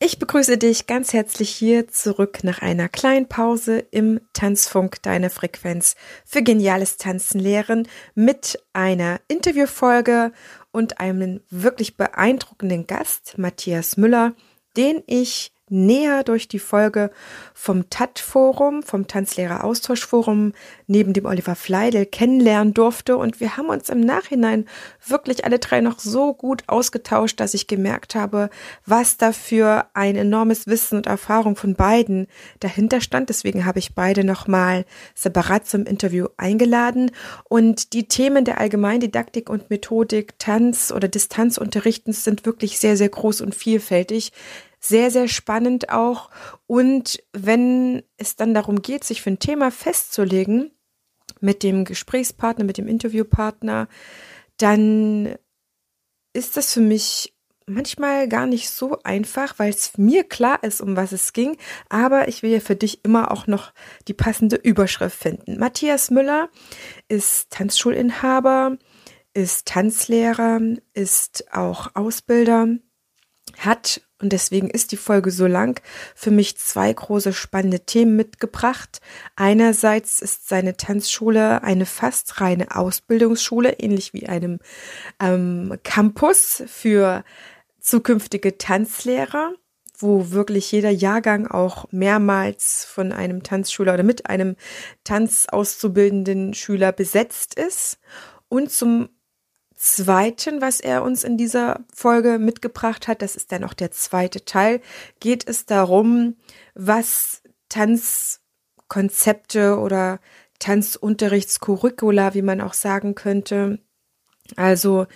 Ich begrüße dich ganz herzlich hier zurück nach einer kleinen Pause im Tanzfunk deiner Frequenz für geniales Tanzen lehren mit einer Interviewfolge und einem wirklich beeindruckenden Gast, Matthias Müller, den ich näher durch die Folge vom TAT-Forum, vom Tanzlehrer-Austauschforum neben dem Oliver Fleidel kennenlernen durfte. Und wir haben uns im Nachhinein wirklich alle drei noch so gut ausgetauscht, dass ich gemerkt habe, was dafür ein enormes Wissen und Erfahrung von beiden dahinter stand. Deswegen habe ich beide nochmal separat zum Interview eingeladen. Und die Themen der Allgemeindidaktik und Methodik, Tanz oder Distanzunterrichtens sind wirklich sehr, sehr groß und vielfältig sehr, sehr spannend auch. Und wenn es dann darum geht, sich für ein Thema festzulegen mit dem Gesprächspartner, mit dem Interviewpartner, dann ist das für mich manchmal gar nicht so einfach, weil es mir klar ist, um was es ging, aber ich will ja für dich immer auch noch die passende Überschrift finden. Matthias Müller ist Tanzschulinhaber, ist Tanzlehrer, ist auch Ausbilder, hat und deswegen ist die Folge so lang, für mich zwei große spannende Themen mitgebracht. Einerseits ist seine Tanzschule eine fast reine Ausbildungsschule, ähnlich wie einem ähm, Campus für zukünftige Tanzlehrer, wo wirklich jeder Jahrgang auch mehrmals von einem Tanzschüler oder mit einem Tanzauszubildenden Schüler besetzt ist. Und zum Zweiten, was er uns in dieser Folge mitgebracht hat, das ist dann auch der zweite Teil, geht es darum, was Tanzkonzepte oder Tanzunterrichtskurricula, wie man auch sagen könnte, also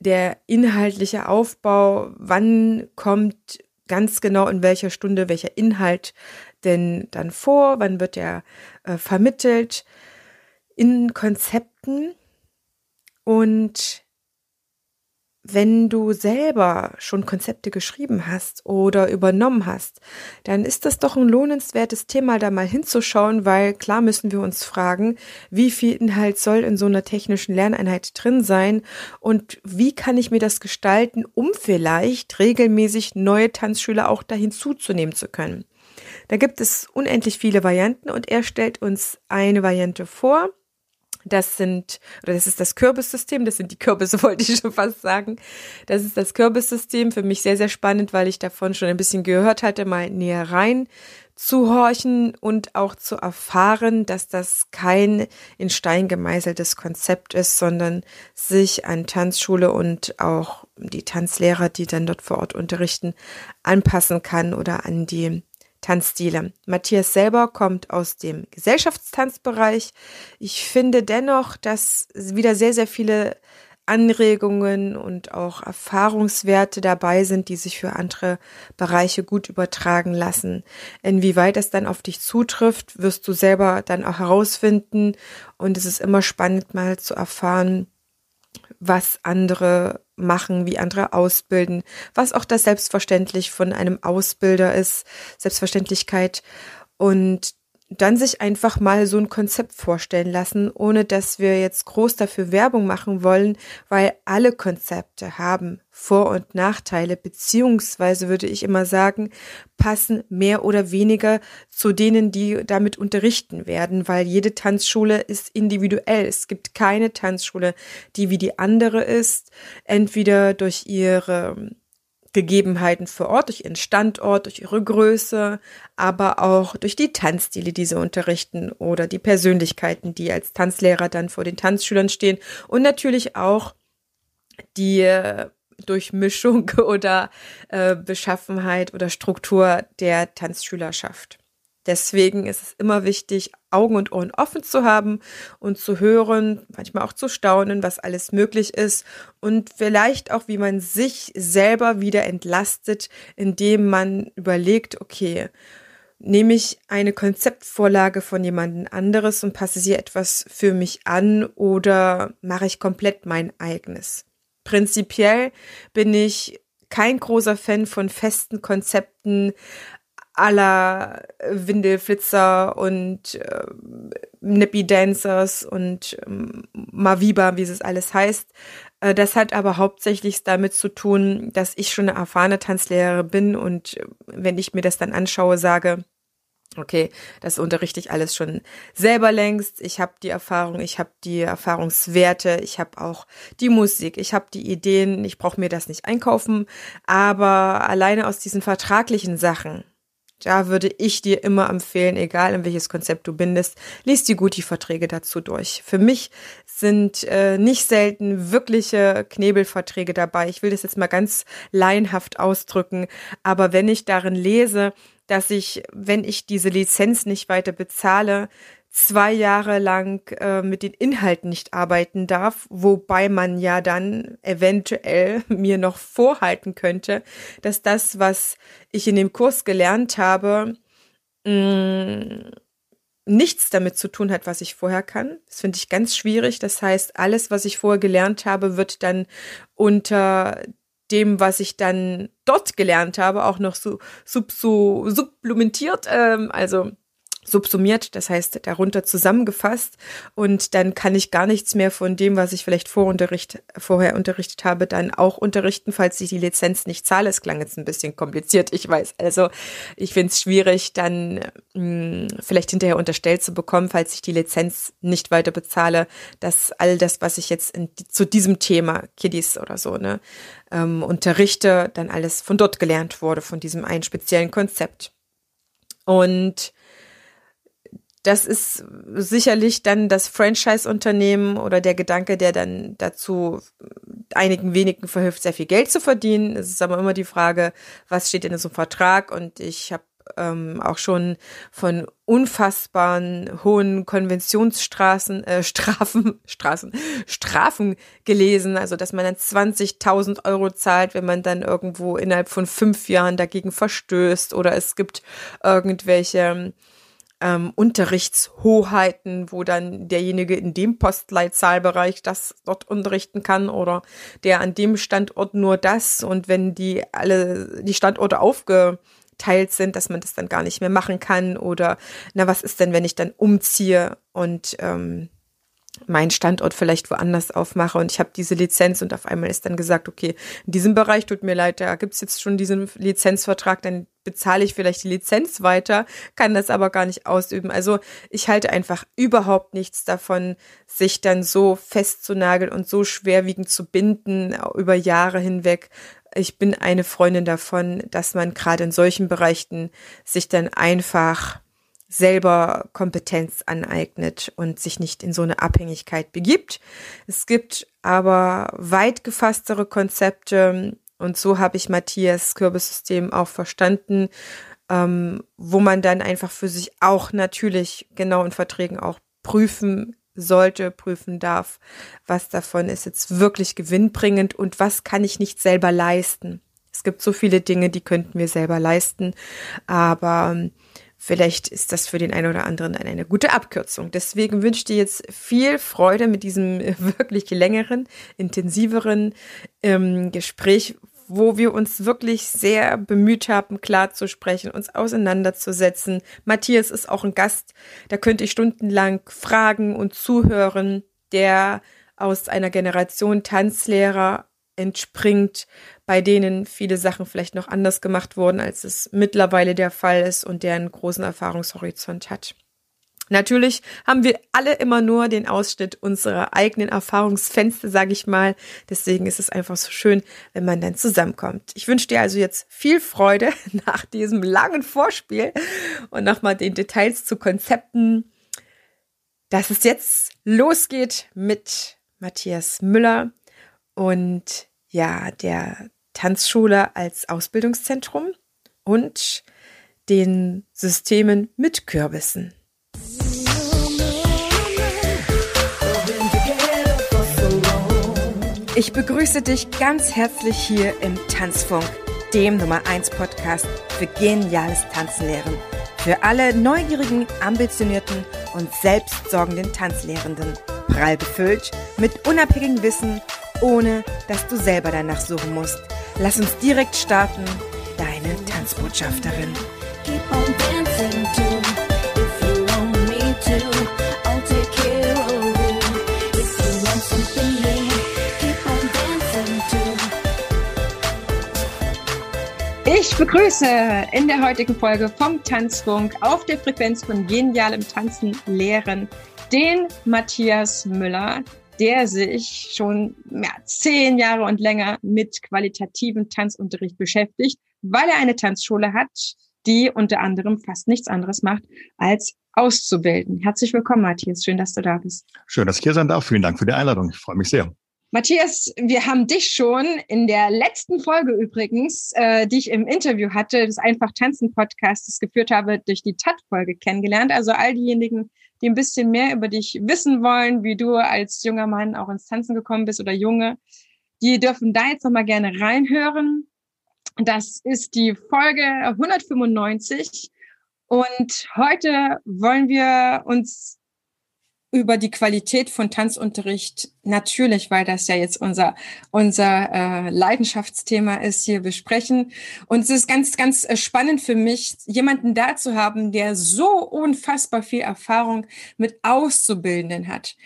der inhaltliche Aufbau, wann kommt ganz genau in welcher Stunde welcher Inhalt denn dann vor, wann wird er äh, vermittelt in Konzepten. Und wenn du selber schon Konzepte geschrieben hast oder übernommen hast, dann ist das doch ein lohnenswertes Thema, da mal hinzuschauen, weil klar müssen wir uns fragen, wie viel Inhalt soll in so einer technischen Lerneinheit drin sein und wie kann ich mir das gestalten, um vielleicht regelmäßig neue Tanzschüler auch da hinzuzunehmen zu können. Da gibt es unendlich viele Varianten und er stellt uns eine Variante vor das sind, oder das ist das Kürbissystem, das sind die Kürbisse, wollte ich schon fast sagen. Das ist das Kürbissystem, für mich sehr, sehr spannend, weil ich davon schon ein bisschen gehört hatte, mal näher rein zu horchen und auch zu erfahren, dass das kein in Stein gemeißeltes Konzept ist, sondern sich an Tanzschule und auch die Tanzlehrer, die dann dort vor Ort unterrichten, anpassen kann oder an die Tanzstile. Matthias selber kommt aus dem Gesellschaftstanzbereich. Ich finde dennoch, dass wieder sehr, sehr viele Anregungen und auch Erfahrungswerte dabei sind, die sich für andere Bereiche gut übertragen lassen. Inwieweit es dann auf dich zutrifft, wirst du selber dann auch herausfinden. Und es ist immer spannend, mal zu erfahren, was andere machen, wie andere ausbilden, was auch das selbstverständlich von einem Ausbilder ist, Selbstverständlichkeit. Und dann sich einfach mal so ein Konzept vorstellen lassen, ohne dass wir jetzt groß dafür Werbung machen wollen, weil alle Konzepte haben Vor- und Nachteile, beziehungsweise würde ich immer sagen, passen mehr oder weniger zu denen, die damit unterrichten werden, weil jede Tanzschule ist individuell. Es gibt keine Tanzschule, die wie die andere ist, entweder durch ihre Gegebenheiten vor Ort, durch ihren Standort, durch ihre Größe, aber auch durch die Tanzstile, die sie unterrichten oder die Persönlichkeiten, die als Tanzlehrer dann vor den Tanzschülern stehen und natürlich auch die äh, Durchmischung oder äh, Beschaffenheit oder Struktur der Tanzschülerschaft. Deswegen ist es immer wichtig, Augen und Ohren offen zu haben und zu hören, manchmal auch zu staunen, was alles möglich ist und vielleicht auch, wie man sich selber wieder entlastet, indem man überlegt, okay, nehme ich eine Konzeptvorlage von jemandem anderes und passe sie etwas für mich an oder mache ich komplett mein eigenes. Prinzipiell bin ich kein großer Fan von festen Konzepten, aller Windelflitzer und äh, Nippy Dancers und ähm, Maviba, wie es alles heißt. Äh, das hat aber hauptsächlich damit zu tun, dass ich schon eine erfahrene Tanzlehrerin bin und äh, wenn ich mir das dann anschaue, sage, okay, das unterrichte ich alles schon selber längst. Ich habe die Erfahrung, ich habe die Erfahrungswerte, ich habe auch die Musik, ich habe die Ideen, ich brauche mir das nicht einkaufen, aber alleine aus diesen vertraglichen Sachen, da würde ich dir immer empfehlen, egal in welches Konzept du bindest, lies die gut die Verträge dazu durch. Für mich sind äh, nicht selten wirkliche Knebelverträge dabei. Ich will das jetzt mal ganz laienhaft ausdrücken, aber wenn ich darin lese, dass ich, wenn ich diese Lizenz nicht weiter bezahle, zwei Jahre lang äh, mit den Inhalten nicht arbeiten darf, wobei man ja dann eventuell mir noch vorhalten könnte, dass das, was ich in dem Kurs gelernt habe, mm, nichts damit zu tun hat, was ich vorher kann. Das finde ich ganz schwierig. Das heißt, alles, was ich vorher gelernt habe, wird dann unter dem, was ich dann dort gelernt habe, auch noch so sub, so supplementiert, ähm, also subsumiert, das heißt darunter zusammengefasst und dann kann ich gar nichts mehr von dem, was ich vielleicht vorunterricht, vorher unterrichtet habe, dann auch unterrichten, falls ich die Lizenz nicht zahle. Es klang jetzt ein bisschen kompliziert, ich weiß. Also ich finde es schwierig, dann mh, hm, vielleicht hinterher unterstellt zu bekommen, falls ich die Lizenz nicht weiter bezahle, dass all das, was ich jetzt in, zu diesem Thema, Kiddies oder so, ne, ähm, unterrichte, dann alles von dort gelernt wurde, von diesem einen speziellen Konzept. Und das ist sicherlich dann das Franchise-Unternehmen oder der Gedanke, der dann dazu einigen wenigen verhilft, sehr viel Geld zu verdienen. Es ist aber immer die Frage, was steht in so einem Vertrag? Und ich habe ähm, auch schon von unfassbaren hohen Konventionsstraßen, äh, Strafen, Straßen, Strafen gelesen, also dass man dann 20.000 Euro zahlt, wenn man dann irgendwo innerhalb von fünf Jahren dagegen verstößt oder es gibt irgendwelche ähm, Unterrichtshoheiten, wo dann derjenige in dem Postleitzahlbereich das dort unterrichten kann oder der an dem Standort nur das. Und wenn die alle die Standorte aufgeteilt sind, dass man das dann gar nicht mehr machen kann oder na was ist denn, wenn ich dann umziehe? Und ähm, meinen Standort vielleicht woanders aufmache und ich habe diese Lizenz und auf einmal ist dann gesagt, okay, in diesem Bereich tut mir leid, da gibt's jetzt schon diesen Lizenzvertrag, dann bezahle ich vielleicht die Lizenz weiter, kann das aber gar nicht ausüben. Also ich halte einfach überhaupt nichts davon, sich dann so festzunageln und so schwerwiegend zu binden über Jahre hinweg. Ich bin eine Freundin davon, dass man gerade in solchen Bereichen sich dann einfach selber Kompetenz aneignet und sich nicht in so eine Abhängigkeit begibt. Es gibt aber weit gefasstere Konzepte und so habe ich Matthias Kürbissystem auch verstanden, ähm, wo man dann einfach für sich auch natürlich genau in Verträgen auch prüfen sollte, prüfen darf, was davon ist jetzt wirklich gewinnbringend und was kann ich nicht selber leisten. Es gibt so viele Dinge, die könnten wir selber leisten, aber ähm, Vielleicht ist das für den einen oder anderen eine gute Abkürzung. Deswegen wünsche ich dir jetzt viel Freude mit diesem wirklich längeren, intensiveren ähm, Gespräch, wo wir uns wirklich sehr bemüht haben, klar zu sprechen, uns auseinanderzusetzen. Matthias ist auch ein Gast, da könnte ich stundenlang fragen und zuhören, der aus einer Generation Tanzlehrer entspringt, bei denen viele Sachen vielleicht noch anders gemacht wurden, als es mittlerweile der Fall ist und der einen großen Erfahrungshorizont hat. Natürlich haben wir alle immer nur den Ausschnitt unserer eigenen Erfahrungsfenster, sage ich mal. Deswegen ist es einfach so schön, wenn man dann zusammenkommt. Ich wünsche dir also jetzt viel Freude nach diesem langen Vorspiel und nochmal den Details zu Konzepten, dass es jetzt losgeht mit Matthias Müller und ja, der Tanzschule als Ausbildungszentrum und den Systemen mit Kürbissen. Ich begrüße dich ganz herzlich hier im Tanzfunk, dem Nummer 1 Podcast für geniales Tanzlehren. Für alle neugierigen, ambitionierten und selbstsorgenden Tanzlehrenden. Prall befüllt mit unabhängigem Wissen, ohne dass du selber danach suchen musst. Lass uns direkt starten. Deine Tanzbotschafterin. Ich begrüße in der heutigen Folge vom Tanzfunk auf der Frequenz von genialem Tanzen lehren den Matthias Müller, der sich schon ja, zehn Jahre und länger mit qualitativen Tanzunterricht beschäftigt, weil er eine Tanzschule hat, die unter anderem fast nichts anderes macht, als auszubilden. Herzlich willkommen, Matthias. Schön, dass du da bist. Schön, dass ich hier sein darf. Vielen Dank für die Einladung. Ich freue mich sehr. Matthias, wir haben dich schon in der letzten Folge übrigens, äh, die ich im Interview hatte, des Einfach Tanzen Podcasts geführt habe, durch die TAT-Folge kennengelernt. Also all diejenigen, die ein bisschen mehr über dich wissen wollen, wie du als junger Mann auch ins Tanzen gekommen bist oder Junge, die dürfen da jetzt nochmal gerne reinhören. Das ist die Folge 195. Und heute wollen wir uns über die Qualität von Tanzunterricht natürlich, weil das ja jetzt unser unser äh, Leidenschaftsthema ist, hier besprechen. Und es ist ganz ganz äh, spannend für mich, jemanden da zu haben, der so unfassbar viel Erfahrung mit Auszubildenden hat.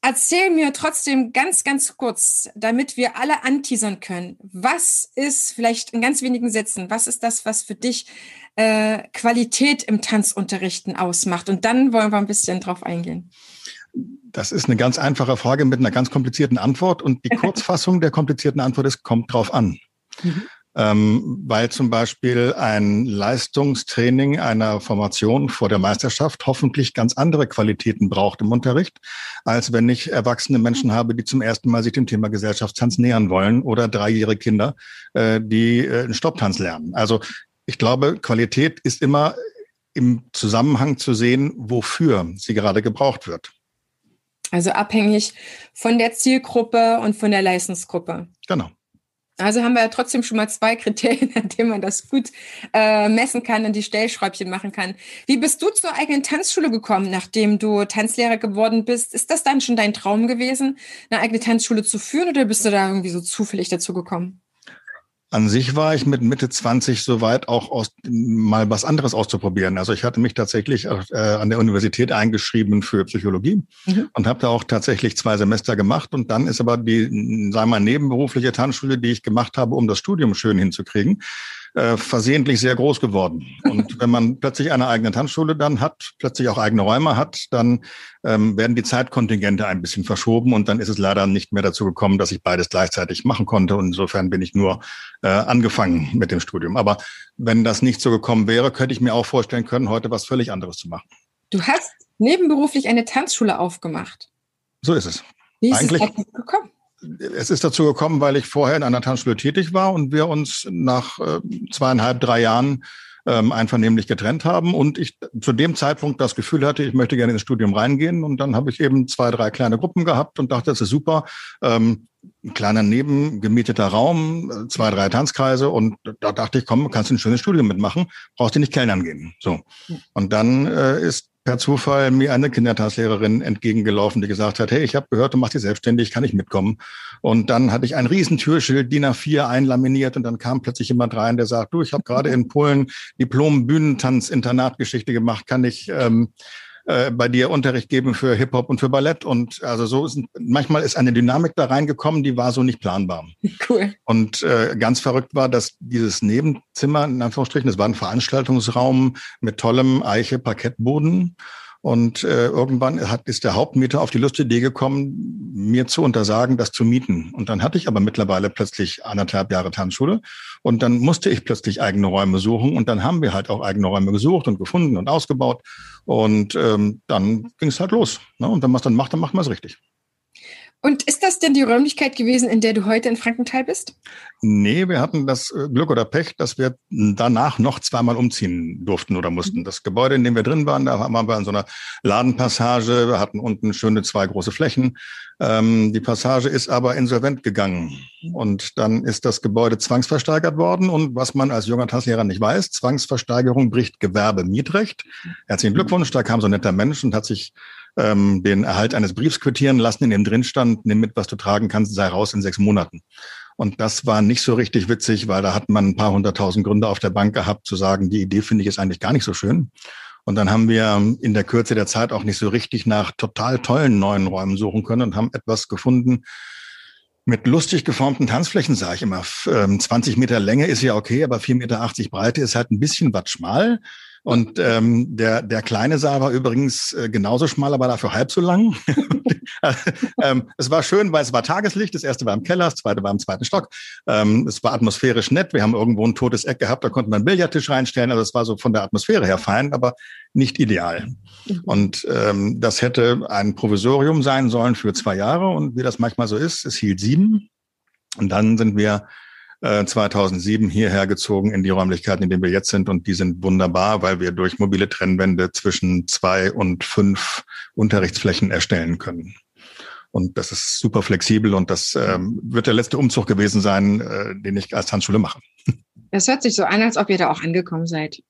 Erzähl mir trotzdem ganz, ganz kurz, damit wir alle anteasern können. Was ist vielleicht in ganz wenigen Sätzen, was ist das, was für dich äh, Qualität im Tanzunterrichten ausmacht? Und dann wollen wir ein bisschen drauf eingehen. Das ist eine ganz einfache Frage mit einer ganz komplizierten Antwort. Und die Kurzfassung der komplizierten Antwort ist, kommt drauf an. Mhm. Ähm, weil zum Beispiel ein Leistungstraining einer Formation vor der Meisterschaft hoffentlich ganz andere Qualitäten braucht im Unterricht, als wenn ich erwachsene Menschen habe, die zum ersten Mal sich dem Thema Gesellschaftstanz nähern wollen oder dreijährige Kinder, äh, die äh, einen Stopptanz lernen. Also ich glaube, Qualität ist immer im Zusammenhang zu sehen, wofür sie gerade gebraucht wird. Also abhängig von der Zielgruppe und von der Leistungsgruppe. Genau. Also haben wir ja trotzdem schon mal zwei Kriterien, an denen man das gut äh, messen kann und die Stellschräubchen machen kann. Wie bist du zur eigenen Tanzschule gekommen, nachdem du Tanzlehrer geworden bist? Ist das dann schon dein Traum gewesen, eine eigene Tanzschule zu führen oder bist du da irgendwie so zufällig dazu gekommen? An sich war ich mit Mitte 20 soweit auch aus, mal was anderes auszuprobieren. Also ich hatte mich tatsächlich äh, an der Universität eingeschrieben für Psychologie mhm. und habe da auch tatsächlich zwei Semester gemacht. Und dann ist aber die, sagen wir mal, nebenberufliche Tanzschule, die ich gemacht habe, um das Studium schön hinzukriegen, äh, versehentlich sehr groß geworden. Und wenn man plötzlich eine eigene Tanzschule dann hat, plötzlich auch eigene Räume hat, dann ähm, werden die Zeitkontingente ein bisschen verschoben und dann ist es leider nicht mehr dazu gekommen, dass ich beides gleichzeitig machen konnte. Und insofern bin ich nur äh, angefangen mit dem Studium. Aber wenn das nicht so gekommen wäre, könnte ich mir auch vorstellen können, heute was völlig anderes zu machen. Du hast nebenberuflich eine Tanzschule aufgemacht. So ist es. Wie ist Eigentlich, es gekommen? Es ist dazu gekommen, weil ich vorher in einer Tanzschule tätig war und wir uns nach äh, zweieinhalb, drei Jahren ähm, einvernehmlich getrennt haben und ich zu dem Zeitpunkt das Gefühl hatte, ich möchte gerne ins Studium reingehen und dann habe ich eben zwei, drei kleine Gruppen gehabt und dachte, das ist super. Ähm, ein kleiner nebengemieteter Raum, zwei, drei Tanzkreise und da dachte ich, komm, kannst du ein schönes Studium mitmachen, brauchst du nicht Kellnern gehen. So. Und dann äh, ist per Zufall mir eine Kindertanzlehrerin entgegengelaufen, die gesagt hat, hey, ich habe gehört, du machst dich selbstständig, kann ich mitkommen? Und dann hatte ich ein Riesentürschild DIN A4 einlaminiert und dann kam plötzlich jemand rein, der sagt, du, ich habe gerade in Polen Diplom-Bühnentanz-Internatgeschichte gemacht, kann ich ähm, äh, bei dir Unterricht geben für Hip-Hop und für Ballett. Und also so ist manchmal ist eine Dynamik da reingekommen, die war so nicht planbar. Cool. Und äh, ganz verrückt war, dass dieses Nebenzimmer, in Anführungsstrichen, das war ein Veranstaltungsraum mit tollem Eiche-Parkettboden. Und äh, irgendwann hat, ist der Hauptmieter auf die lustige Idee gekommen, mir zu untersagen, das zu mieten. Und dann hatte ich aber mittlerweile plötzlich anderthalb Jahre Tanzschule. Und dann musste ich plötzlich eigene Räume suchen. Und dann haben wir halt auch eigene Räume gesucht und gefunden und ausgebaut. Und ähm, dann ging es halt los. Ne? Und wenn man es dann macht, dann macht man es richtig. Und ist das denn die Räumlichkeit gewesen, in der du heute in Frankenthal bist? Nee, wir hatten das äh, Glück oder Pech, dass wir danach noch zweimal umziehen durften oder mussten. Das Gebäude, in dem wir drin waren, da waren wir in so einer Ladenpassage, wir hatten unten schöne zwei große Flächen. Ähm, die Passage ist aber insolvent gegangen. Und dann ist das Gebäude zwangsversteigert worden. Und was man als junger Tanzlehrer nicht weiß, Zwangsversteigerung bricht Gewerbemietrecht. Herzlichen Glückwunsch, da kam so ein netter Mensch und hat sich ähm, den Erhalt eines Briefs quittieren lassen, in dem drin stand, nimm mit, was du tragen kannst, sei raus in sechs Monaten. Und das war nicht so richtig witzig, weil da hat man ein paar hunderttausend Gründe auf der Bank gehabt, zu sagen, die Idee finde ich jetzt eigentlich gar nicht so schön. Und dann haben wir in der Kürze der Zeit auch nicht so richtig nach total tollen neuen Räumen suchen können und haben etwas gefunden, Mit lustig geformten Tanzflächen sage ich immer, 20 ähm, Meter Länge ist ja okay, aber 4,80 Meter Breite ist halt ein bisschen was schmal. Und ähm, der, der kleine Saal war übrigens äh, genauso schmal, aber dafür halb so lang. ähm, es war schön, weil es war Tageslicht. Das erste war im Keller, das zweite war im zweiten Stock. Ähm, es war atmosphärisch nett. Wir haben irgendwo ein totes Eck gehabt, da konnte man einen Billardtisch reinstellen. Also es war so von der Atmosphäre her fein, aber nicht ideal. Mhm. Und ähm, das hätte ein Provisorium sein sollen für zwei Jahre. Und wie das manchmal so ist, es hielt sieben. Und dann sind wir 2007 äh, hierher gezogen in die Räumlichkeiten, in denen wir jetzt sind. Und die sind wunderbar, weil wir durch mobile Trennwände zwischen zwei und fünf Unterrichtsflächen erstellen können. Und das ist super flexibel und das ähm, wird der letzte Umzug gewesen sein, äh, den ich als Tanzschule mache. Es hört sich so an, als ob ihr da auch angekommen seid.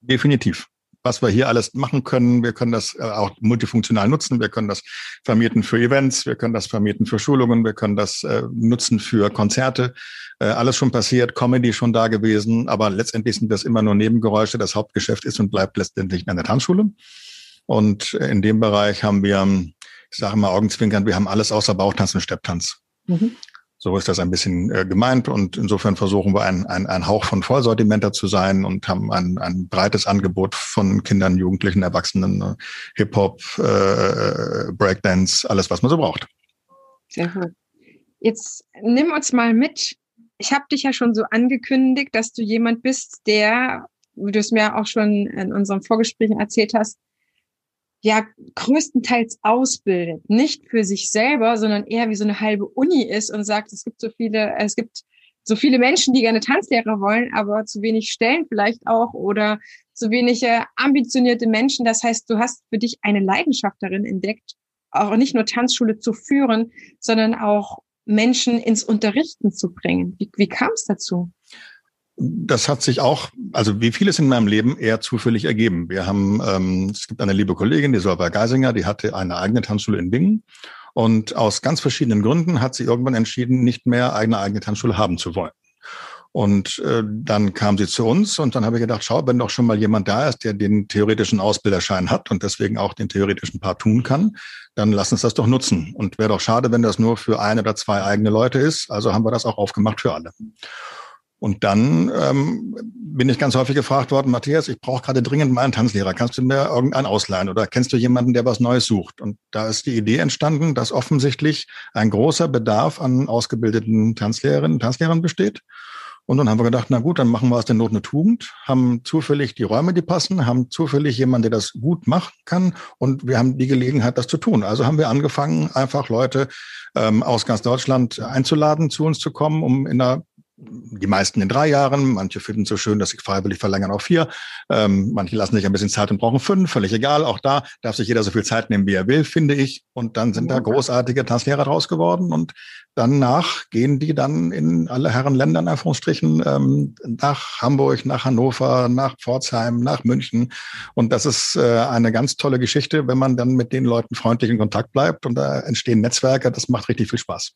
Definitiv was wir hier alles machen können. Wir können das äh, auch multifunktional nutzen. Wir können das vermieten für Events, wir können das vermieten für Schulungen, wir können das äh, nutzen für Konzerte. Äh, alles schon passiert, Comedy schon da gewesen, aber letztendlich sind das immer nur Nebengeräusche. Das Hauptgeschäft ist und bleibt letztendlich der Tanzschule. Und in dem Bereich haben wir, ich sage mal Augenzwinkern, wir haben alles außer Bauchtanz und Stepptanz. Mhm. So ist das ein bisschen äh, gemeint und insofern versuchen wir ein, ein, ein Hauch von Vollsortimenter zu sein und haben ein, ein breites Angebot von Kindern, Jugendlichen, Erwachsenen, äh, Hip-Hop, äh, äh, Breakdance, alles, was man so braucht. Sehr gut. Jetzt nimm uns mal mit. Ich habe dich ja schon so angekündigt, dass du jemand bist, der, wie du es mir auch schon in unserem Vorgespräch erzählt hast, ja größtenteils ausbildet, nicht für sich selber, sondern eher wie so eine halbe Uni ist und sagt, es gibt so viele, es gibt so viele Menschen, die gerne Tanzlehrer wollen, aber zu wenig Stellen vielleicht auch oder zu wenige ambitionierte Menschen. Das heißt, du hast für dich eine Leidenschaft darin entdeckt, auch nicht nur Tanzschule zu führen, sondern auch Menschen ins Unterrichten zu bringen. Wie, wie kam es dazu? Das hat sich auch, also wie vieles in meinem Leben, eher zufällig ergeben. Wir haben, ähm, es gibt eine liebe Kollegin, die Solveig Geisinger, die hatte eine eigene Tanzschule in Bingen. Und aus ganz verschiedenen Gründen hat sie irgendwann entschieden, nicht mehr eine eigene Tanzschule haben zu wollen. Und äh, dann kam sie zu uns und dann habe ich gedacht, schau, wenn doch schon mal jemand da ist, der den theoretischen Ausbilderschein hat und deswegen auch den theoretischen Part tun kann, dann lass uns das doch nutzen. Und wäre doch schade, wenn das nur für ein oder zwei eigene Leute ist. Also haben wir das auch aufgemacht für alle. Und dann ähm, bin ich ganz häufig gefragt worden, Matthias, ich brauche gerade dringend mal einen Tanzlehrer. Kannst du mir irgendeinen ausleihen oder kennst du jemanden, der was Neues sucht? Und da ist die Idee entstanden, dass offensichtlich ein großer Bedarf an ausgebildeten Tanzlehrerinnen und Tanzlehrern besteht. Und dann haben wir gedacht, na gut, dann machen wir aus der Not eine Tugend, haben zufällig die Räume, die passen, haben zufällig jemanden, der das gut machen kann und wir haben die Gelegenheit, das zu tun. Also haben wir angefangen, einfach Leute ähm, aus ganz Deutschland einzuladen, zu uns zu kommen, um in einer die meisten in drei Jahren, manche finden es so schön, dass sie freiwillig verlängern auf vier, ähm, manche lassen sich ein bisschen Zeit und brauchen fünf, völlig egal. Auch da darf sich jeder so viel Zeit nehmen, wie er will, finde ich. Und dann sind da großartige Tanzlehrer draus geworden und danach gehen die dann in alle Herren Länder, in Anführungsstrichen, ähm, nach Hamburg, nach Hannover, nach Pforzheim, nach München. Und das ist äh, eine ganz tolle Geschichte, wenn man dann mit den Leuten freundlich in Kontakt bleibt und da entstehen Netzwerke. Das macht richtig viel Spaß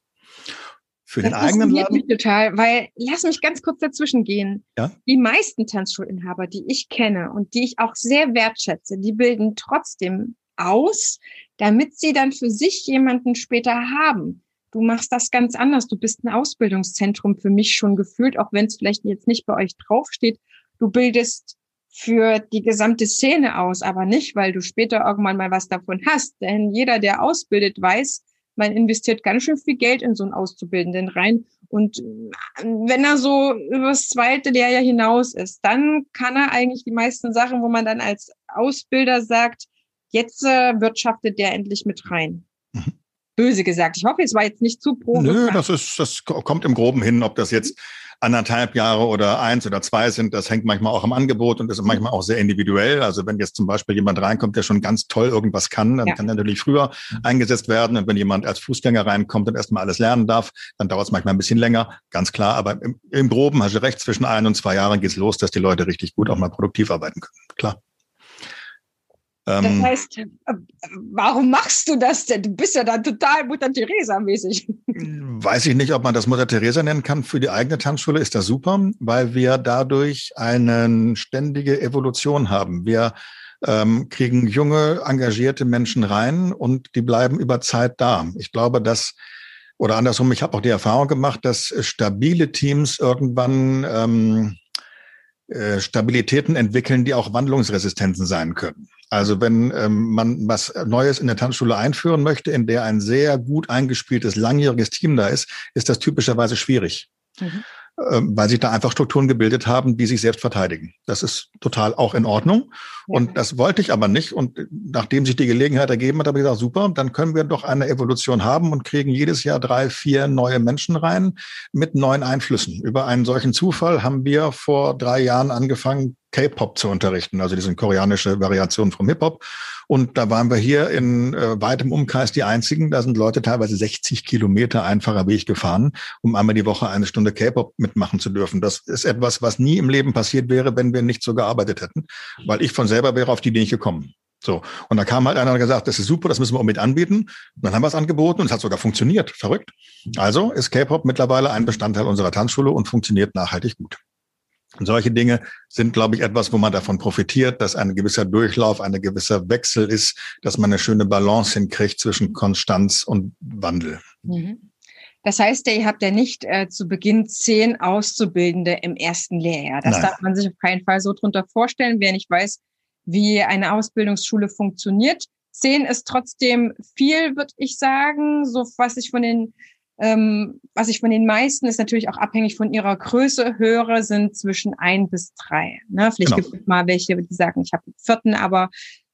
für das den eigenen Laden? mich total, weil lass mich ganz kurz dazwischen gehen. Ja? Die meisten Tanzschulinhaber, die ich kenne und die ich auch sehr wertschätze, die bilden trotzdem aus, damit sie dann für sich jemanden später haben. Du machst das ganz anders. Du bist ein Ausbildungszentrum für mich schon gefühlt, auch wenn es vielleicht jetzt nicht bei euch draufsteht. Du bildest für die gesamte Szene aus, aber nicht, weil du später irgendwann mal was davon hast. Denn jeder, der ausbildet, weiß, man investiert ganz schön viel Geld in so einen Auszubildenden rein. Und äh, wenn er so übers zweite Lehrjahr hinaus ist, dann kann er eigentlich die meisten Sachen, wo man dann als Ausbilder sagt, jetzt äh, wirtschaftet der endlich mit rein. Mhm. Böse gesagt. Ich hoffe, es war jetzt nicht zu probe. Nö, das ist, das kommt im Groben hin, ob das jetzt anderthalb Jahre oder eins oder zwei sind. Das hängt manchmal auch am Angebot und ist manchmal auch sehr individuell. Also wenn jetzt zum Beispiel jemand reinkommt, der schon ganz toll irgendwas kann, dann ja. kann er natürlich früher eingesetzt werden. Und wenn jemand als Fußgänger reinkommt und erstmal alles lernen darf, dann dauert es manchmal ein bisschen länger, ganz klar. Aber im, im Groben hast du recht, zwischen ein und zwei Jahren geht's los, dass die Leute richtig gut auch mal produktiv arbeiten können. Klar. Das ähm, heißt, äh, warum machst du das denn? Du bist ja dann total Mutter Teresa-mäßig. Weiß ich nicht, ob man das Mutter Teresa nennen kann. Für die eigene Tanzschule ist das super, weil wir dadurch eine ständige Evolution haben. Wir ähm, kriegen junge, engagierte Menschen rein und die bleiben über Zeit da. Ich glaube, dass Oder andersrum, ich habe auch die Erfahrung gemacht, dass stabile Teams irgendwann ähm, äh, Stabilitäten entwickeln, die auch Wandlungsresistenzen sein können. Also wenn ähm, man was Neues in der Tanzschule einführen möchte, in der ein sehr gut eingespieltes, langjähriges Team da ist, ist das typischerweise schwierig. Mhm. Ähm, weil sich da einfach Strukturen gebildet haben, die sich selbst verteidigen. Das ist total auch in Ordnung. Und das wollte ich aber nicht. Und nachdem sich die Gelegenheit ergeben hat, habe ich gesagt, super, dann können wir doch eine Evolution haben und kriegen jedes Jahr drei, vier neue Menschen rein mit neuen Einflüssen. Über einen solchen Zufall haben wir vor drei Jahren angefangen, K-Pop zu unterrichten, also diese koreanische Variation vom Hip-Hop. Und da waren wir hier in äh, weitem Umkreis die einzigen. Da sind Leute teilweise 60 Kilometer einfacher Weg gefahren, um einmal die Woche eine Stunde K-Pop mitmachen zu dürfen. Das ist etwas, was nie im Leben passiert wäre, wenn wir nicht so gearbeitet hätten, weil ich von selber wäre auf die Idee nicht gekommen. So. Und da kam halt einer und gesagt, das ist super, das müssen wir unbedingt anbieten. Und dann haben wir es angeboten und es hat sogar funktioniert. Verrückt. Also ist K-Pop mittlerweile ein Bestandteil unserer Tanzschule und funktioniert nachhaltig gut. Und solche Dinge sind, glaube ich, etwas, wo man davon profitiert, dass ein gewisser Durchlauf, ein gewisser Wechsel ist, dass man eine schöne Balance hinkriegt zwischen Konstanz und Wandel. Mhm. Das heißt, ihr habt ja nicht äh, zu Beginn zehn Auszubildende im ersten Lehrjahr. Das Nein. darf man sich auf keinen Fall so drunter vorstellen. Wer nicht weiß, wie eine Ausbildungsschule funktioniert. Zehn ist trotzdem viel, würde ich sagen. So was ich von den ähm, was ich von den meisten ist natürlich auch abhängig von ihrer Größe höre, sind zwischen ein bis drei. Ne? Vielleicht genau. gibt es mal welche, die sagen, ich habe einen vierten, aber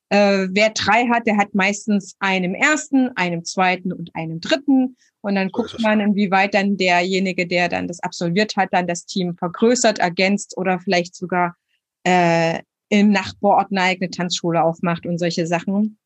äh, wer drei hat, der hat meistens einen ersten, einen zweiten und einen dritten. Und dann guckt man, inwieweit dann derjenige, der dann das absolviert hat, dann das Team vergrößert, ergänzt oder vielleicht sogar äh, im Nachbarort eine eigene Tanzschule aufmacht und solche Sachen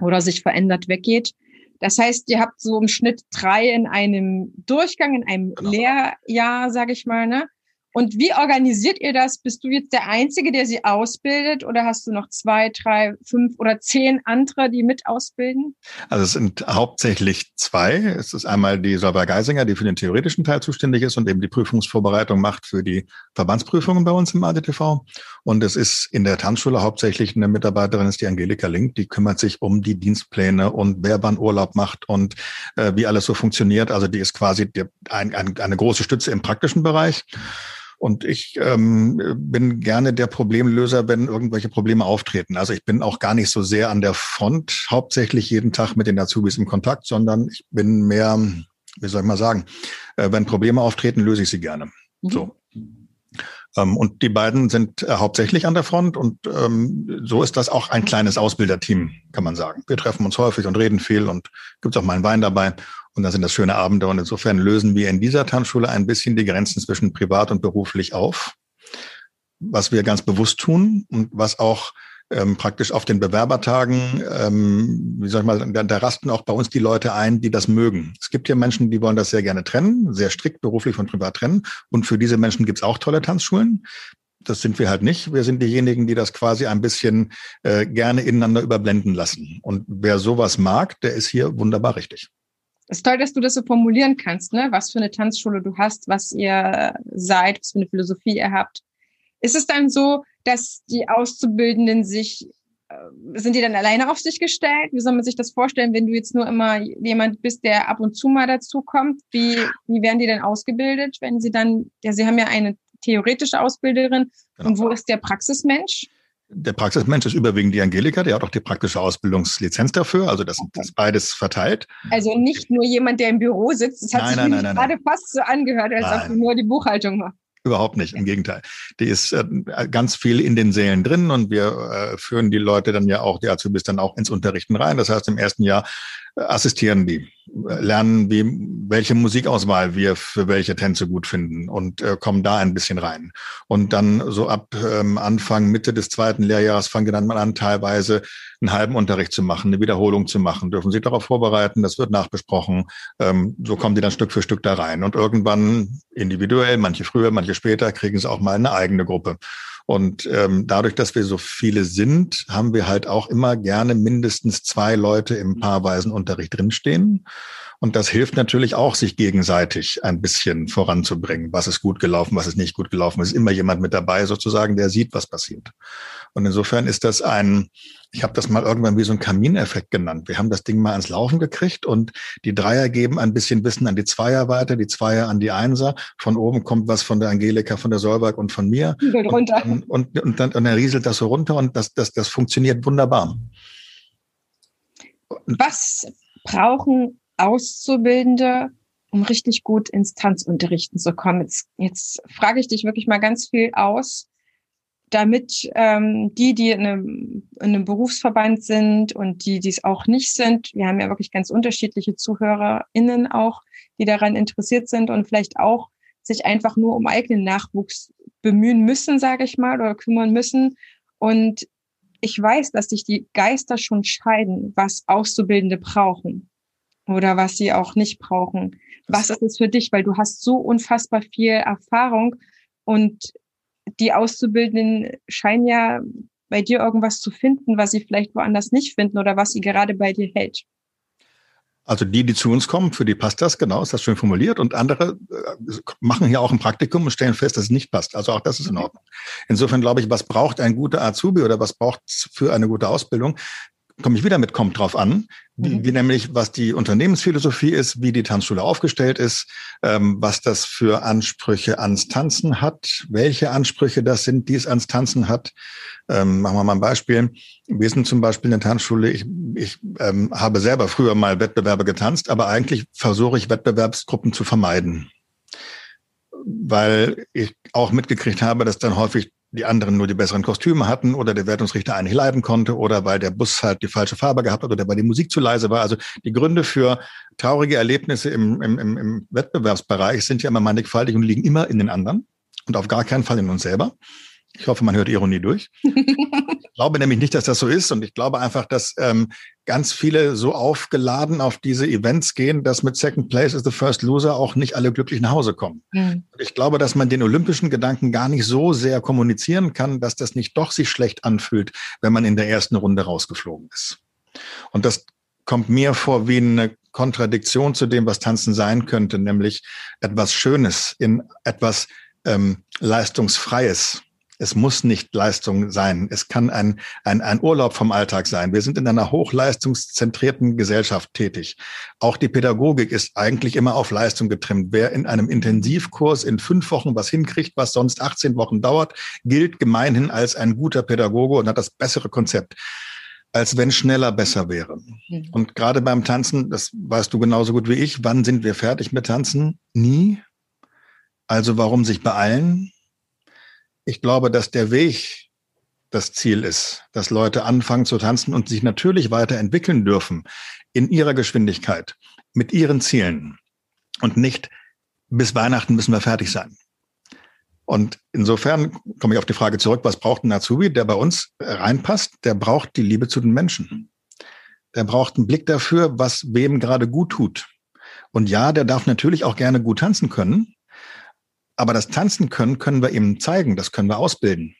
oder sich verändert weggeht. Das heißt, ihr habt so im Schnitt drei in einem Durchgang, in einem genau. Lehrjahr, sage ich mal, ne? Und wie organisiert ihr das? Bist du jetzt der Einzige, der sie ausbildet oder hast du noch zwei, drei, fünf oder zehn andere, die mit ausbilden? Also es sind hauptsächlich zwei. Es ist einmal die Solveig Geisinger, die für den theoretischen Teil zuständig ist und eben die Prüfungsvorbereitung macht für die Verbandsprüfungen bei uns im ADTV. Und es ist in der Tanzschule hauptsächlich eine Mitarbeiterin, ist die Angelika Link, die kümmert sich um die Dienstpläne und wer wann Urlaub macht und äh, wie alles so funktioniert. Also die ist quasi die, ein, ein, eine große Stütze im praktischen Bereich. Und ich ähm, bin gerne der Problemlöser, wenn irgendwelche Probleme auftreten. Also ich bin auch gar nicht so sehr an der Front, hauptsächlich jeden Tag mit den Azubis im Kontakt, sondern ich bin mehr, wie soll ich mal sagen, äh, wenn Probleme auftreten, löse ich sie gerne. Mhm. So. Ähm, und die beiden sind äh, hauptsächlich an der Front und ähm, so ist das auch ein kleines Ausbilderteam, kann man sagen. Wir treffen uns häufig und reden viel und gibt auch mal einen Wein dabei. Und dann sind das schöne Abende. Und insofern lösen wir in dieser Tanzschule ein bisschen die Grenzen zwischen privat und beruflich auf, was wir ganz bewusst tun und was auch ähm, praktisch auf den Bewerbertagen, ähm, wie soll ich mal, da, da rasten auch bei uns die Leute ein, die das mögen. Es gibt ja Menschen, die wollen das sehr gerne trennen, sehr strikt beruflich von privat trennen. Und für diese Menschen gibt's auch tolle Tanzschulen. Das sind wir halt nicht. Wir sind diejenigen, die das quasi ein bisschen äh, gerne ineinander überblenden lassen. Und wer sowas mag, der ist hier wunderbar richtig. Es ist toll, dass du das so formulieren kannst, ne? was für eine Tanzschule du hast, was ihr seid, was für eine Philosophie ihr habt. Ist es dann so, dass die Auszubildenden sich, äh, sind die dann alleine auf sich gestellt? Wie soll man sich das vorstellen, wenn du jetzt nur immer jemand bist, der ab und zu mal dazukommt? Wie, wie werden die denn ausgebildet, wenn sie dann, ja, sie haben ja eine theoretische Ausbilderin. Genau. Und wo ist der Praxismensch? Der Praxismensch ist überwiegend die Angelika, die hat auch die praktische Ausbildungslizenz dafür. Also das, das ist beides verteilt. Also nicht nur jemand, der im Büro sitzt. Das hat nein, sich nein, nein, gerade fast so angehört, als ob du nur die Buchhaltung machst. Überhaupt nicht, im Gegenteil. Die ist äh, ganz viel in den Sälen drin und wir äh, führen die Leute dann ja auch, die Azubis dann auch ins Unterrichten rein. Das heißt, im ersten Jahr assistieren die, äh, lernen, wie, welche Musikauswahl wir für welche Tänze gut finden und äh, kommen da ein bisschen rein. Und dann so ab ähm, Anfang, Mitte des zweiten Lehrjahres fangen wir dann mal an, teilweise einen halben Unterricht zu machen, eine Wiederholung zu machen, dürfen sich darauf vorbereiten, das wird nachbesprochen. Ähm, so kommen die dann Stück für Stück da rein. Und irgendwann individuell, manche früher, manche später, kriegen sie auch mal eine eigene Gruppe. Und ähm, dadurch, dass wir so viele sind, haben wir halt auch immer gerne mindestens zwei Leute im paarweisen Unterricht drinstehen. Und das hilft natürlich auch, sich gegenseitig ein bisschen voranzubringen. Was ist gut gelaufen, was ist nicht gut gelaufen. Es ist immer jemand mit dabei sozusagen, der sieht, was passiert. Und insofern ist das ein, ich habe das mal irgendwann wie so ein Kamineffekt genannt. Wir haben das Ding mal ans Laufen gekriegt und die Dreier geben ein bisschen Wissen an die Zweier weiter, die Zweier an die Einser. Von oben kommt was von der Angelika, von der Solberg und von mir. runter. Und, und, und, dann, und dann rieselt das so runter und das, das, das funktioniert wunderbar. Was brauchen Auszubildende, um richtig gut ins Tanzunterrichten zu kommen? Jetzt, jetzt frage ich dich wirklich mal ganz viel aus, damit ähm, die, die in einem, in einem Berufsverband sind und die, die es auch nicht sind, wir haben ja wirklich ganz unterschiedliche ZuhörerInnen auch, die daran interessiert sind und vielleicht auch sich einfach nur um eigenen Nachwuchs bemühen müssen, sage ich mal, oder kümmern müssen. Und ich weiß, dass sich die Geister schon scheiden, was Auszubildende brauchen oder was sie auch nicht brauchen. Was ist es für dich? Weil du hast so unfassbar viel Erfahrung und die Auszubildenden scheinen ja bei dir irgendwas zu finden, was sie vielleicht woanders nicht finden oder was sie gerade bei dir hält. Also die, die zu uns kommen, für die passt das, genau, ist das schön formuliert. Und andere äh, machen hier auch ein Praktikum und stellen fest, dass es nicht passt. Also auch das ist in Ordnung. Insofern glaube ich, was braucht ein guter Azubi oder was braucht es für eine gute Ausbildung? Komme ich wieder mit kommt drauf an, wie, mhm. wie nämlich was die Unternehmensphilosophie ist, wie die Tanzschule aufgestellt ist, ähm, was das für Ansprüche ans Tanzen hat, welche Ansprüche das sind, die es ans Tanzen hat. Ähm, machen wir mal ein Beispiel. Wir sind zum Beispiel eine Tanzschule. Ich, ich ähm, habe selber früher mal Wettbewerbe getanzt, aber eigentlich versuche ich Wettbewerbsgruppen zu vermeiden weil ich auch mitgekriegt habe, dass dann häufig die anderen nur die besseren Kostüme hatten oder der Wertungsrichter eigentlich leiden konnte oder weil der Bus halt die falsche Farbe gehabt hat oder weil die Musik zu leise war. Also die Gründe für traurige Erlebnisse im, im, im Wettbewerbsbereich sind ja immer mannigfaltig und liegen immer in den anderen und auf gar keinen Fall in uns selber. Ich hoffe, man hört Ironie durch. ich glaube nämlich nicht, dass das so ist. Und ich glaube einfach, dass ähm, ganz viele so aufgeladen auf diese Events gehen, dass mit Second Place is the First Loser auch nicht alle glücklich nach Hause kommen. Mhm. Ich glaube, dass man den olympischen Gedanken gar nicht so sehr kommunizieren kann, dass das nicht doch sich schlecht anfühlt, wenn man in der ersten Runde rausgeflogen ist. Und das kommt mir vor wie eine Kontradiktion zu dem, was Tanzen sein könnte, nämlich etwas Schönes in etwas ähm, Leistungsfreies es muss nicht Leistung sein. Es kann ein, ein, ein Urlaub vom Alltag sein. Wir sind in einer hochleistungszentrierten Gesellschaft tätig. Auch die Pädagogik ist eigentlich immer auf Leistung getrimmt. Wer in einem Intensivkurs in fünf Wochen was hinkriegt, was sonst 18 Wochen dauert, gilt gemeinhin als ein guter Pädagoge und hat das bessere Konzept als wenn schneller besser wäre. Mhm. Und gerade beim Tanzen, das weißt du genauso gut wie ich, wann sind wir fertig mit Tanzen? Nie. Also warum sich beeilen? Ich glaube, dass der Weg das Ziel ist, dass Leute anfangen zu tanzen und sich natürlich weiterentwickeln dürfen in ihrer Geschwindigkeit, mit ihren Zielen und nicht bis Weihnachten müssen wir fertig sein. Und insofern komme ich auf die Frage zurück, was braucht ein Azubi, der bei uns reinpasst? Der braucht die Liebe zu den Menschen. Der braucht einen Blick dafür, was wem gerade gut tut. Und ja, der darf natürlich auch gerne gut tanzen können, aber das Tanzen können, können wir ihm zeigen, das können wir ausbilden.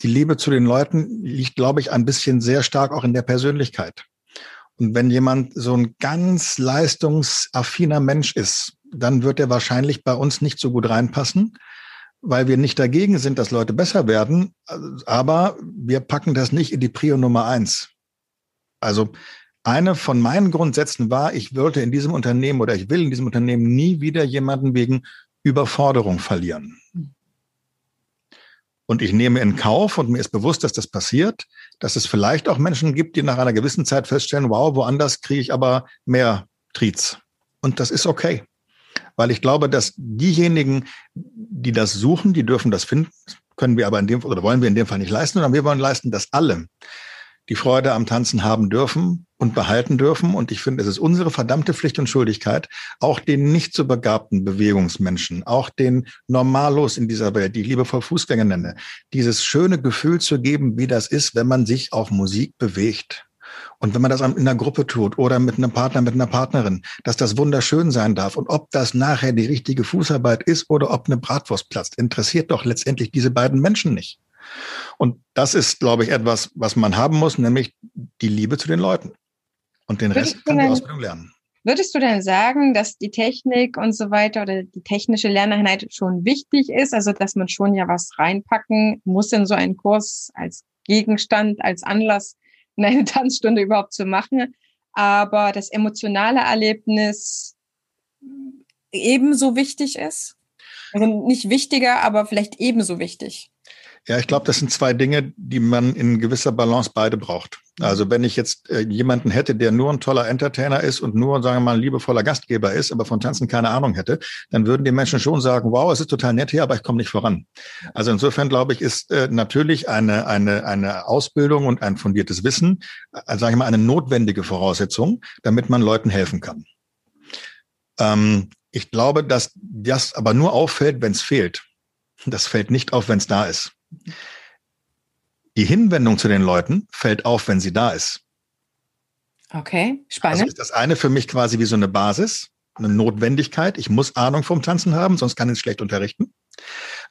Die Liebe zu den Leuten liegt, glaube ich, ein bisschen sehr stark auch in der Persönlichkeit. Und wenn jemand so ein ganz leistungsaffiner Mensch ist, dann wird er wahrscheinlich bei uns nicht so gut reinpassen, weil wir nicht dagegen sind, dass Leute besser werden, aber wir packen das nicht in die Prio Nummer eins. Also eine von meinen Grundsätzen war, ich wollte in diesem Unternehmen oder ich will in diesem Unternehmen nie wieder jemanden wegen Überforderung verlieren. Und ich nehme in Kauf und mir ist bewusst, dass das passiert, dass es vielleicht auch Menschen gibt, die nach einer gewissen Zeit feststellen, wow, woanders kriege ich aber mehr Triez. Und das ist okay. Weil ich glaube, dass diejenigen, die das suchen, die dürfen das finden, können wir aber in dem oder wollen wir in dem Fall nicht leisten, sondern wir wollen leisten, dass alle die Freude am Tanzen haben dürfen und behalten dürfen. Und ich finde, es ist unsere verdammte Pflicht und Schuldigkeit, auch den nicht so begabten Bewegungsmenschen, auch den Normalos in dieser Welt, die ich liebevoll Fußgänger nenne, dieses schöne Gefühl zu geben, wie das ist, wenn man sich auf Musik bewegt. Und wenn man das in einer Gruppe tut oder mit einem Partner, mit einer Partnerin, dass das wunderschön sein darf. Und ob das nachher die richtige Fußarbeit ist oder ob eine Bratwurst platzt, interessiert doch letztendlich diese beiden Menschen nicht. Und das ist, glaube ich, etwas, was man haben muss, nämlich die Liebe zu den Leuten. Und den Rest kann die Ausbildung lernen. Würdest du denn sagen, dass die Technik und so weiter oder die technische Lerneinheit schon wichtig ist? Also, dass man schon ja was reinpacken muss in so einen Kurs als Gegenstand, als Anlass, in eine Tanzstunde überhaupt zu machen. Aber das emotionale Erlebnis ebenso wichtig ist? Also nicht wichtiger, aber vielleicht ebenso wichtig. Ja, ich glaube, das sind zwei Dinge, die man in gewisser Balance beide braucht. Also wenn ich jetzt äh, jemanden hätte, der nur ein toller Entertainer ist und nur, sagen wir mal, ein liebevoller Gastgeber ist, aber von Tanzen keine Ahnung hätte, dann würden die Menschen schon sagen, wow, es ist total nett hier, aber ich komme nicht voran. Also insofern glaube ich, ist äh, natürlich eine, eine, eine Ausbildung und ein fundiertes Wissen, äh, sage ich mal, eine notwendige Voraussetzung, damit man Leuten helfen kann. Ähm, ich glaube, dass das aber nur auffällt, wenn es fehlt. Das fällt nicht auf, wenn es da ist. Die Hinwendung zu den Leuten fällt auf, wenn sie da ist. Okay, spannend. Also ist das eine für mich quasi wie so eine Basis, eine Notwendigkeit. Ich muss Ahnung vom Tanzen haben, sonst kann ich es schlecht unterrichten.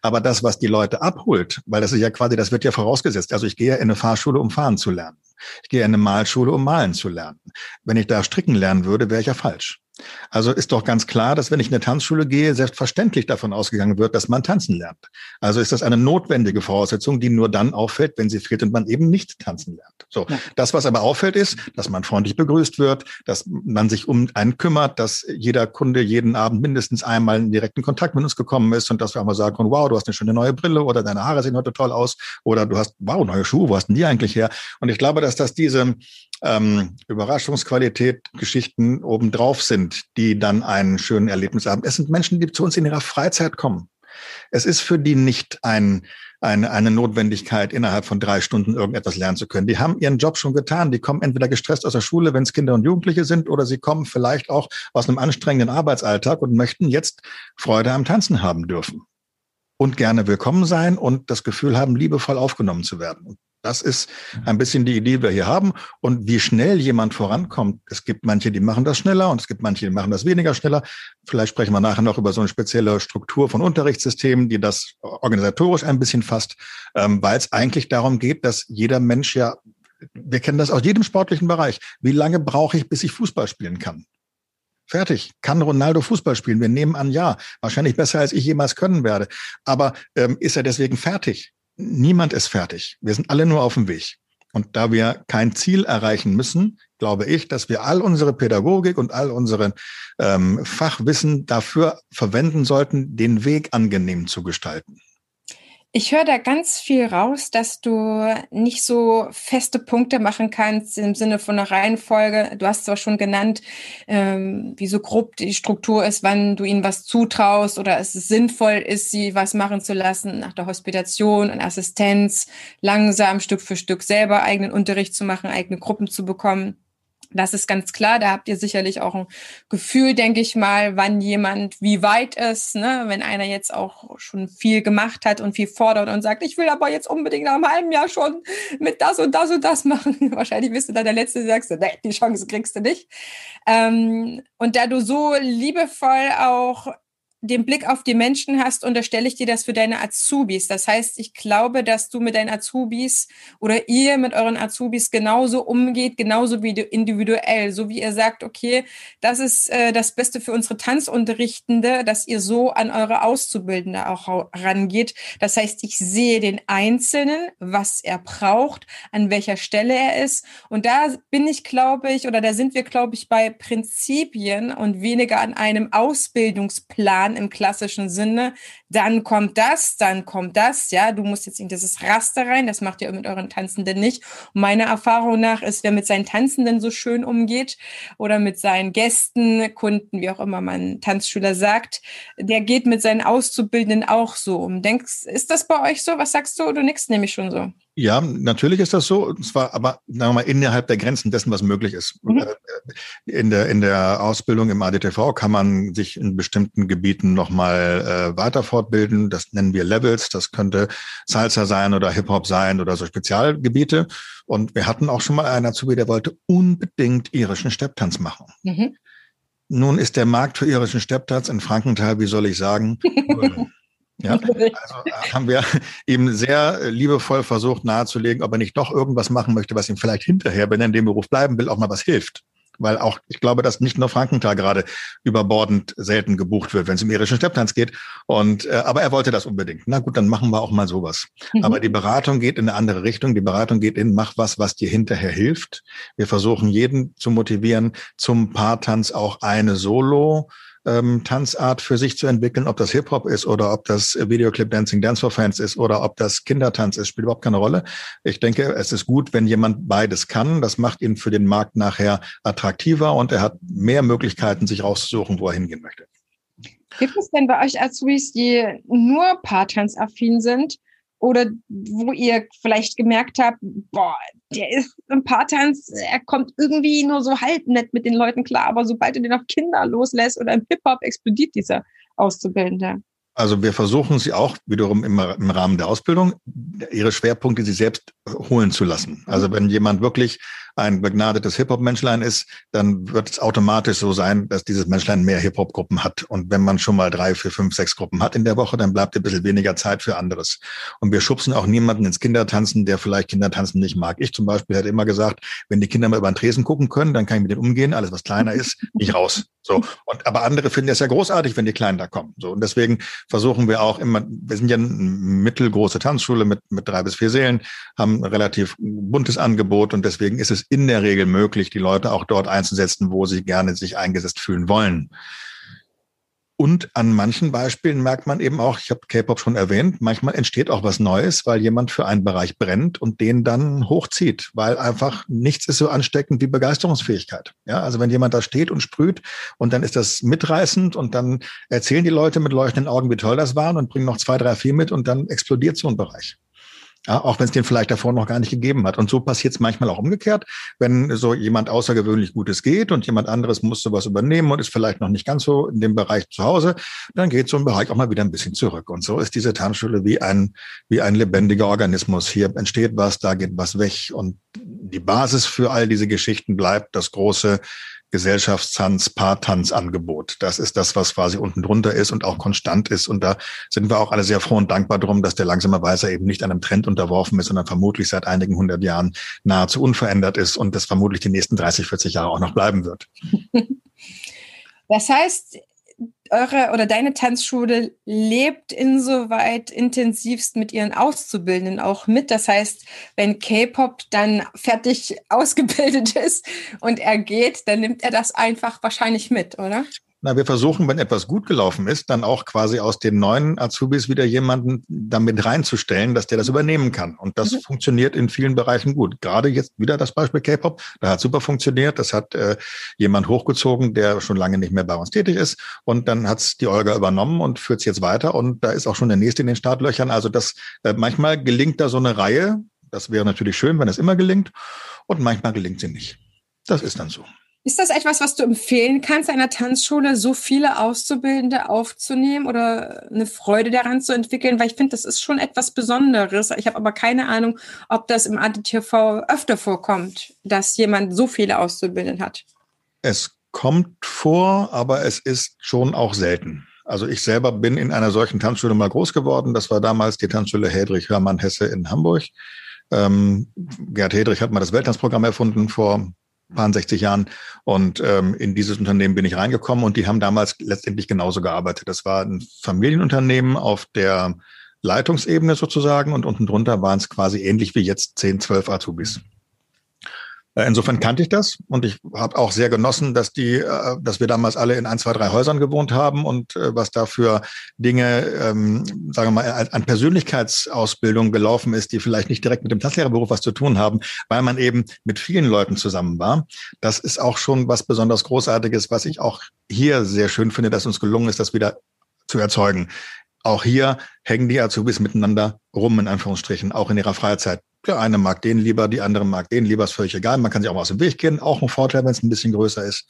Aber das, was die Leute abholt, weil das ist ja quasi, das wird ja vorausgesetzt. Also ich gehe in eine Fahrschule, um fahren zu lernen. Ich gehe in eine Malschule, um malen zu lernen. Wenn ich da stricken lernen würde, wäre ich ja falsch. Also ist doch ganz klar, dass wenn ich in eine Tanzschule gehe, selbstverständlich davon ausgegangen wird, dass man tanzen lernt. Also ist das eine notwendige Voraussetzung, die nur dann auffällt, wenn sie fehlt und man eben nicht tanzen lernt. So, ja. das, was aber auffällt, ist, dass man freundlich begrüßt wird, dass man sich um einen kümmert, dass jeder Kunde jeden Abend mindestens einmal in direkten Kontakt mit uns gekommen ist und dass wir auch mal sagen können, wow, du hast eine schöne neue Brille oder deine Haare sehen heute toll aus oder du hast, wow, neue Schuhe, wo hast denn die eigentlich her? Und ich glaube, dass das diese ähm, Überraschungsqualität Geschichten obendrauf sind, die dann einen schönen Erlebnis haben. Es sind Menschen, die zu uns in ihrer Freizeit kommen. Es ist für die nicht ein, eine, eine Notwendigkeit, innerhalb von drei Stunden irgendetwas lernen zu können. Die haben ihren Job schon getan. Die kommen entweder gestresst aus der Schule, wenn es Kinder und Jugendliche sind, oder sie kommen vielleicht auch aus einem anstrengenden Arbeitsalltag und möchten jetzt Freude am Tanzen haben dürfen. Und gerne willkommen sein und das Gefühl haben, liebevoll aufgenommen zu werden. Das ist ein bisschen die Idee, die wir hier haben. Und wie schnell jemand vorankommt, es gibt manche, die machen das schneller und es gibt manche, die machen das weniger schneller. Vielleicht sprechen wir nachher noch über so eine spezielle Struktur von Unterrichtssystemen, die das organisatorisch ein bisschen fasst, ähm, weil es eigentlich darum geht, dass jeder Mensch ja, wir kennen das aus jedem sportlichen Bereich. Wie lange brauche ich, bis ich Fußball spielen kann? Fertig. Kann Ronaldo Fußball spielen? Wir nehmen an, ja. Wahrscheinlich besser, als ich jemals können werde. Aber ähm, ist er deswegen fertig? Niemand ist fertig. Wir sind alle nur auf dem Weg. Und da wir kein Ziel erreichen müssen, glaube ich, dass wir all unsere Pädagogik und all unseren ähm, Fachwissen dafür verwenden sollten, den Weg angenehm zu gestalten. Ich höre da ganz viel raus, dass du nicht so feste Punkte machen kannst im Sinne von einer Reihenfolge. Du hast zwar schon genannt, ähm, wie so grob die Struktur ist, wann du ihnen was zutraust oder es sinnvoll ist, sie was machen zu lassen nach der Hospitation und Assistenz, langsam Stück für Stück selber eigenen Unterricht zu machen, eigene Gruppen zu bekommen. Das ist ganz klar. Da habt ihr sicherlich auch ein Gefühl, denke ich mal, wann jemand wie weit ist. Ne? Wenn einer jetzt auch schon viel gemacht hat und viel fordert und sagt, ich will aber jetzt unbedingt nach einem halben Jahr schon mit das und das und das machen. Wahrscheinlich bist du dann der Letzte, der sagst, nee, die Chance kriegst du nicht. Ähm, und da du so liebevoll auch den Blick auf die Menschen hast, unterstelle ich dir das für deine Azubis. Das heißt, ich glaube, dass du mit deinen Azubis oder ihr mit euren Azubis genauso umgeht, genauso wie individuell, so wie ihr sagt, okay, das ist äh, das Beste für unsere Tanzunterrichtende, dass ihr so an eure Auszubildende auch rangeht. Das heißt, ich sehe den Einzelnen, was er braucht, an welcher Stelle er ist. Und da bin ich, glaube ich, oder da sind wir, glaube ich, bei Prinzipien und weniger an einem Ausbildungsplan im klassischen Sinne, dann kommt das, dann kommt das, ja, du musst jetzt in dieses Raster rein, das macht ihr mit euren Tanzenden nicht. Meiner Erfahrung nach ist, wer mit seinen Tanzenden so schön umgeht oder mit seinen Gästen, Kunden, wie auch immer man Tanzschüler sagt, der geht mit seinen Auszubildenden auch so um. Denkst, ist das bei euch so? Was sagst du? Du nix nämlich schon so. Ja, natürlich ist das so. Und zwar aber, sagen wir mal, innerhalb der Grenzen dessen, was möglich ist. Mhm. Äh, in der, in der Ausbildung im ADTV kann man sich in bestimmten Gebieten nochmal äh, weiter fortbilden. Das nennen wir Levels. Das könnte Salsa sein oder Hip-Hop sein oder so Spezialgebiete. Und wir hatten auch schon mal einen Azubi, der wollte unbedingt irischen Stepptanz machen. Mhm. Nun ist der Markt für irischen Stepptanz in Frankenthal, wie soll ich sagen, Ja, also äh, haben wir ihm sehr liebevoll versucht nahezulegen, ob er nicht doch irgendwas machen möchte, was ihm vielleicht hinterher, wenn er in dem Beruf bleiben will, auch mal was hilft. Weil auch, ich glaube, dass nicht nur Frankenthal gerade überbordend selten gebucht wird, wenn es um irischen Stepptanz geht. Und, äh, aber er wollte das unbedingt. Na gut, dann machen wir auch mal sowas. Mhm. Aber die Beratung geht in eine andere Richtung. Die Beratung geht in, mach was, was dir hinterher hilft. Wir versuchen jeden zu motivieren, zum Paartanz auch eine Solo ähm, Tanzart für sich zu entwickeln, ob das Hip-Hop ist oder ob das Videoclip Dancing Dance for Fans ist oder ob das Kindertanz ist, spielt überhaupt keine Rolle. Ich denke, es ist gut, wenn jemand beides kann. Das macht ihn für den Markt nachher attraktiver und er hat mehr Möglichkeiten, sich rauszusuchen, wo er hingehen möchte. Gibt es denn bei euch Azubis, die nur Paartanzaffin sind oder wo ihr vielleicht gemerkt habt, boah, der ist im Paartanz, er kommt irgendwie nur so halb nett mit den Leuten klar, aber sobald du den auf Kinder loslässt oder im Hip-Hop explodiert dieser Auszubildende. Also wir versuchen sie auch wiederum im, im Rahmen der Ausbildung, ihre Schwerpunkte sie selbst holen zu lassen. Also wenn jemand wirklich ein begnadetes Hip-Hop-Menschlein ist, dann wird es automatisch so sein, dass dieses Menschlein mehr Hip-Hop-Gruppen hat. Und wenn man schon mal drei, vier, fünf, sechs Gruppen hat in der Woche, dann bleibt ein bisschen weniger Zeit für anderes. Und wir schubsen auch niemanden ins Kindertanzen, der vielleicht Kindertanzen nicht mag. Ich zum Beispiel hätte immer gesagt, wenn die Kinder mal über den Tresen gucken können, dann kann ich mit denen umgehen. Alles, was kleiner ist, nicht raus. So. Und, aber andere finden es ja großartig, wenn die Kleinen da kommen. So. Und deswegen versuchen wir auch immer, wir sind ja eine mittelgroße Tanzschule mit, mit drei bis vier Sälen, haben relativ buntes Angebot und deswegen ist es in der Regel möglich, die Leute auch dort einzusetzen, wo sie gerne sich eingesetzt fühlen wollen. Und an manchen Beispielen merkt man eben auch, ich habe K-Pop schon erwähnt, manchmal entsteht auch was Neues, weil jemand für einen Bereich brennt und den dann hochzieht, weil einfach nichts ist so ansteckend wie Begeisterungsfähigkeit. Ja, also wenn jemand da steht und sprüht und dann ist das mitreißend und dann erzählen die Leute mit leuchtenden Augen, wie toll das war und bringen noch zwei, drei, vier mit und dann explodiert so ein Bereich. Ja, auch wenn es den vielleicht davor noch gar nicht gegeben hat. Und so passiert es manchmal auch umgekehrt, wenn so jemand außergewöhnlich Gutes geht und jemand anderes muss sowas übernehmen und ist vielleicht noch nicht ganz so in dem Bereich zu Hause, dann geht so ein Bereich auch mal wieder ein bisschen zurück. Und so ist diese Tanzschule wie ein, wie ein lebendiger Organismus. Hier entsteht was, da geht was weg. Und die Basis für all diese Geschichten bleibt das große Gesellschaftstanz, Paartanzangebot. Das ist das, was quasi unten drunter ist und auch konstant ist. Und da sind wir auch alle sehr froh und dankbar drum, dass der langsame Weißer eben nicht einem Trend unterworfen ist, sondern vermutlich seit einigen hundert Jahren nahezu unverändert ist und das vermutlich die nächsten 30, 40 Jahre auch noch bleiben wird. Das heißt, eure oder deine Tanzschule lebt insoweit intensivst mit ihren Auszubildenden auch mit. Das heißt, wenn K-Pop dann fertig ausgebildet ist und er geht, dann nimmt er das einfach wahrscheinlich mit, oder? Na, wir versuchen, wenn etwas gut gelaufen ist, dann auch quasi aus den neuen Azubis wieder jemanden damit reinzustellen, dass der das übernehmen kann. Und das mhm. funktioniert in vielen Bereichen gut. Gerade jetzt wieder das Beispiel K-Pop. Da hat super funktioniert. Das hat äh, jemand hochgezogen, der schon lange nicht mehr bei uns tätig ist. Und dann hat's die Olga übernommen und führt es jetzt weiter. Und da ist auch schon der nächste in den Startlöchern. Also das äh, manchmal gelingt da so eine Reihe. Das wäre natürlich schön, wenn es immer gelingt. Und manchmal gelingt sie nicht. Das ist dann so. Ist das etwas, was du empfehlen kannst, einer Tanzschule so viele Auszubildende aufzunehmen oder eine Freude daran zu entwickeln? Weil ich finde, das ist schon etwas Besonderes. Ich habe aber keine Ahnung, ob das im ADTV öfter vorkommt, dass jemand so viele Auszubildende hat. Es kommt vor, aber es ist schon auch selten. Also ich selber bin in einer solchen Tanzschule mal groß geworden. Das war damals die Tanzschule Hedrich Hörmann Hesse in Hamburg. Ähm, Gerd Hedrich hat mal das Welttanzprogramm erfunden vor paar 60 Jahren. Und ähm, in dieses Unternehmen bin ich reingekommen und die haben damals letztendlich genauso gearbeitet. Das war ein Familienunternehmen auf der Leitungsebene sozusagen und unten drunter waren es quasi ähnlich wie jetzt 10, 12 Azubis. Äh, insofern kannte ich das und ich habe auch sehr genossen, dass die, äh, dass wir damals alle in ein, zwei, drei Häusern gewohnt haben und äh, was da für Dinge, ähm, sagen wir mal, an Persönlichkeitsausbildung gelaufen ist, die vielleicht nicht direkt mit dem Tanzlehrerberuf was zu tun haben, weil man eben mit vielen Leuten zusammen war. Das ist auch schon was besonders Großartiges, was ich auch hier sehr schön finde, dass uns gelungen ist, das wieder zu erzeugen. Auch hier hängen die Azubis miteinander rum, in Anführungsstrichen, auch in ihrer Freizeit. Der eine mag den lieber, die andere mag den lieber, ist völlig egal. Man kann sich auch mal aus dem Weg gehen. Auch ein Vorteil, wenn es ein bisschen größer ist.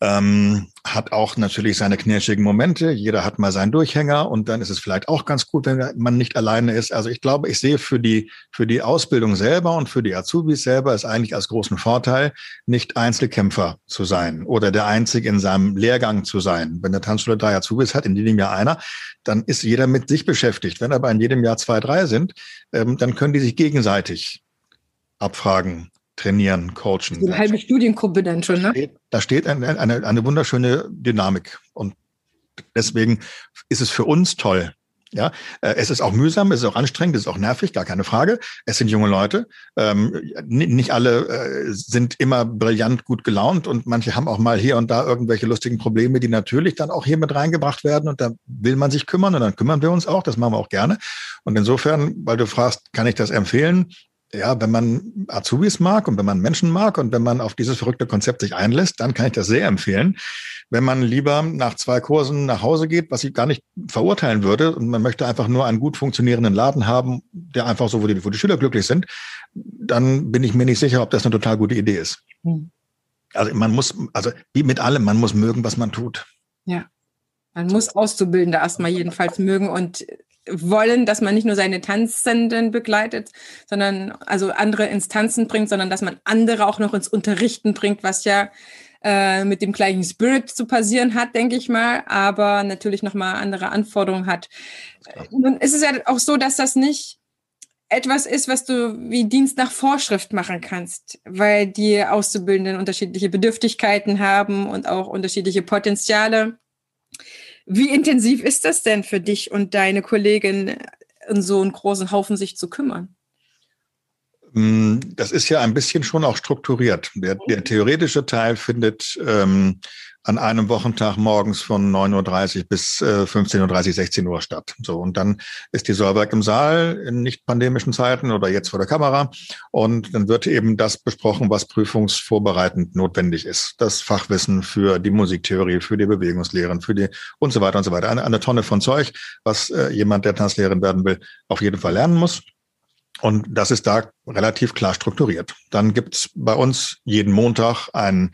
Ähm, hat auch natürlich seine knirschigen Momente. Jeder hat mal seinen Durchhänger und dann ist es vielleicht auch ganz gut, wenn man nicht alleine ist. Also ich glaube, ich sehe für die, für die Ausbildung selber und für die Azubis selber ist eigentlich als großen Vorteil, nicht Einzelkämpfer zu sein oder der Einzige in seinem Lehrgang zu sein. Wenn der Tanzschule drei Azubis hat, in jedem Jahr einer, dann ist jeder mit sich beschäftigt. Wenn aber in jedem Jahr zwei, drei sind, ähm, dann können die sich gegenseitig abfragen, trainieren, coachen. eine halbe Studiengruppe dann schon, ne? Da steht, da steht eine, eine, eine wunderschöne Dynamik. Und deswegen ist es für uns toll, ja, äh, es ist auch mühsam, es ist auch anstrengend, es ist auch nervig, gar keine Frage. Es sind junge Leute. Ähm, nicht alle äh, sind immer brillant gut gelaunt und manche haben auch mal hier und da irgendwelche lustigen Probleme, die natürlich dann auch hier mit reingebracht werden und da will man sich kümmern und dann kümmern wir uns auch. Das machen wir auch gerne. Und insofern, weil du fragst, kann ich das empfehlen? Ja, wenn man Azubis mag und wenn man Menschen mag und wenn man auf dieses verrückte Konzept sich einlässt, dann kann ich das sehr empfehlen wenn man lieber nach zwei Kursen nach Hause geht, was ich gar nicht verurteilen würde, und man möchte einfach nur einen gut funktionierenden Laden haben, der einfach so, wo die, wo die Schüler glücklich sind, dann bin ich mir nicht sicher, ob das eine total gute Idee ist. Hm. Also man muss, also wie mit allem, man muss mögen, was man tut. Ja. Man muss Auszubildende erstmal jedenfalls mögen und wollen, dass man nicht nur seine Tanzenden begleitet, sondern also andere Instanzen bringt, sondern dass man andere auch noch ins Unterrichten bringt, was ja äh, mit dem gleichen Spirit zu passieren hat, denke ich mal, aber natürlich nochmal andere Anforderungen hat. Nun ist es ja auch so, dass das nicht etwas ist, was du wie Dienst nach Vorschrift machen kannst, weil die Auszubildenden unterschiedliche Bedürftigkeiten haben und auch unterschiedliche Potenziale. Wie intensiv ist das denn für dich und deine Kollegin, in so einen großen Haufen sich zu kümmern? Mm, das ist ja ein bisschen schon auch strukturiert. Der, der theoretische Teil findet ähm, an einem Wochentag morgens von 9.30 Uhr bis äh, 15.30 Uhr, 16 Uhr statt. So, und dann ist die Sollwerk im Saal in nicht pandemischen Zeiten oder jetzt vor der Kamera. Und dann wird eben das besprochen, was prüfungsvorbereitend notwendig ist. Das Fachwissen für die Musiktheorie, für die Bewegungslehren, für die und so weiter und so weiter. Eine, eine Tonne von Zeug, was äh, jemand, der Tanzlehrerin werden will, auf jeden Fall lernen muss. Und das ist da relativ klar strukturiert. Dann gibt's bei uns jeden Montag einen,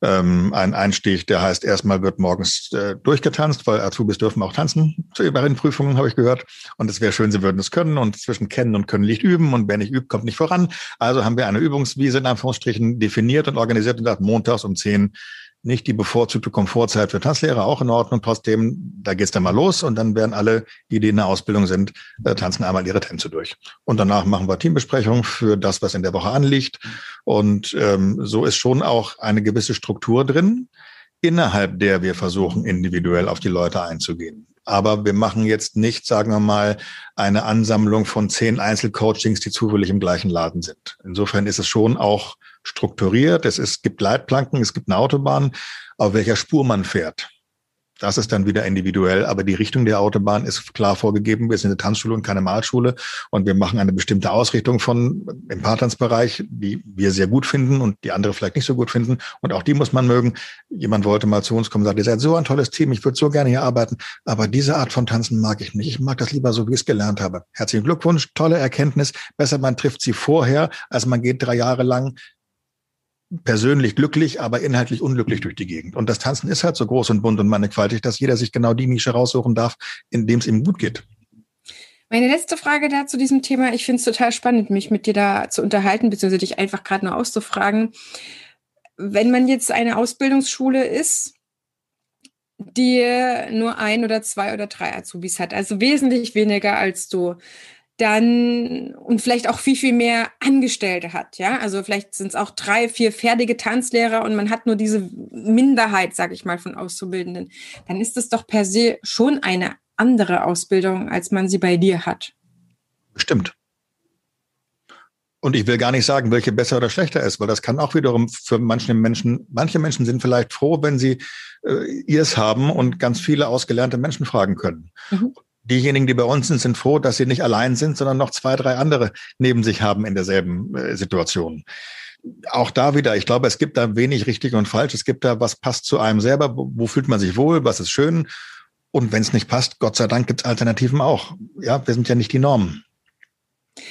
ähm, einen Einstieg, der heißt, erstmal wird morgens äh, durchgetanzt, weil Azubis dürfen auch tanzen zu ihren Prüfungen, habe ich gehört. Und es wäre schön, sie würden es können. Und zwischen kennen und können liegt üben. Und wer nicht übt, kommt nicht voran. Also haben wir eine Übungswiese in Anführungsstrichen definiert und organisiert und gesagt, montags um zehn nicht die bevorzugte Komfortzeit für Tanzlehrer, auch in Ordnung. Trotzdem, da geht's dann mal los und dann werden alle, die, die in der Ausbildung sind, äh, tanzen einmal ihre Tänze durch. Und danach machen wir Teambesprechungen für das, was in der Woche anliegt. Und ähm, so ist schon auch eine gewisse Struktur drin, innerhalb der wir versuchen, individuell auf die Leute einzugehen. Aber wir machen jetzt nicht, sagen wir mal, eine Ansammlung von zehn Einzelcoachings, die zufällig im gleichen Laden sind. Insofern ist es schon auch strukturiert. Es ist, gibt Leitplanken, es gibt eine Autobahn, auf welcher Spur man fährt. Das ist dann wieder individuell, aber die Richtung der Autobahn ist klar vorgegeben. Wir sind eine Tanzschule und keine Malschule und wir machen eine bestimmte Ausrichtung von im Paartanzbereich, die wir sehr gut finden und die andere vielleicht nicht so gut finden. Und auch die muss man mögen. Jemand wollte mal zu uns kommen und sagt, ihr seid so ein tolles Team, ich würde so gerne hier arbeiten, aber diese Art von Tanzen mag ich nicht. Ich mag das lieber so, wie ich es gelernt habe. Herzlichen Glückwunsch, tolle Erkenntnis. Besser man trifft sie vorher, als man geht drei Jahre lang persönlich glücklich, aber inhaltlich unglücklich durch die Gegend. Und das Tanzen ist halt so groß und bunt und mannigfaltig, dass jeder sich genau die Nische raussuchen darf, in dem es ihm gut geht. Meine letzte Frage da zu diesem Thema. Ich finde es total spannend, mich mit dir da zu unterhalten, beziehungsweise dich einfach gerade nur auszufragen. Wenn man jetzt eine Ausbildungsschule ist, die nur ein oder zwei oder drei Azubis hat, also wesentlich weniger als du, dann und vielleicht auch viel, viel mehr Angestellte hat, ja. Also vielleicht sind es auch drei, vier fertige Tanzlehrer und man hat nur diese Minderheit, sage ich mal, von Auszubildenden. Dann ist es doch per se schon eine andere Ausbildung, als man sie bei dir hat. Stimmt. Und ich will gar nicht sagen, welche besser oder schlechter ist, weil das kann auch wiederum für manche Menschen, manche Menschen sind vielleicht froh, wenn sie äh, ihrs haben und ganz viele ausgelernte Menschen fragen können. Mhm diejenigen, die bei uns sind, sind froh, dass sie nicht allein sind, sondern noch zwei, drei andere neben sich haben in derselben äh, Situation. Auch da wieder, ich glaube, es gibt da wenig richtig und falsch. Es gibt da, was passt zu einem selber, wo, wo fühlt man sich wohl, was ist schön. Und wenn es nicht passt, Gott sei Dank gibt es Alternativen auch. Ja, wir sind ja nicht die Normen.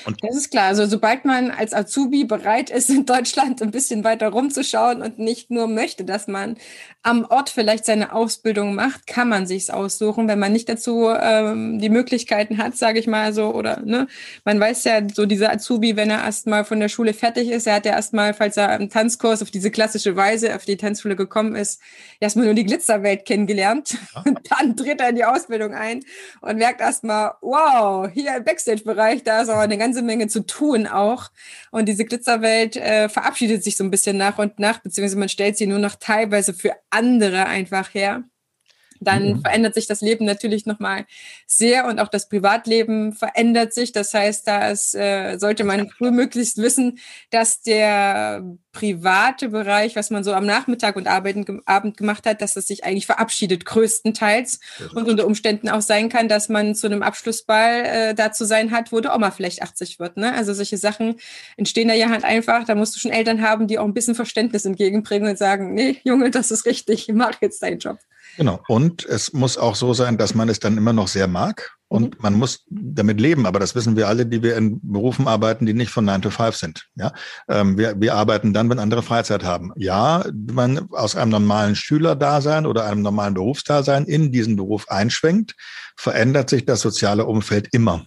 Und das ist klar. Also sobald man als Azubi bereit ist, in Deutschland ein bisschen weiter rumzuschauen und nicht nur möchte, dass man am Ort vielleicht seine Ausbildung macht, kann man sich's aussuchen, wenn man nicht dazu ähm, die Möglichkeiten hat, sage ich mal so. Oder ne, man weiß ja, so dieser Azubi, wenn er erstmal von der Schule fertig ist, er hat ja erstmal, falls er im Tanzkurs auf diese klassische Weise auf die Tanzschule gekommen ist, erstmal nur die Glitzerwelt kennengelernt. Ja. Und dann tritt er in die Ausbildung ein und merkt erstmal, wow, hier im Backstage-Bereich, da ist aber eine ganze Menge zu tun auch. Und diese Glitzerwelt äh, verabschiedet sich so ein bisschen nach und nach, beziehungsweise man stellt sie nur noch teilweise für andere einfach her dann mhm. verändert sich das Leben natürlich nochmal sehr und auch das Privatleben verändert sich. Das heißt, da ist, äh, sollte man frühmöglichst wissen, dass der private Bereich, was man so am Nachmittag und Arbeiten, Abend gemacht hat, dass das sich eigentlich verabschiedet, größtenteils. Und unter Umständen auch sein kann, dass man zu einem Abschlussball äh, da zu sein hat, wo der Oma vielleicht 80 wird. Ne? Also solche Sachen entstehen da ja halt einfach. Da musst du schon Eltern haben, die auch ein bisschen Verständnis entgegenbringen und sagen, nee, Junge, das ist richtig, mach jetzt deinen Job. Genau. Und es muss auch so sein, dass man es dann immer noch sehr mag. Und mhm. man muss damit leben, aber das wissen wir alle, die wir in Berufen arbeiten, die nicht von 9 to 5 sind. Ja, ähm, wir, wir arbeiten dann, wenn andere Freizeit haben. Ja, wenn man aus einem normalen Schülerdasein oder einem normalen Berufsdasein in diesen Beruf einschwenkt, verändert sich das soziale Umfeld immer.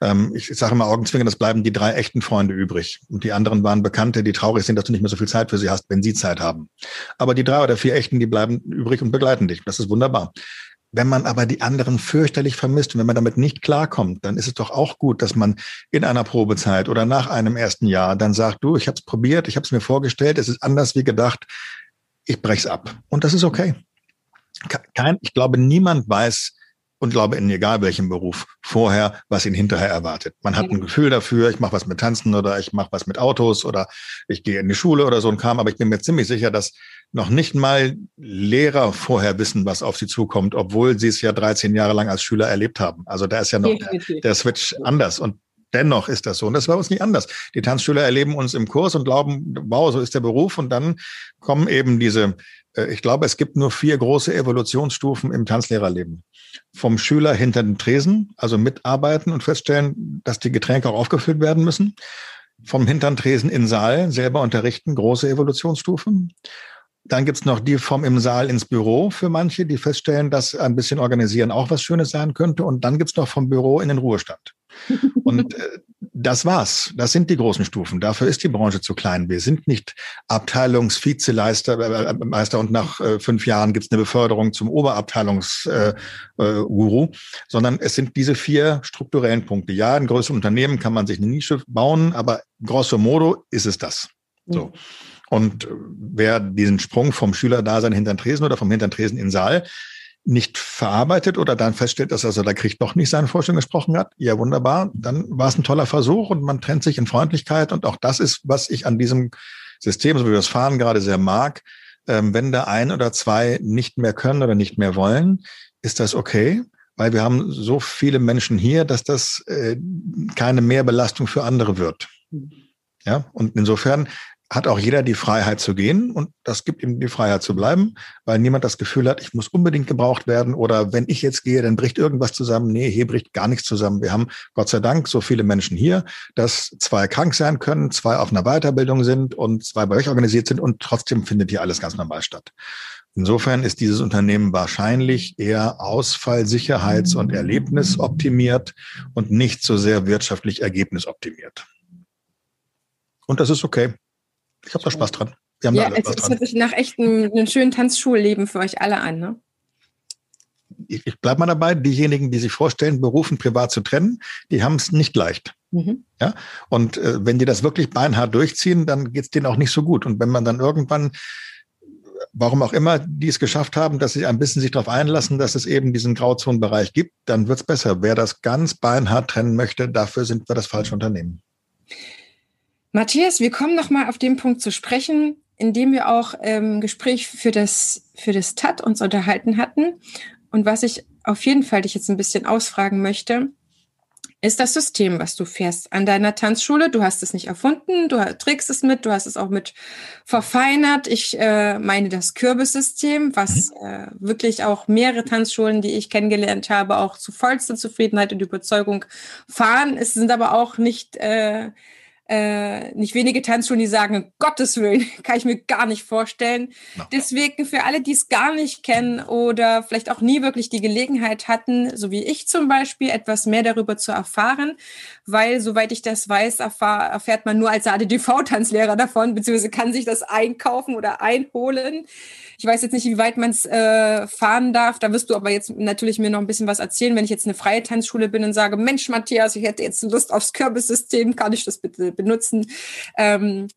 Ähm, ich sage immer Augenzwinkern, das bleiben die drei echten Freunde übrig. Und die anderen waren Bekannte, die traurig sind, dass du nicht mehr so viel Zeit für sie hast, wenn sie Zeit haben. Aber die drei oder vier echten, die bleiben übrig und begleiten dich. Das ist wunderbar. Wenn man aber die anderen fürchterlich vermisst und wenn man damit nicht klarkommt, dann ist es doch auch gut, dass man in einer Probezeit oder nach einem ersten Jahr dann sagt, du, ich habe es probiert, ich habe es mir vorgestellt, es ist anders wie gedacht, ich brech's ab. Und das ist okay. Kein, ich glaube, niemand weiß, und glaube in egal welchem Beruf vorher, was ihn hinterher erwartet. Man hat ein Gefühl dafür, ich mache was mit Tanzen oder ich mache was mit Autos oder ich gehe in die Schule oder so ein Kram, aber ich bin mir ziemlich sicher, dass noch nicht mal Lehrer vorher wissen, was auf sie zukommt, obwohl sie es ja 13 Jahre lang als Schüler erlebt haben. Also da ist ja noch der, der Switch anders und Dennoch ist das so. Und das war uns nicht anders. Die Tanzschüler erleben uns im Kurs und glauben, wow, so ist der Beruf. Und dann kommen eben diese, ich glaube, es gibt nur vier große Evolutionsstufen im Tanzlehrerleben vom Schüler hinter dem Tresen, also mitarbeiten und feststellen, dass die Getränke auch aufgefüllt werden müssen. Vom hinteren Tresen in Saal selber unterrichten, große Evolutionsstufen. Dann gibt's noch die vom im Saal ins Büro für manche, die feststellen, dass ein bisschen organisieren auch was Schönes sein könnte. Und dann gibt's noch vom Büro in den Ruhestand. Und äh, das war's. Das sind die großen Stufen. Dafür ist die Branche zu klein. Wir sind nicht Abteilungsvizemeister äh, äh, Meister und nach äh, fünf Jahren gibt's eine Beförderung zum Oberabteilungsguru, äh, äh, sondern es sind diese vier strukturellen Punkte. Ja, in größeren Unternehmen kann man sich eine Nische bauen, aber grosso modo ist es das. So. Mhm. Und wer diesen Sprung vom Schülerdasein hinter den Tresen oder vom hinteren Tresen in den Saal nicht verarbeitet oder dann feststellt, dass also der Krieg doch nicht seine Vorstellung gesprochen hat, ja wunderbar, dann war es ein toller Versuch und man trennt sich in Freundlichkeit. Und auch das ist, was ich an diesem System, so wie wir das fahren, gerade sehr mag. Ähm, wenn da ein oder zwei nicht mehr können oder nicht mehr wollen, ist das okay, weil wir haben so viele Menschen hier, dass das äh, keine Mehrbelastung für andere wird. Ja, und insofern hat auch jeder die Freiheit zu gehen und das gibt ihm die Freiheit zu bleiben, weil niemand das Gefühl hat, ich muss unbedingt gebraucht werden oder wenn ich jetzt gehe, dann bricht irgendwas zusammen. Nee, hier bricht gar nichts zusammen. Wir haben Gott sei Dank so viele Menschen hier, dass zwei krank sein können, zwei auf einer Weiterbildung sind und zwei bei euch organisiert sind und trotzdem findet hier alles ganz normal statt. Insofern ist dieses Unternehmen wahrscheinlich eher ausfallsicherheits- und erlebnisoptimiert und nicht so sehr wirtschaftlich ergebnisoptimiert. Und das ist okay. Ich habe da Spaß dran. Wir haben ja, da es, es hört sich nach echt einem, einem schönen Tanzschulleben für euch alle an, ne? Ich, ich bleibe mal dabei, diejenigen, die sich vorstellen, Berufen privat zu trennen, die haben es nicht leicht. Mhm. Ja? Und äh, wenn die das wirklich beinhart durchziehen, dann geht es denen auch nicht so gut. Und wenn man dann irgendwann warum auch immer die es geschafft haben, dass sie ein bisschen sich darauf einlassen, dass es eben diesen Grauzonenbereich gibt, dann wird es besser. Wer das ganz beinhart trennen möchte, dafür sind wir das falsche Unternehmen. Matthias, wir kommen noch mal auf den Punkt zu sprechen, in dem wir auch im Gespräch für das, für das TAT uns unterhalten hatten. Und was ich auf jeden Fall dich jetzt ein bisschen ausfragen möchte, ist das System, was du fährst an deiner Tanzschule. Du hast es nicht erfunden, du trägst es mit, du hast es auch mit verfeinert. Ich äh, meine das Kürbissystem, was mhm. äh, wirklich auch mehrere Tanzschulen, die ich kennengelernt habe, auch zu vollster Zufriedenheit und Überzeugung fahren. Es sind aber auch nicht äh, äh, nicht wenige Tanzschulen, die sagen, Gottes Willen, kann ich mir gar nicht vorstellen. No. Deswegen für alle, die es gar nicht kennen oder vielleicht auch nie wirklich die Gelegenheit hatten, so wie ich zum Beispiel, etwas mehr darüber zu erfahren, weil, soweit ich das weiß, erfahr, erfährt man nur als ADDV-Tanzlehrer davon, beziehungsweise kann sich das einkaufen oder einholen. Ich weiß jetzt nicht, wie weit man es äh, fahren darf. Da wirst du aber jetzt natürlich mir noch ein bisschen was erzählen. Wenn ich jetzt eine freie Tanzschule bin und sage, Mensch, Matthias, ich hätte jetzt Lust aufs Kürbissystem, kann ich das bitte benutzen? Ähm,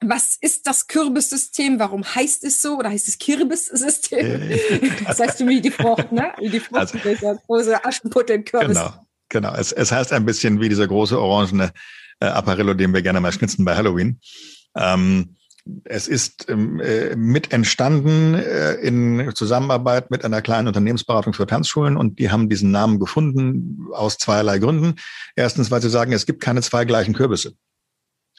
was ist das Kürbissystem? Warum heißt es so? Oder heißt es Kirbissystem? das heißt du wie die Frucht, ne? Wie die Frucht, also, große Aschenputte im Kürbis. Genau, genau. Es, es heißt ein bisschen wie dieser große orangene äh, Apparillo, den wir gerne mal schnitzen bei Halloween. Ähm, es ist ähm, äh, mit entstanden äh, in Zusammenarbeit mit einer kleinen Unternehmensberatung für Tanzschulen und die haben diesen Namen gefunden aus zweierlei Gründen. Erstens, weil sie sagen, es gibt keine zwei gleichen Kürbisse.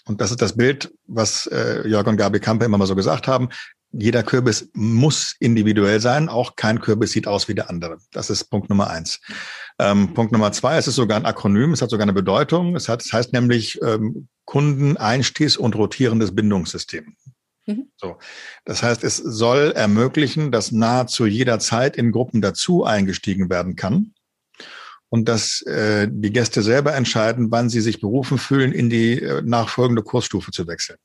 Und das ist das Bild, was äh, Jörg und Gabi Kampe immer mal so gesagt haben. Jeder Kürbis muss individuell sein. Auch kein Kürbis sieht aus wie der andere. Das ist Punkt Nummer eins. Ähm, Punkt Nummer zwei, es ist sogar ein Akronym, es hat sogar eine Bedeutung. Es, hat, es heißt nämlich ähm, Kundeneinstiegs- und rotierendes Bindungssystem. Mhm. So. Das heißt, es soll ermöglichen, dass nahezu jederzeit in Gruppen dazu eingestiegen werden kann und dass äh, die Gäste selber entscheiden, wann sie sich berufen fühlen, in die äh, nachfolgende Kursstufe zu wechseln.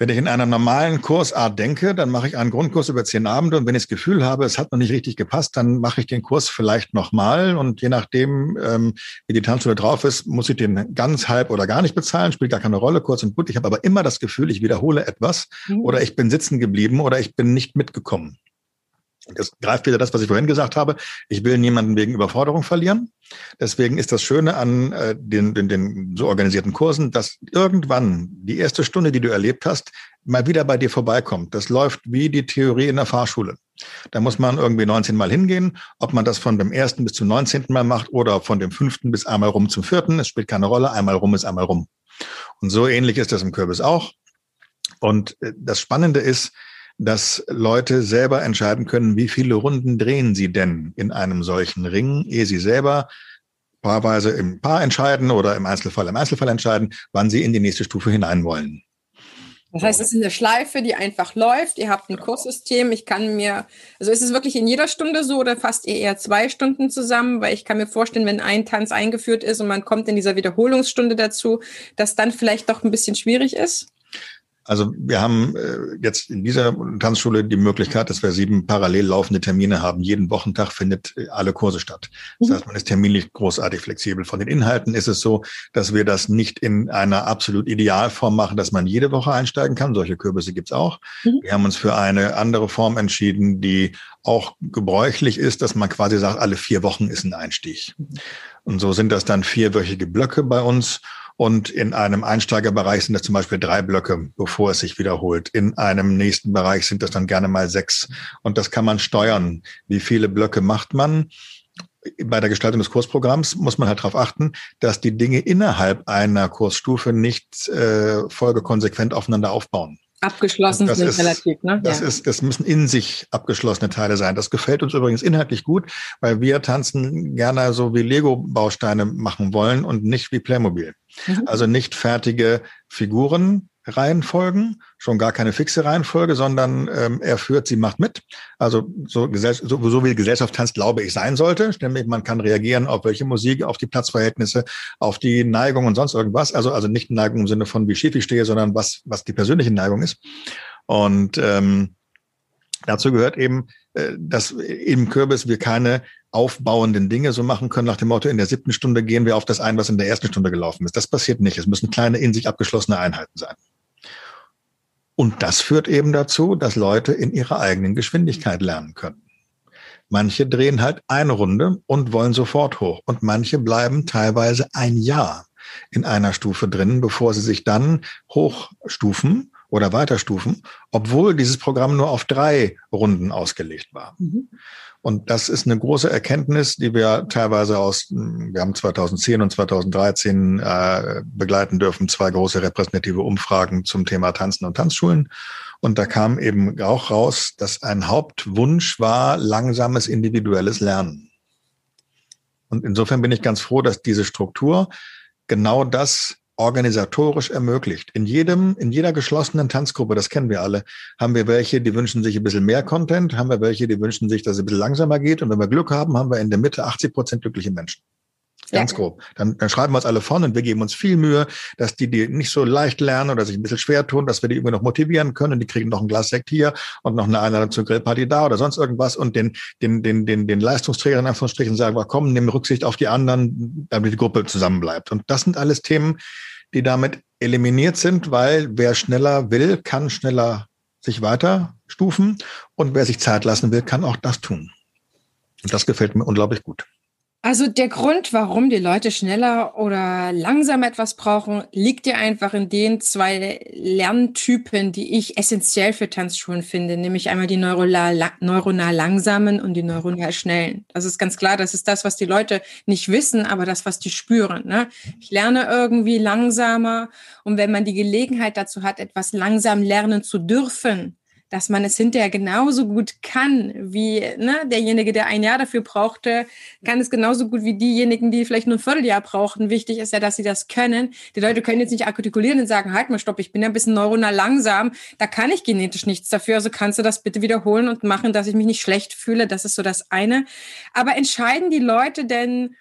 Wenn ich in einer normalen Kursart denke, dann mache ich einen Grundkurs über zehn Abende und wenn ich das Gefühl habe, es hat noch nicht richtig gepasst, dann mache ich den Kurs vielleicht nochmal und je nachdem, ähm, wie die Tanzschule drauf ist, muss ich den ganz halb oder gar nicht bezahlen, spielt gar keine Rolle, kurz und gut. Ich habe aber immer das Gefühl, ich wiederhole etwas mhm. oder ich bin sitzen geblieben oder ich bin nicht mitgekommen. Das greift wieder das, was ich vorhin gesagt habe. Ich will niemanden wegen Überforderung verlieren. Deswegen ist das Schöne an äh, den, den, den so organisierten Kursen, dass irgendwann die erste Stunde, die du erlebt hast, mal wieder bei dir vorbeikommt. Das läuft wie die Theorie in der Fahrschule. Da muss man irgendwie 19 Mal hingehen. Ob man das von dem ersten bis zum 19. Mal macht oder von dem fünften bis einmal rum zum vierten, es spielt keine Rolle. Einmal rum ist einmal rum. Und so ähnlich ist das im Kürbis auch. Und äh, das Spannende ist, dass Leute selber entscheiden können, wie viele Runden drehen sie denn in einem solchen Ring, ehe sie selber paarweise im Paar entscheiden oder im Einzelfall im Einzelfall entscheiden, wann sie in die nächste Stufe hinein wollen. Das heißt, es ist eine Schleife, die einfach läuft. Ihr habt ein Kurssystem. Ich kann mir, also ist es wirklich in jeder Stunde so oder fasst ihr eher zwei Stunden zusammen? Weil ich kann mir vorstellen, wenn ein Tanz eingeführt ist und man kommt in dieser Wiederholungsstunde dazu, dass dann vielleicht doch ein bisschen schwierig ist? Also wir haben äh, jetzt in dieser Tanzschule die Möglichkeit, dass wir sieben parallel laufende Termine haben. Jeden Wochentag findet äh, alle Kurse statt. Das mhm. heißt, man ist terminlich großartig flexibel. Von den Inhalten ist es so, dass wir das nicht in einer absolut Idealform machen, dass man jede Woche einsteigen kann. Solche Kürbisse gibt's auch. Mhm. Wir haben uns für eine andere Form entschieden, die auch gebräuchlich ist, dass man quasi sagt, alle vier Wochen ist ein Einstieg. Mhm. Und so sind das dann vierwöchige Blöcke bei uns. Und in einem Einsteigerbereich sind das zum Beispiel drei Blöcke, bevor es sich wiederholt. In einem nächsten Bereich sind das dann gerne mal sechs. Und das kann man steuern. Wie viele Blöcke macht man? bei der Gestaltung des Kursprogramms muss man halt darauf achten, dass die Dinge innerhalb einer Kursstufe nicht äh, folgekonsequent aufeinander aufbauen. Abgeschlossen das ist relativ, ne? Das ja. ist, das müssen in sich abgeschlossene Teile sein. Das gefällt uns übrigens inhaltlich gut, weil wir tanzen gerne so wie Lego-Bausteine machen wollen und nicht wie Playmobil. Mhm. Also nicht fertige Figuren, Reihenfolgen, schon gar keine fixe Reihenfolge, sondern ähm, er führt, sie macht mit. Also so, so, so wie Gesellschaft tanzt, glaube ich, sein sollte. Nämlich man kann reagieren auf welche Musik, auf die Platzverhältnisse, auf die Neigung und sonst irgendwas. Also, also nicht Neigung im Sinne von, wie schief ich stehe, sondern was, was die persönliche Neigung ist. Und ähm, dazu gehört eben, äh, dass im Kürbis wir keine aufbauenden Dinge so machen können nach dem Motto, in der siebten Stunde gehen wir auf das ein, was in der ersten Stunde gelaufen ist. Das passiert nicht. Es müssen kleine, in sich abgeschlossene Einheiten sein. Und das führt eben dazu, dass Leute in ihrer eigenen Geschwindigkeit lernen können. Manche drehen halt eine Runde und wollen sofort hoch. Und manche bleiben teilweise ein Jahr in einer Stufe drin, bevor sie sich dann hochstufen oder weiterstufen, obwohl dieses Programm nur auf drei Runden ausgelegt war. Mhm. Und das ist eine große Erkenntnis, die wir teilweise aus, wir haben 2010 und 2013 äh, begleiten dürfen, zwei große repräsentative Umfragen zum Thema Tanzen und Tanzschulen. Und da kam eben auch raus, dass ein Hauptwunsch war langsames individuelles Lernen. Und insofern bin ich ganz froh, dass diese Struktur genau das organisatorisch ermöglicht. In jedem, in jeder geschlossenen Tanzgruppe, das kennen wir alle, haben wir welche, die wünschen sich ein bisschen mehr Content, haben wir welche, die wünschen sich, dass es ein bisschen langsamer geht. Und wenn wir Glück haben, haben wir in der Mitte 80 Prozent glückliche Menschen. Ganz ja. grob. Dann, dann schreiben wir uns alle vorne und wir geben uns viel Mühe, dass die, die nicht so leicht lernen oder sich ein bisschen schwer tun, dass wir die irgendwie noch motivieren können. Die kriegen noch ein Glas Sekt hier und noch eine Einladung zur Grillparty da oder sonst irgendwas und den, den, den, den, den Leistungsträgern in Anführungsstrichen sagen, komm, nimm Rücksicht auf die anderen, damit die Gruppe zusammenbleibt. Und das sind alles Themen, die damit eliminiert sind, weil wer schneller will, kann schneller sich weiter stufen und wer sich Zeit lassen will, kann auch das tun. Und das gefällt mir unglaublich gut. Also der Grund, warum die Leute schneller oder langsamer etwas brauchen, liegt ja einfach in den zwei Lerntypen, die ich essentiell für Tanzschulen finde, nämlich einmal die neuronal, neuronal langsamen und die neuronal schnellen. Das ist ganz klar, das ist das, was die Leute nicht wissen, aber das, was die spüren. Ne? Ich lerne irgendwie langsamer und wenn man die Gelegenheit dazu hat, etwas langsam lernen zu dürfen, dass man es hinterher genauso gut kann wie ne, derjenige, der ein Jahr dafür brauchte, kann es genauso gut wie diejenigen, die vielleicht nur ein Vierteljahr brauchten. Wichtig ist ja, dass sie das können. Die Leute können jetzt nicht artikulieren und sagen, halt mal, stopp, ich bin ja ein bisschen neuronal langsam, da kann ich genetisch nichts dafür, also kannst du das bitte wiederholen und machen, dass ich mich nicht schlecht fühle. Das ist so das eine. Aber entscheiden die Leute denn,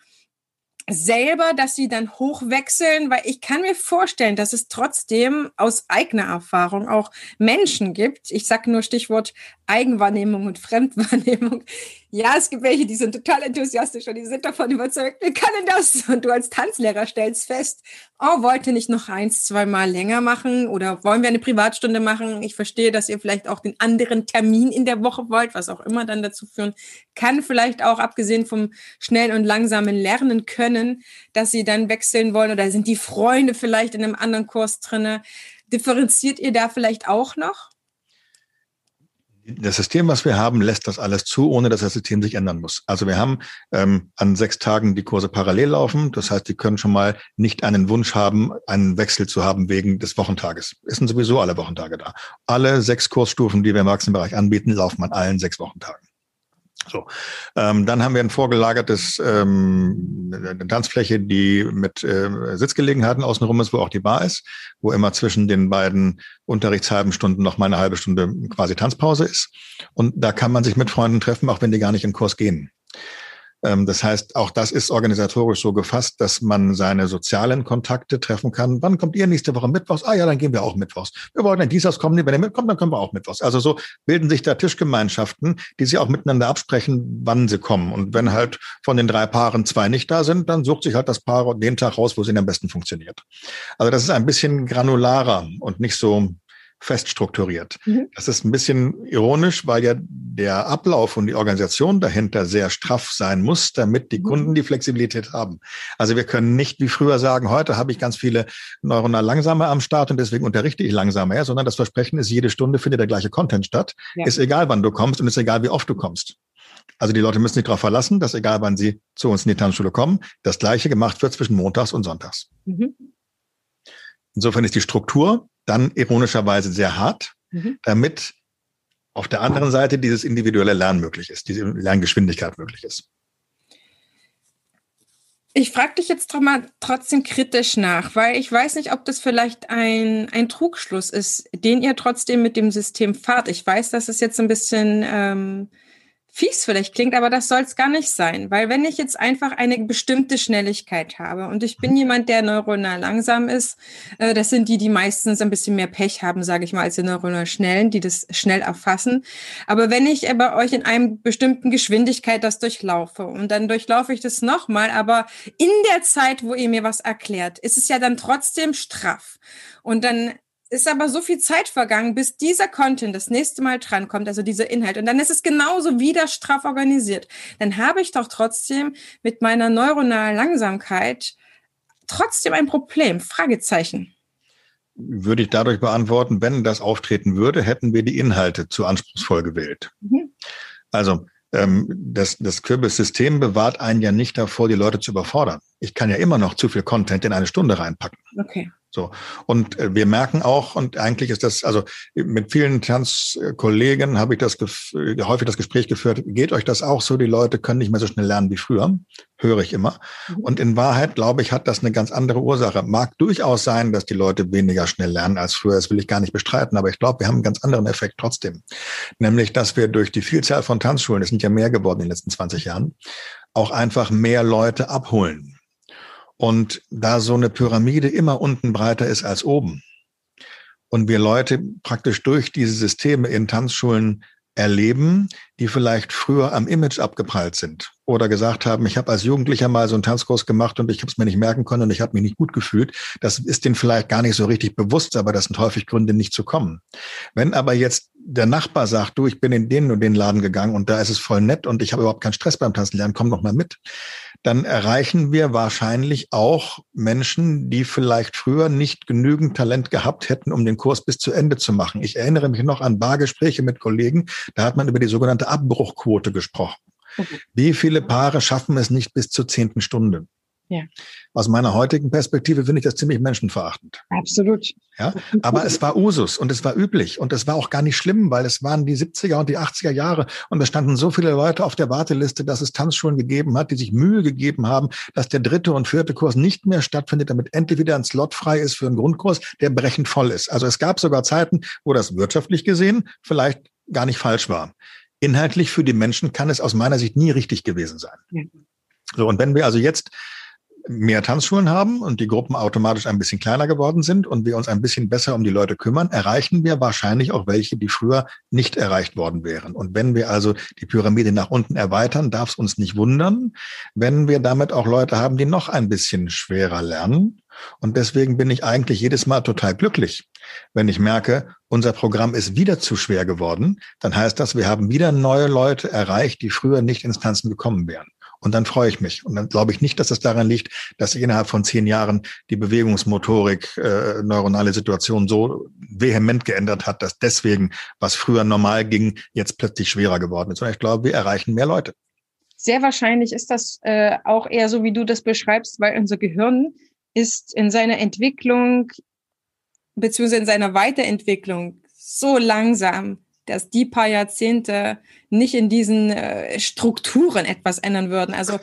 selber, dass sie dann hochwechseln, weil ich kann mir vorstellen, dass es trotzdem aus eigener Erfahrung auch Menschen gibt. Ich sage nur Stichwort Eigenwahrnehmung und Fremdwahrnehmung. Ja, es gibt welche, die sind total enthusiastisch und die sind davon überzeugt, wir können das. Und du als Tanzlehrer stellst fest, oh, wollt ihr nicht noch eins, zweimal länger machen oder wollen wir eine Privatstunde machen? Ich verstehe, dass ihr vielleicht auch den anderen Termin in der Woche wollt, was auch immer dann dazu führen kann. Vielleicht auch abgesehen vom schnellen und langsamen Lernen können, dass sie dann wechseln wollen oder sind die Freunde vielleicht in einem anderen Kurs drinne. Differenziert ihr da vielleicht auch noch? das System, was wir haben, lässt das alles zu, ohne dass das System sich ändern muss. Also wir haben ähm, an sechs Tagen die Kurse parallel laufen. Das heißt, die können schon mal nicht einen Wunsch haben, einen Wechsel zu haben wegen des Wochentages. Es sind sowieso alle Wochentage da. Alle sechs Kursstufen, die wir im Erwachsenenbereich anbieten, laufen an allen sechs Wochentagen. So, ähm, dann haben wir ein vorgelagertes ähm, eine Tanzfläche, die mit äh, Sitzgelegenheiten außenrum ist, wo auch die Bar ist, wo immer zwischen den beiden Unterrichtshalben Stunden noch mal eine halbe Stunde quasi Tanzpause ist. Und da kann man sich mit Freunden treffen, auch wenn die gar nicht in Kurs gehen. Ähm, das heißt, auch das ist organisatorisch so gefasst, dass man seine sozialen Kontakte treffen kann. Wann kommt ihr nächste Woche Mittwochs? Ah ja, dann gehen wir auch Mittwochs. Wir wollen dann Dienstags kommen. Wenn ihr mitkommt, dann können wir auch Mittwochs. Also so bilden sich da Tischgemeinschaften, die sich auch miteinander absprechen, wann sie kommen. Und wenn halt von den drei Paaren zwei nicht da sind, dann sucht sich halt das Paar den Tag raus, wo es ihnen am besten funktioniert. Also das ist ein bisschen granularer und nicht so fest strukturiert. Mhm. Das ist ein bisschen ironisch, weil ja der Ablauf und die Organisation dahinter sehr straff sein muss, damit die mhm. Kunden die Flexibilität haben. Also wir können nicht wie früher sagen, heute habe ich ganz viele neuronal langsame am Start und deswegen unterrichte ich langsamer, sondern das Versprechen ist, jede Stunde findet der gleiche Content statt. Ja. Ist egal, wann du kommst und ist egal, wie oft du kommst. Also die Leute müssen sich darauf verlassen, dass egal, wann sie zu uns in die Tanzschule kommen, das Gleiche gemacht wird zwischen Montags und Sonntags. Mhm. Insofern ist die Struktur dann ironischerweise sehr hart, mhm. damit auf der anderen Seite dieses individuelle Lernen möglich ist, diese Lerngeschwindigkeit möglich ist. Ich frage dich jetzt doch mal trotzdem kritisch nach, weil ich weiß nicht, ob das vielleicht ein, ein Trugschluss ist, den ihr trotzdem mit dem System fahrt. Ich weiß, dass es jetzt ein bisschen ähm, fies vielleicht klingt, aber das soll es gar nicht sein. Weil wenn ich jetzt einfach eine bestimmte Schnelligkeit habe und ich bin jemand, der neuronal langsam ist, äh, das sind die, die meistens ein bisschen mehr Pech haben, sage ich mal, als die neuronal schnellen, die das schnell erfassen. Aber wenn ich bei euch in einem bestimmten Geschwindigkeit das durchlaufe und dann durchlaufe ich das nochmal, aber in der Zeit, wo ihr mir was erklärt, ist es ja dann trotzdem straff. Und dann ist aber so viel Zeit vergangen, bis dieser Content das nächste Mal drankommt, also dieser Inhalt. Und dann ist es genauso wieder straff organisiert. Dann habe ich doch trotzdem mit meiner neuronalen Langsamkeit trotzdem ein Problem. Fragezeichen. Würde ich dadurch beantworten, wenn das auftreten würde, hätten wir die Inhalte zu anspruchsvoll gewählt. Mhm. Also ähm, das, das Kürbis-System bewahrt einen ja nicht davor, die Leute zu überfordern. Ich kann ja immer noch zu viel Content in eine Stunde reinpacken. Okay. So. Und äh, wir merken auch, und eigentlich ist das, also mit vielen Tanzkollegen habe ich das häufig das Gespräch geführt, geht euch das auch so, die Leute können nicht mehr so schnell lernen wie früher, höre ich immer. Mhm. Und in Wahrheit, glaube ich, hat das eine ganz andere Ursache. Mag durchaus sein, dass die Leute weniger schnell lernen als früher, das will ich gar nicht bestreiten, aber ich glaube, wir haben einen ganz anderen Effekt trotzdem. Nämlich, dass wir durch die Vielzahl von Tanzschulen, es sind ja mehr geworden in den letzten 20 Jahren, auch einfach mehr Leute abholen und da so eine Pyramide immer unten breiter ist als oben und wir Leute praktisch durch diese Systeme in Tanzschulen erleben, die vielleicht früher am Image abgeprallt sind oder gesagt haben, ich habe als Jugendlicher mal so einen Tanzkurs gemacht und ich habe es mir nicht merken können und ich habe mich nicht gut gefühlt. Das ist denen vielleicht gar nicht so richtig bewusst, aber das sind häufig Gründe, nicht zu kommen. Wenn aber jetzt der Nachbar sagt, du, ich bin in den und den Laden gegangen und da ist es voll nett und ich habe überhaupt keinen Stress beim Tanzen lernen, komm doch mal mit dann erreichen wir wahrscheinlich auch Menschen, die vielleicht früher nicht genügend Talent gehabt hätten, um den Kurs bis zu Ende zu machen. Ich erinnere mich noch an Bargespräche mit Kollegen, da hat man über die sogenannte Abbruchquote gesprochen. Okay. Wie viele Paare schaffen es nicht bis zur zehnten Stunde? Ja. Aus meiner heutigen Perspektive finde ich das ziemlich menschenverachtend. Absolut. Ja, aber es war Usus und es war üblich und es war auch gar nicht schlimm, weil es waren die 70er und die 80er Jahre und es standen so viele Leute auf der Warteliste, dass es Tanzschulen gegeben hat, die sich Mühe gegeben haben, dass der dritte und vierte Kurs nicht mehr stattfindet, damit endlich wieder ein Slot frei ist für einen Grundkurs, der brechend voll ist. Also es gab sogar Zeiten, wo das wirtschaftlich gesehen vielleicht gar nicht falsch war. Inhaltlich für die Menschen kann es aus meiner Sicht nie richtig gewesen sein. Ja. So, und wenn wir also jetzt mehr Tanzschulen haben und die Gruppen automatisch ein bisschen kleiner geworden sind und wir uns ein bisschen besser um die Leute kümmern, erreichen wir wahrscheinlich auch welche, die früher nicht erreicht worden wären. Und wenn wir also die Pyramide nach unten erweitern, darf es uns nicht wundern, wenn wir damit auch Leute haben, die noch ein bisschen schwerer lernen. Und deswegen bin ich eigentlich jedes Mal total glücklich, wenn ich merke, unser Programm ist wieder zu schwer geworden, dann heißt das, wir haben wieder neue Leute erreicht, die früher nicht ins Tanzen gekommen wären. Und dann freue ich mich. Und dann glaube ich nicht, dass es daran liegt, dass sich innerhalb von zehn Jahren die Bewegungsmotorik, äh, neuronale Situation so vehement geändert hat, dass deswegen, was früher normal ging, jetzt plötzlich schwerer geworden ist. Sondern ich glaube, wir erreichen mehr Leute. Sehr wahrscheinlich ist das äh, auch eher so, wie du das beschreibst, weil unser Gehirn ist in seiner Entwicklung beziehungsweise in seiner Weiterentwicklung so langsam, dass die paar Jahrzehnte nicht in diesen äh, Strukturen etwas ändern würden. Also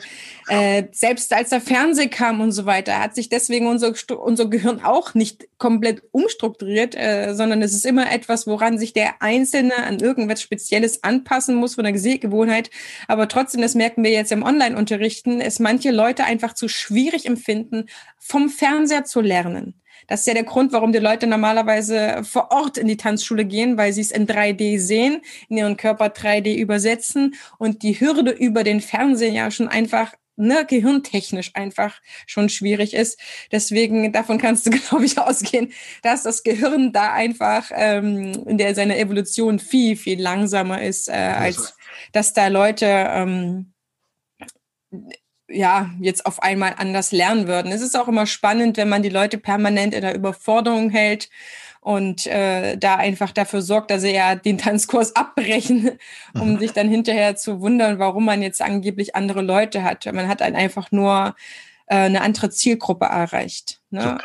äh, selbst als der Fernseher kam und so weiter, hat sich deswegen unser, unser Gehirn auch nicht komplett umstrukturiert, äh, sondern es ist immer etwas, woran sich der Einzelne an irgendwas Spezielles anpassen muss von der Sehgewohnheit. Aber trotzdem, das merken wir jetzt im Online-Unterrichten, es manche Leute einfach zu schwierig empfinden, vom Fernseher zu lernen. Das ist ja der Grund, warum die Leute normalerweise vor Ort in die Tanzschule gehen, weil sie es in 3D sehen, in ihren Körper 3D übersetzen und die Hürde über den Fernsehen ja schon einfach ne, gehirntechnisch einfach schon schwierig ist. Deswegen, davon kannst du, glaube ich, ausgehen, dass das Gehirn da einfach ähm, in der seiner Evolution viel, viel langsamer ist, äh, als dass da Leute ähm, ja, jetzt auf einmal anders lernen würden. Es ist auch immer spannend, wenn man die Leute permanent in der Überforderung hält und äh, da einfach dafür sorgt, dass sie ja den Tanzkurs abbrechen, um mhm. sich dann hinterher zu wundern, warum man jetzt angeblich andere Leute hat. Man hat dann einfach nur äh, eine andere Zielgruppe erreicht. Ne?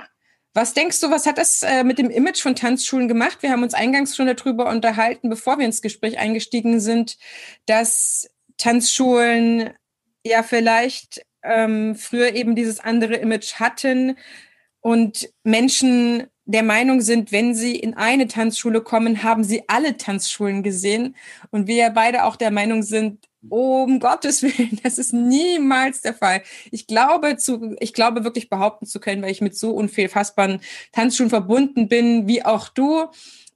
Was denkst du, was hat das äh, mit dem Image von Tanzschulen gemacht? Wir haben uns eingangs schon darüber unterhalten, bevor wir ins Gespräch eingestiegen sind, dass Tanzschulen ja vielleicht ähm, früher eben dieses andere Image hatten und Menschen der Meinung sind, wenn sie in eine Tanzschule kommen, haben sie alle Tanzschulen gesehen. Und wir ja beide auch der Meinung sind, um Gottes Willen, das ist niemals der Fall. Ich glaube zu, ich glaube wirklich behaupten zu können, weil ich mit so unfehlfassbaren Tanzschulen verbunden bin, wie auch du,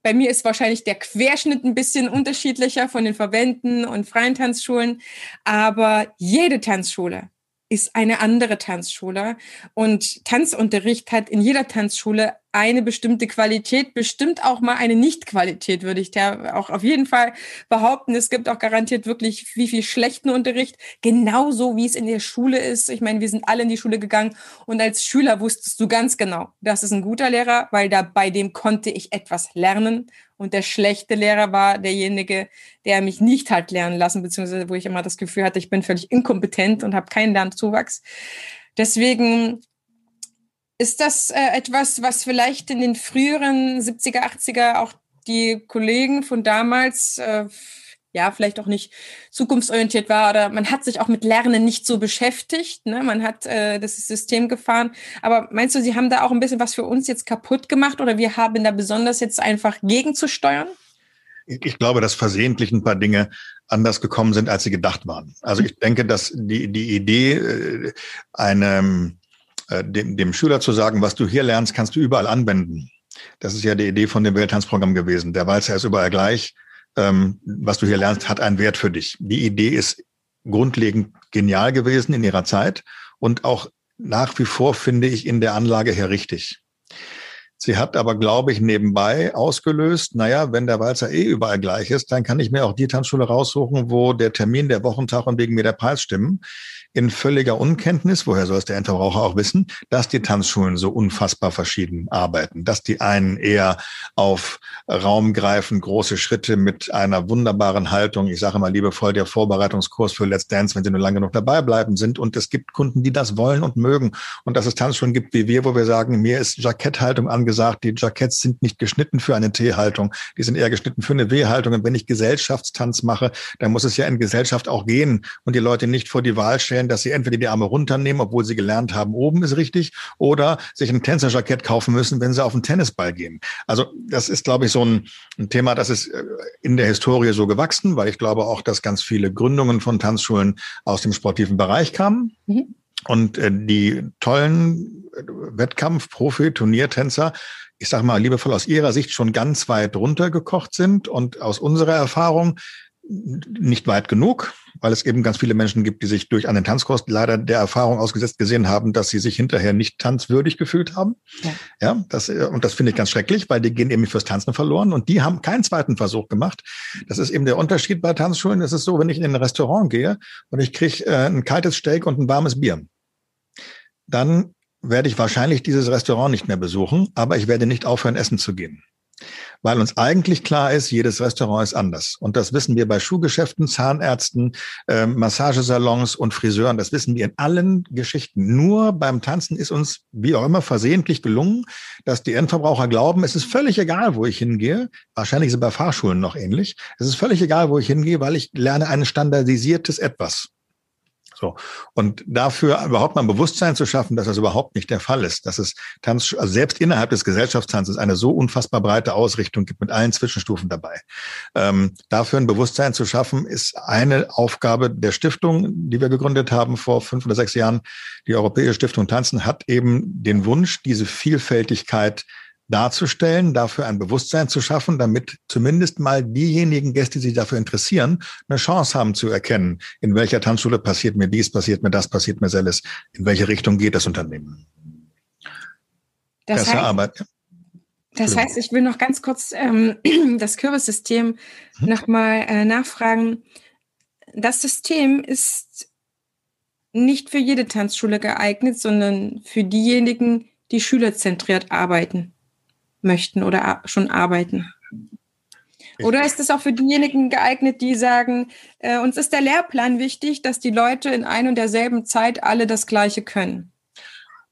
bei mir ist wahrscheinlich der Querschnitt ein bisschen unterschiedlicher von den Verbänden und freien Tanzschulen, aber jede Tanzschule ist eine andere Tanzschule und Tanzunterricht hat in jeder Tanzschule eine bestimmte Qualität, bestimmt auch mal eine Nicht-Qualität, würde ich da auch auf jeden Fall behaupten. Es gibt auch garantiert wirklich wie viel schlechten Unterricht, genauso wie es in der Schule ist. Ich meine, wir sind alle in die Schule gegangen und als Schüler wusstest du ganz genau, das ist ein guter Lehrer, weil da bei dem konnte ich etwas lernen und der schlechte Lehrer war derjenige, der mich nicht hat lernen lassen, beziehungsweise wo ich immer das Gefühl hatte, ich bin völlig inkompetent und habe keinen Lernzuwachs. Deswegen Ist das äh, etwas, was vielleicht in den früheren 70er, 80er auch die Kollegen von damals äh, ja, vielleicht auch nicht zukunftsorientiert war oder man hat sich auch mit Lernen nicht so beschäftigt. Ne? Man hat äh, das System gefahren. Aber meinst du, sie haben da auch ein bisschen was für uns jetzt kaputt gemacht oder wir haben da besonders jetzt einfach gegenzusteuern? Ich glaube, dass versehentlich ein paar Dinge anders gekommen sind, als sie gedacht waren. Also ich denke, dass die, die Idee, äh, einem, äh, dem, dem Schüler zu sagen, was du hier lernst, kannst du überall anwenden. Das ist ja die Idee von dem Welttanzprogramm gewesen. Der Walzer ist überall gleich ähm, was du hier lernst, hat einen Wert für dich. Die Idee ist grundlegend genial gewesen in ihrer Zeit und auch nach wie vor finde ich in der Anlage her richtig. Sie hat aber, glaube ich, nebenbei ausgelöst, naja, wenn der Walzer eh überall gleich ist, dann kann ich mir auch die Tanzschule raussuchen, wo der Termin, der Wochentag und wegen mir der Preis stimmen in völliger Unkenntnis, woher soll es der Endverbraucher auch wissen, dass die Tanzschulen so unfassbar verschieden arbeiten, dass die einen eher auf Raum greifen, große Schritte mit einer wunderbaren Haltung, ich sage mal liebevoll, der Vorbereitungskurs für Let's Dance, wenn sie nur lange genug dabei bleiben sind. Und es gibt Kunden, die das wollen und mögen. Und dass es Tanzschulen gibt wie wir, wo wir sagen, mir ist Jacketthaltung angesagt, die Jacketts sind nicht geschnitten für eine T-Haltung, die sind eher geschnitten für eine W-Haltung und wenn ich Gesellschaftstanz mache, dann muss es ja in Gesellschaft auch gehen und die Leute nicht vor die Wahl stellen, dass sie entweder die Arme runternehmen, obwohl sie gelernt haben, oben ist richtig, oder sich ein Tänzerjackett kaufen müssen, wenn sie auf den Tennisball gehen. Also das ist, glaube ich, so ein, ein Thema, das ist äh, in der Historie so gewachsen, weil ich glaube auch, dass ganz viele Gründungen von Tanzschulen aus dem sportiven Bereich kamen. Mhm. Und äh, die tollen äh, Wettkampf-, Profi-, Turniertänzer, ich sage mal liebevoll aus ihrer Sicht schon ganz weit runtergekocht sind und aus unserer Erfahrung nicht weit genug, weil es eben ganz viele Menschen gibt, die sich durch einen Tanzkurs leider der Erfahrung ausgesetzt gesehen haben, dass sie sich hinterher nicht tanzwürdig gefühlt haben. Ja, ja das, äh, und das finde ich ganz schrecklich, weil die gehen eben fürs Tanzen verloren und die haben keinen zweiten Versuch gemacht. Das ist eben der Unterschied bei Tanzschulen. Es ist so, wenn ich in ein Restaurant gehe und ich kriege äh, ein kaltes Steak und ein warmes Bier, dann werde ich wahrscheinlich dieses Restaurant nicht mehr besuchen, aber ich werde nicht aufhören, essen zu gehen weil uns eigentlich klar ist, jedes Restaurant ist anders. Und das wissen wir bei Schuhgeschäften, Zahnärzten, äh, Massagesalons und Friseuren. Das wissen wir in allen Geschichten. Nur beim Tanzen ist uns, wie auch immer, versehentlich gelungen, dass die Endverbraucher glauben, es ist völlig egal, wo ich hingehe. Wahrscheinlich es bei Fahrschulen noch ähnlich. Es ist völlig egal, wo ich hingehe, weil ich lerne ein standardisiertes Etwas. So. Und dafür überhaupt mal ein Bewusstsein zu schaffen, dass das überhaupt nicht der Fall ist, dass es Tanz, also selbst innerhalb des Gesellschaftstanzes eine so unfassbar breite Ausrichtung gibt mit allen Zwischenstufen dabei. Ähm, dafür ein Bewusstsein zu schaffen, ist eine Aufgabe der Stiftung, die wir gegründet haben vor fünf oder sechs Jahren. Die Europäische Stiftung Tanzen hat eben den Wunsch, diese Vielfältigkeit darzustellen, dafür ein Bewusstsein zu schaffen, damit zumindest mal diejenigen Gäste, die sich dafür interessieren, eine Chance haben zu erkennen, in welcher Tanzschule passiert mir dies, passiert mir das, passiert mir selles, in welche Richtung geht das Unternehmen. Das heißt, Arbeit. Das heißt, ich will noch ganz kurz ähm, das Kürbissystem hm. nochmal äh, nachfragen. Das System ist nicht für jede Tanzschule geeignet, sondern für diejenigen, die schülerzentriert arbeiten möchten oder schon arbeiten? Oder ist es auch für diejenigen geeignet, die sagen, äh, uns ist der Lehrplan wichtig, dass die Leute in ein und derselben Zeit alle das Gleiche können?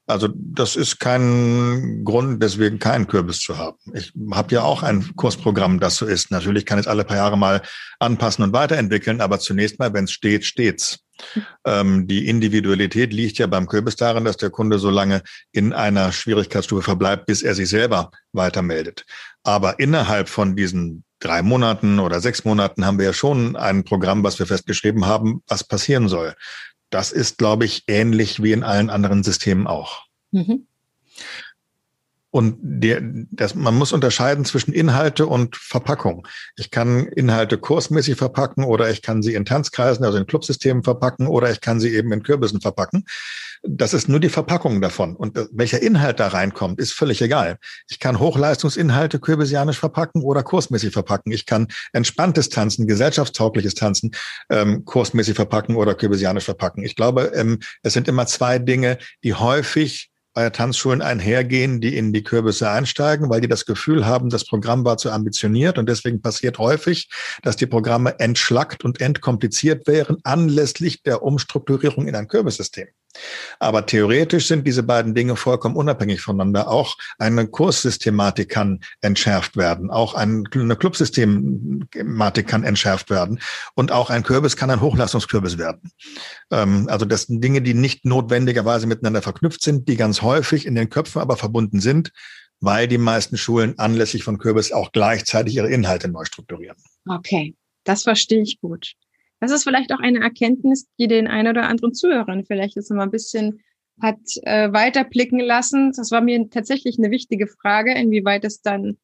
Also das ist kein Grund, deswegen keinen Kürbis zu haben. Ich habe ja auch ein Kursprogramm, das so ist. Natürlich kann es alle paar Jahre mal anpassen und weiterentwickeln, aber zunächst mal, wenn es steht, steht's. Ähm, die Individualität liegt ja beim Kürbis darin, dass der Kunde so lange in einer Schwierigkeitsstufe verbleibt, bis er sich selber weitermeldet. Aber innerhalb von diesen drei Monaten oder sechs Monaten haben wir ja schon ein Programm, was wir festgeschrieben haben, was passieren soll. Das ist, glaube ich, ähnlich wie in allen anderen Systemen auch. Mhm. Und der, das, man muss unterscheiden zwischen Inhalte und Verpackung. Ich kann Inhalte kursmäßig verpacken oder ich kann sie in Tanzkreisen, also in Clubsystemen verpacken oder ich kann sie eben in Kürbissen verpacken. Das ist nur die Verpackung davon. Und welcher Inhalt da reinkommt, ist völlig egal. Ich kann Hochleistungsinhalte kürbisianisch verpacken oder kursmäßig verpacken. Ich kann entspanntes Tanzen, gesellschaftstaugliches Tanzen ähm, kursmäßig verpacken oder kürbisianisch verpacken. Ich glaube, ähm, es sind immer zwei Dinge, die häufig bei Tanzschulen einhergehen, die in die Kürbisse einsteigen, weil die das Gefühl haben, das Programm war zu ambitioniert und deswegen passiert häufig, dass die Programme entschlackt und entkompliziert wären anlässlich der Umstrukturierung in ein Kürbissystem. Aber theoretisch sind diese beiden Dinge vollkommen unabhängig voneinander. Auch eine Kurssystematik kann entschärft werden. Auch eine Clubsystematik kann entschärft werden. Und auch ein Kürbis kann ein Hochleistungskürbis werden. Ähm, also das sind Dinge, die nicht notwendigerweise miteinander verknüpft sind, die ganz häufig in den Köpfen aber verbunden sind, weil die meisten Schulen anlässlich von Kürbis auch gleichzeitig ihre Inhalte neu strukturieren. Okay, das verstehe ich gut. Das ist vielleicht auch eine Erkenntnis, die den einen oder anderen Zuhörern vielleicht jetzt noch mal ein bisschen hat äh, weiterblicken lassen. Das war mir tatsächlich eine wichtige Frage, inwieweit es dann,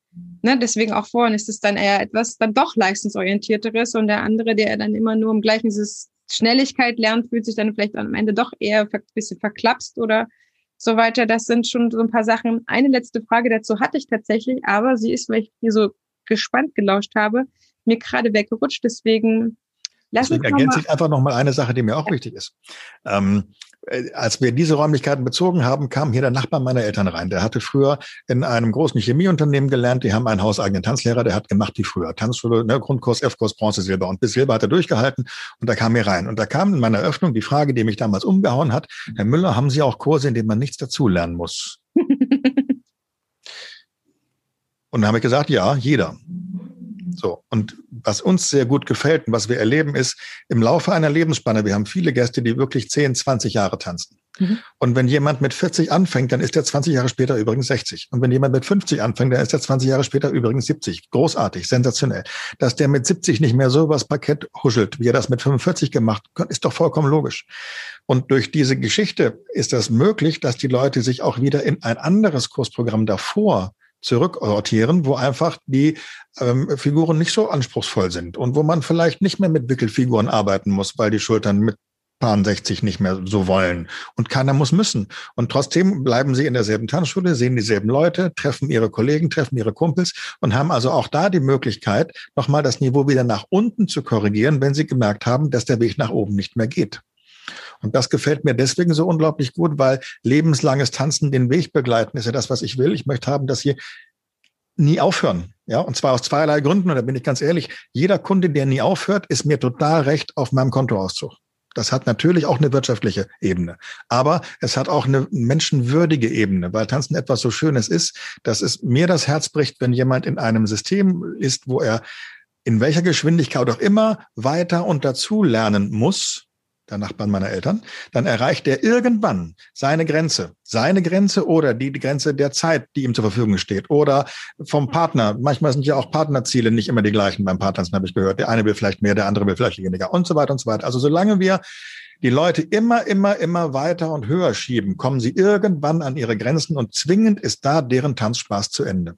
ne, deswegen auch vorhin ist es dann eher etwas dann doch leistungsorientierteres und der andere, der dann immer nur im gleichen dieses Schnelligkeit lernt, fühlt sich dann vielleicht am Ende doch eher ein bisschen verklapst oder so weiter. Das sind schon so ein paar Sachen. Eine letzte Frage dazu hatte ich tatsächlich, aber sie ist, weil ich hier so gespannt gelauscht habe, mir gerade weggerutscht. Deswegen Lass Deswegen ergänze ich einfach noch mal eine Sache, die mir auch ja. wichtig ist. Ähm, äh, als wir diese Räumlichkeiten bezogen haben, kam hier der Nachbar meiner Eltern rein. Der hatte früher in einem großen Chemieunternehmen gelernt. Die haben einen hauseigenen Tanzlehrer, der hat gemacht wie früher. Tanzschule, ne, Grundkurs, F-Kurs, Bronze, Silber. Und bis Silber hat er durchgehalten und da kam er rein. Und da kam in meiner Eröffnung die Frage, die mich damals umgehauen hat. Herr Müller, haben Sie auch Kurse, in denen man nichts dazulernen muss? und da habe ich gesagt, ja, jeder. So. Und was uns sehr gut gefällt und was wir erleben, ist im Laufe einer Lebensspanne, wir haben viele Gäste, die wirklich 10, 20 Jahre tanzen. Mhm. Und wenn jemand mit 40 anfängt, dann ist er 20 Jahre später übrigens 60. Und wenn jemand mit 50 anfängt, dann ist er 20 Jahre später übrigens 70. Großartig, sensationell. Dass der mit 70 nicht mehr so was Parkett huschelt, wie er das mit 45 gemacht hat, ist doch vollkommen logisch. Und durch diese Geschichte ist das möglich, dass die Leute sich auch wieder in ein anderes Kursprogramm davor zurückortieren, wo einfach die ähm, Figuren nicht so anspruchsvoll sind und wo man vielleicht nicht mehr mit Wickelfiguren arbeiten muss, weil die Schultern mit Paar 60 nicht mehr so wollen. Und keiner muss müssen. Und trotzdem bleiben sie in derselben Tanzschule, sehen dieselben Leute, treffen ihre Kollegen, treffen ihre Kumpels und haben also auch da die Möglichkeit, nochmal das Niveau wieder nach unten zu korrigieren, wenn sie gemerkt haben, dass der Weg nach oben nicht mehr geht. Und das gefällt mir deswegen so unglaublich gut, weil lebenslanges Tanzen den Weg begleiten ist ja das, was ich will. Ich möchte haben, dass sie nie aufhören. Ja, und zwar aus zweierlei Gründen. Und da bin ich ganz ehrlich, jeder Kunde, der nie aufhört, ist mir total recht auf meinem Kontoauszug. Das hat natürlich auch eine wirtschaftliche Ebene. Aber es hat auch eine menschenwürdige Ebene, weil Tanzen etwas so Schönes ist, dass es mir das Herz bricht, wenn jemand in einem System ist, wo er in welcher Geschwindigkeit auch immer weiter und dazu lernen muss, der Nachbarn meiner Eltern, dann erreicht er irgendwann seine Grenze, seine Grenze oder die, Grenze der Zeit, die ihm zur Verfügung steht oder vom Partner. Manchmal sind ja auch Partnerziele nicht immer die gleichen beim Partnern, habe ich gehört. Der eine will vielleicht mehr, der andere will vielleicht weniger und so weiter und so weiter. Also solange wir die Leute immer, immer, immer weiter und höher schieben, kommen sie irgendwann an ihre Grenzen und zwingend ist da deren Tanzspaß zu Ende.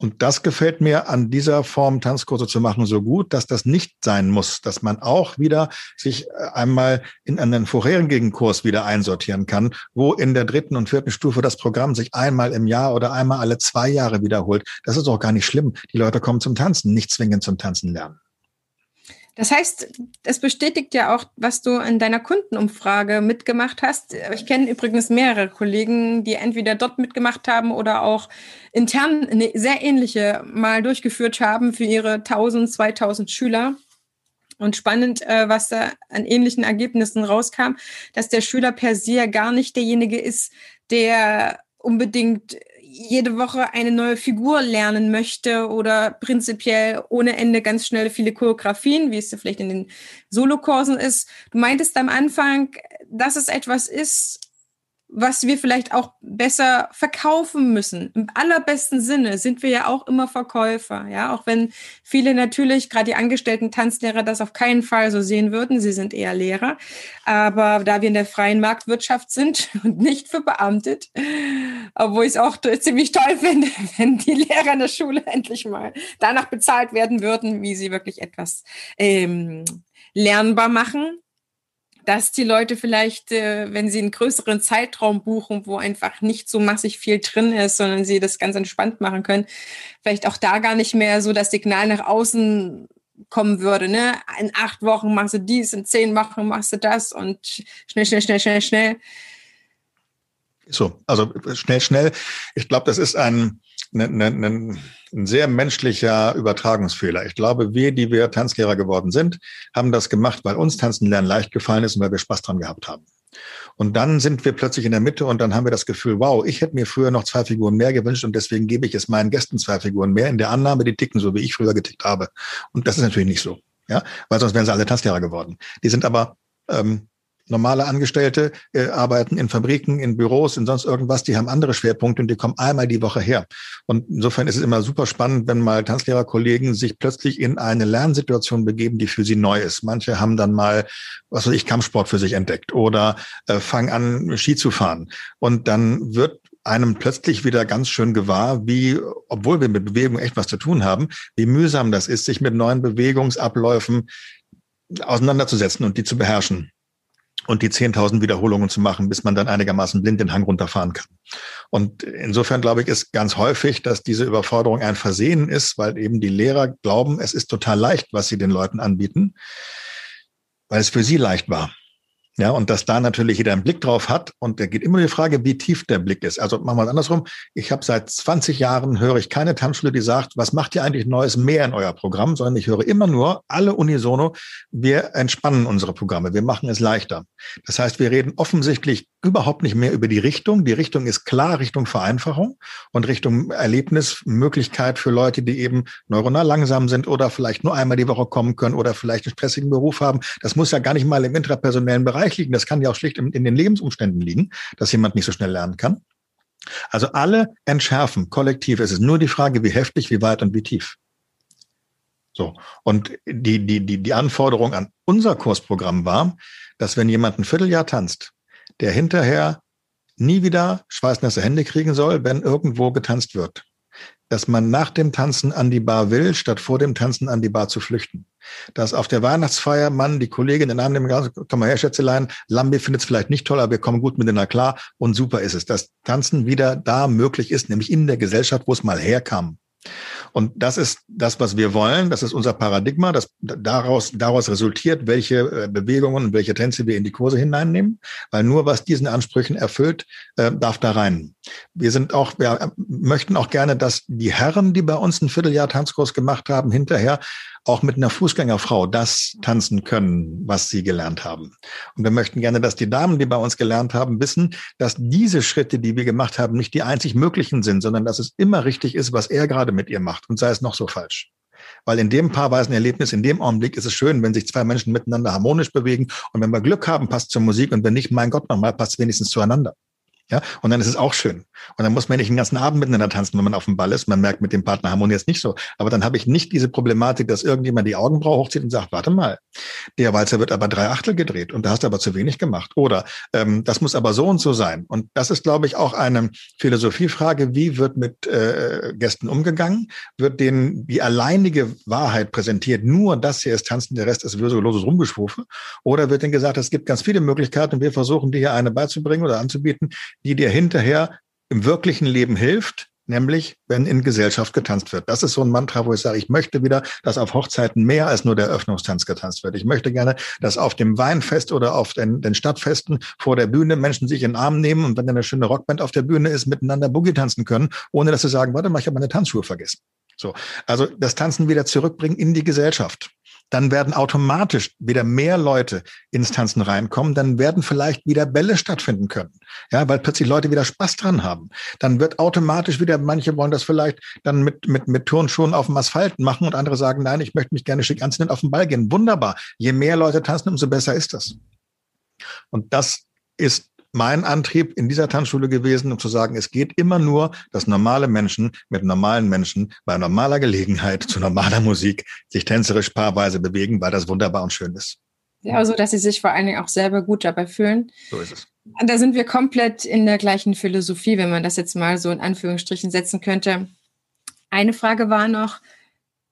Und das gefällt mir an dieser Form Tanzkurse zu machen so gut, dass das nicht sein muss, dass man auch wieder sich äh, einmal in einen vorherigen Kurs wieder einsortieren kann, wo in der dritten und vierten Stufe das Programm sich einmal im Jahr oder einmal alle zwei Jahre wiederholt. Das ist auch gar nicht schlimm. Die Leute kommen zum Tanzen, nicht zwingend zum Tanzen lernen. Das heißt, es bestätigt ja auch, was du in deiner Kundenumfrage mitgemacht hast. Ich kenne übrigens mehrere Kollegen, die entweder dort mitgemacht haben oder auch intern eine sehr ähnliche mal durchgeführt haben für ihre 1000, 2000 Schüler. Und spannend, äh, was da an ähnlichen Ergebnissen rauskam, dass der Schüler per se gar nicht derjenige ist, der unbedingt jede Woche eine neue Figur lernen möchte oder prinzipiell ohne Ende ganz schnell viele Choreografien, wie es vielleicht in den Solokursen ist. Du meintest am Anfang, dass es etwas ist, was wir vielleicht auch besser verkaufen müssen. Im allerbesten Sinne sind wir ja auch immer Verkäufer, ja, auch wenn viele natürlich, gerade die angestellten Tanzlehrer, das auf keinen Fall so sehen würden. Sie sind eher Lehrer. Aber da wir in der freien Marktwirtschaft sind und nicht verbeamtet, obwohl ich es auch ziemlich toll finde, wenn die Lehrer in der Schule endlich mal danach bezahlt werden würden, wie sie wirklich etwas ähm, lernbar machen, dass die Leute vielleicht, äh, wenn sie einen größeren Zeitraum buchen, wo einfach nicht so massig viel drin ist, sondern sie das ganz entspannt machen können, vielleicht auch da gar nicht mehr so das Signal nach außen kommen würde, ne? In acht Wochen machst du dies, in zehn Wochen machst du das und schnell, schnell, schnell, schnell, schnell. So, also schnell, schnell. Ich glaube, das ist ein, ein, ein, ein sehr menschlicher Übertragungsfehler. Ich glaube, wir, die wir Tanzlehrer geworden sind, haben das gemacht, weil uns Tanzen lernen leicht gefallen ist und weil wir Spaß dran gehabt haben. Und dann sind wir plötzlich in der Mitte und dann haben wir das Gefühl, wow, ich hätte mir früher noch zwei Figuren mehr gewünscht und deswegen gebe ich es meinen Gästen zwei Figuren mehr in der Annahme, die ticken so, wie ich früher getickt habe. Und das ist natürlich nicht so. Ja, weil sonst wären sie alle Tanzlehrer geworden. Die sind aber ähm, normale Angestellte äh, arbeiten in Fabriken, in Büros, in sonst irgendwas, die haben andere Schwerpunkte und die kommen einmal die Woche her. Und insofern ist es immer super spannend, wenn mal Tanzlehrerkollegen sich plötzlich in eine Lernsituation begeben, die für sie neu ist. Manche haben dann mal, was weiß ich, Kampfsport für sich entdeckt oder äh, fangen an, Ski zu fahren. Und dann wird einem plötzlich wieder ganz schön gewahr, wie, obwohl wir mit Bewegung echt was zu tun haben, wie mühsam das ist, sich mit neuen Bewegungsabläufen auseinanderzusetzen und die zu beherrschen und die 10.000 Wiederholungen zu machen, bis man dann einigermaßen blind den Hang runterfahren kann. Und insofern glaube ich, ist ganz häufig, dass diese Überforderung ein Versehen ist, weil eben die Lehrer glauben, es ist total leicht, was sie den Leuten anbieten, weil es für sie leicht war. Ja, und dass da natürlich jeder einen Blick drauf hat. Und da geht immer die Frage, wie tief der Blick ist. Also machen wir es andersrum. Ich habe seit 20 Jahren, höre ich keine Tanzschule, die sagt, was macht ihr eigentlich Neues mehr in euer Programm, sondern ich höre immer nur, alle unisono, wir entspannen unsere Programme, wir machen es leichter. Das heißt, wir reden offensichtlich überhaupt nicht mehr über die Richtung. Die Richtung ist klar Richtung Vereinfachung und Richtung Erlebnismöglichkeit für Leute, die eben neuronal langsam sind oder vielleicht nur einmal die Woche kommen können oder vielleicht einen stressigen Beruf haben. Das muss ja gar nicht mal im intrapersonellen Bereich liegen. Das kann ja auch schlicht in, in den Lebensumständen liegen, dass jemand nicht so schnell lernen kann. Also alle entschärfen, kollektiv. Es ist nur die Frage, wie heftig, wie weit und wie tief. So. Und die, die, die, die Anforderung an unser Kursprogramm war, dass wenn jemand ein Vierteljahr tanzt, der hinterher nie wieder schweißnasse Hände kriegen soll, wenn irgendwo getanzt wird dass man nach dem Tanzen an die Bar will, statt vor dem Tanzen an die Bar zu flüchten. Dass auf der Weihnachtsfeier man die Kollegin in einem komm mal her, Schätzelein, Lambi findet es vielleicht nicht toll, aber wir kommen gut miteinander klar und super ist es. Dass Tanzen wieder da möglich ist, nämlich in der Gesellschaft, wo es mal herkam. Und das ist das, was wir wollen. Das ist unser Paradigma. Das daraus, daraus resultiert, welche äh, Bewegungen und welche Tänze wir in die Kurse hineinnehmen. Weil nur was diesen Ansprüchen erfüllt, äh, darf da rein. Wir sind auch, wir möchten auch gerne, dass die Herren, die bei uns ein Vierteljahr Tanzkurs gemacht haben, hinterher auch mit einer Fußgängerfrau das tanzen können, was sie gelernt haben. Und wir möchten gerne, dass die Damen, die bei uns gelernt haben, wissen, dass diese Schritte, die wir gemacht haben, nicht die einzig möglichen sind, sondern dass es immer richtig ist, was er gerade mit ihr macht und sei es noch so falsch. Weil in dem paarweisen Erlebnis, in dem Augenblick ist es schön, wenn sich zwei Menschen miteinander harmonisch bewegen und wenn wir Glück haben, passt zur Musik und wenn nicht, mein Gott, nochmal passt wenigstens zueinander. Ja, und dann ist es auch schön. Und dann muss man nicht den ganzen Abend miteinander tanzen, wenn man auf dem Ball ist. Man merkt mit dem Partner Harmonie jetzt nicht so. Aber dann habe ich nicht diese Problematik, dass irgendjemand die Augenbraue hochzieht und sagt, warte mal, der Walzer wird aber drei Achtel gedreht und da hast du aber zu wenig gemacht. Oder ähm, das muss aber so und so sein. Und das ist, glaube ich, auch eine Philosophiefrage, wie wird mit äh, Gästen umgegangen? Wird denen die alleinige Wahrheit präsentiert, nur das hier ist Tanzen, der Rest ist würseloses Rumgeschwufe? Oder wird denen gesagt, es gibt ganz viele Möglichkeiten und wir versuchen dir hier eine beizubringen oder anzubieten, die dir hinterher im wirklichen Leben hilft, nämlich wenn in Gesellschaft getanzt wird. Das ist so ein Mantra, wo ich sage, ich möchte wieder, dass auf Hochzeiten mehr als nur der Öffnungstanz getanzt wird. Ich möchte gerne, dass auf dem Weinfest oder auf den, den Stadtfesten vor der Bühne Menschen sich in den Arm nehmen und wenn eine schöne Rockband auf der Bühne ist, miteinander Boogie tanzen können, ohne dass sie sagen, warte mal, ich habe meine Tanzschuhe vergessen. So, also das Tanzen wieder zurückbringen in die Gesellschaft dann werden automatisch wieder mehr Leute ins Tanzen reinkommen, dann werden vielleicht wieder Bälle stattfinden können. Ja, weil plötzlich Leute wieder Spaß dran haben. Dann wird automatisch wieder, manche wollen das vielleicht dann mit, mit, mit Turnschuhen auf dem Asphalt machen und andere sagen, nein, ich möchte mich gerne schick anziehen und auf den Ball gehen. Wunderbar. Je mehr Leute tanzen, umso besser ist das. Und das ist mein Antrieb in dieser Tanzschule gewesen, um zu sagen, es geht immer nur, dass normale Menschen mit normalen Menschen bei normaler Gelegenheit zu normaler Musik sich tänzerisch paarweise bewegen, weil das wunderbar und schön ist. Ja, so also, dass sie sich vor allen Dingen auch selber gut dabei fühlen. So ist es. Da sind wir komplett in der gleichen Philosophie, wenn man das jetzt mal so in Anführungsstrichen setzen könnte. Eine Frage war noch,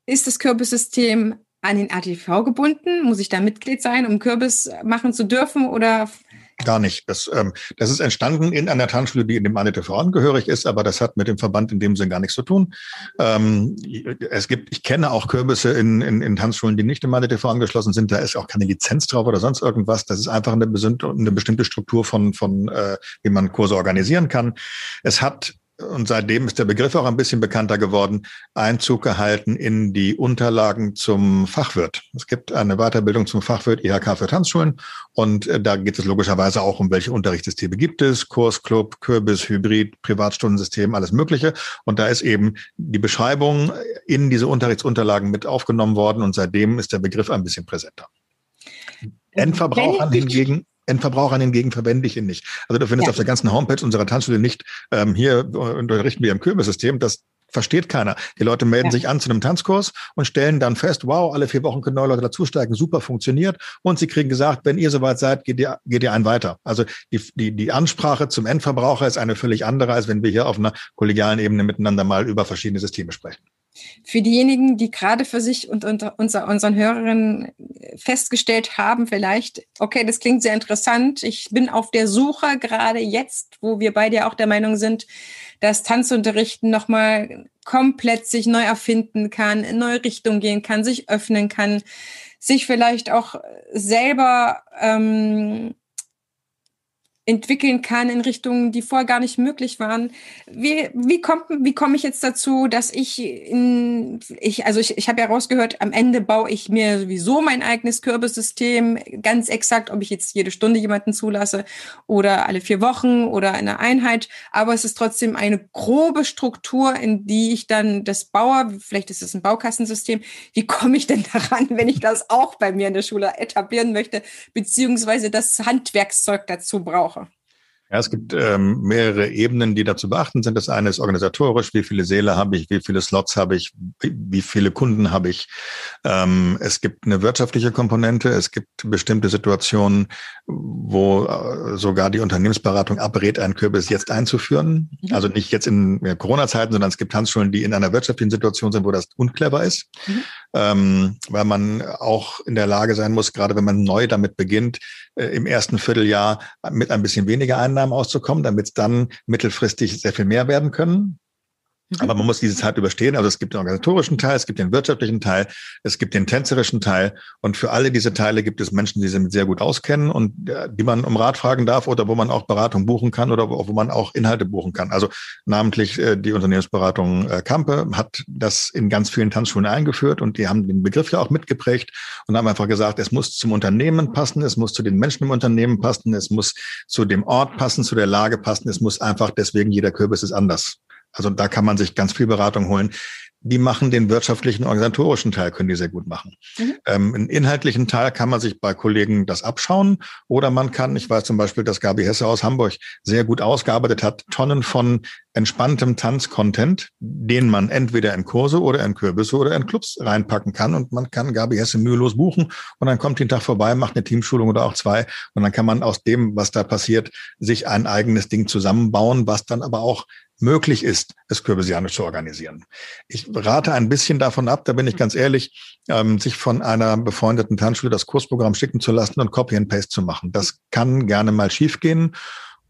ist das Kürbissystem an den ATV gebunden? Muss ich da Mitglied sein, um Kürbis machen zu dürfen? Oder Gar nicht. Das, ähm, das ist entstanden in einer Tanzschule, die in dem ANETV angehörig ist, aber das hat mit dem Verband in dem Sinn gar nichts zu tun. Ähm, es gibt, ich kenne auch Kürbisse in, in, in Tanzschulen, die nicht im ANETV angeschlossen sind. Da ist auch keine Lizenz drauf oder sonst irgendwas. Das ist einfach eine, eine bestimmte Struktur von, von äh, wie man Kurse organisieren kann. Es hat und seitdem ist der Begriff auch ein bisschen bekannter geworden, Einzug gehalten in die Unterlagen zum Fachwirt. Es gibt eine Weiterbildung zum Fachwirt IHK für Tanzschulen und äh, da geht es logischerweise auch um welche Unterrichtssysteme gibt es, Kursclub, Kürbis, Hybrid, Privatstundensystem, alles Mögliche. Und da ist eben die Beschreibung in diese Unterrichtsunterlagen mit aufgenommen worden und seitdem ist der Begriff ein bisschen präsenter. Endverbrauchern hingegen Endverbrauchern hingegen verwende ich ihn nicht. Also du findest ja. auf der ganzen Homepage unserer Tanzschule nicht, ähm, hier unterrichten wir im Kürbissystem, das versteht keiner. Die Leute melden ja. sich an zu einem Tanzkurs und stellen dann fest, wow, alle vier Wochen können neue Leute dazusteigen, super funktioniert. Und sie kriegen gesagt, wenn ihr soweit seid, geht ihr, geht ihr einen weiter. Also die, die, die Ansprache zum Endverbraucher ist eine völlig andere, als wenn wir hier auf einer kollegialen Ebene miteinander mal über verschiedene Systeme sprechen. Für diejenigen, die gerade für sich und unter unser, unseren Hörerinnen festgestellt haben, vielleicht, okay, das klingt sehr interessant. Ich bin auf der Suche gerade jetzt, wo wir beide auch der Meinung sind, dass Tanzunterrichten nochmal komplett sich neu erfinden kann, in neue Richtungen gehen kann, sich öffnen kann, sich vielleicht auch selber ähm, entwickeln kann in Richtungen, die vorher gar nicht möglich waren. Wie, wie, kommt, wie komme ich jetzt dazu, dass ich in, ich, also ich, ich habe ja rausgehört, am Ende baue ich mir sowieso mein eigenes Kürbissystem, ganz exakt, ob ich jetzt jede Stunde jemanden zulasse oder alle vier Wochen oder eine Einheit. Aber es ist trotzdem eine grobe Struktur, in die ich dann das baue. Vielleicht ist es ein Baukastensystem. Wie komme ich denn daran, wenn ich das auch bei mir in der Schule etablieren möchte, beziehungsweise das Handwerkszeug dazu brauche? Ja, es gibt ähm, mehrere Ebenen, die dazu beachten sind. Das eine ist organisatorisch, wie viele Säle habe ich, wie viele Slots habe ich, wie viele Kunden habe ich. Ähm, es gibt eine wirtschaftliche Komponente, es gibt bestimmte Situationen, wo äh, sogar die Unternehmensberatung abrät, einen Kürbis jetzt einzuführen. Mhm. Also nicht jetzt in Corona-Zeiten, sondern es gibt Tanzschulen, die in einer wirtschaftlichen Situation sind, wo das unclever ist. Mhm. Ähm, weil man auch in der Lage sein muss, gerade wenn man neu damit beginnt, äh, im ersten Vierteljahr mit ein bisschen weniger Einnahmen auszukommen, damit dann mittelfristig sehr viel mehr werden können. Mhm. Aber man muss diese Zeit überstehen. Also es gibt den organisatorischen Teil, es gibt den wirtschaftlichen Teil, es gibt den tänzerischen Teil. Und für alle diese Teile gibt es Menschen, die sich sehr gut auskennen und äh, die man um Rat fragen darf oder wo man auch Beratung buchen kann oder wo, wo man auch Inhalte buchen kann. Also namentlich äh, die Unternehmensberatung äh, Kampe hat das in ganz vielen Tanzschulen eingeführt und die haben den Begriff ja auch mitgeprägt und haben einfach gesagt, es muss zum Unternehmen passen, es muss zu den Menschen im Unternehmen passen, es muss zu dem Ort passen, zu der Lage passen, es muss einfach deswegen jeder Kürbis ist anders. Also da kann man sich ganz viel Beratung holen. Die machen den wirtschaftlichen, organisatorischen Teil, können die sehr gut machen. Mhm. Ähm, einen inhaltlichen Teil kann man sich bei Kollegen das abschauen oder man kann, ich weiß zum Beispiel, dass Gabi Hesse aus Hamburg sehr gut ausgearbeitet hat, Tonnen von entspanntem Tanzcontent, den man entweder in Kurse oder in Kürbisse oder in Clubs reinpacken kann und man kann Gabi Hesse mühelos buchen und dann kommt den Tag vorbei, macht eine Teamschulung oder auch zwei und dann kann man aus dem, was da passiert, sich ein eigenes Ding zusammenbauen, was dann aber auch möglich ist, es kürbisianisch zu organisieren. Ich rate ein bisschen davon ab, da bin ich ganz ehrlich, ähm, sich von einer befreundeten Tanzschule das Kursprogramm schicken zu lassen und Copy and Paste zu machen. Das kann gerne mal schiefgehen.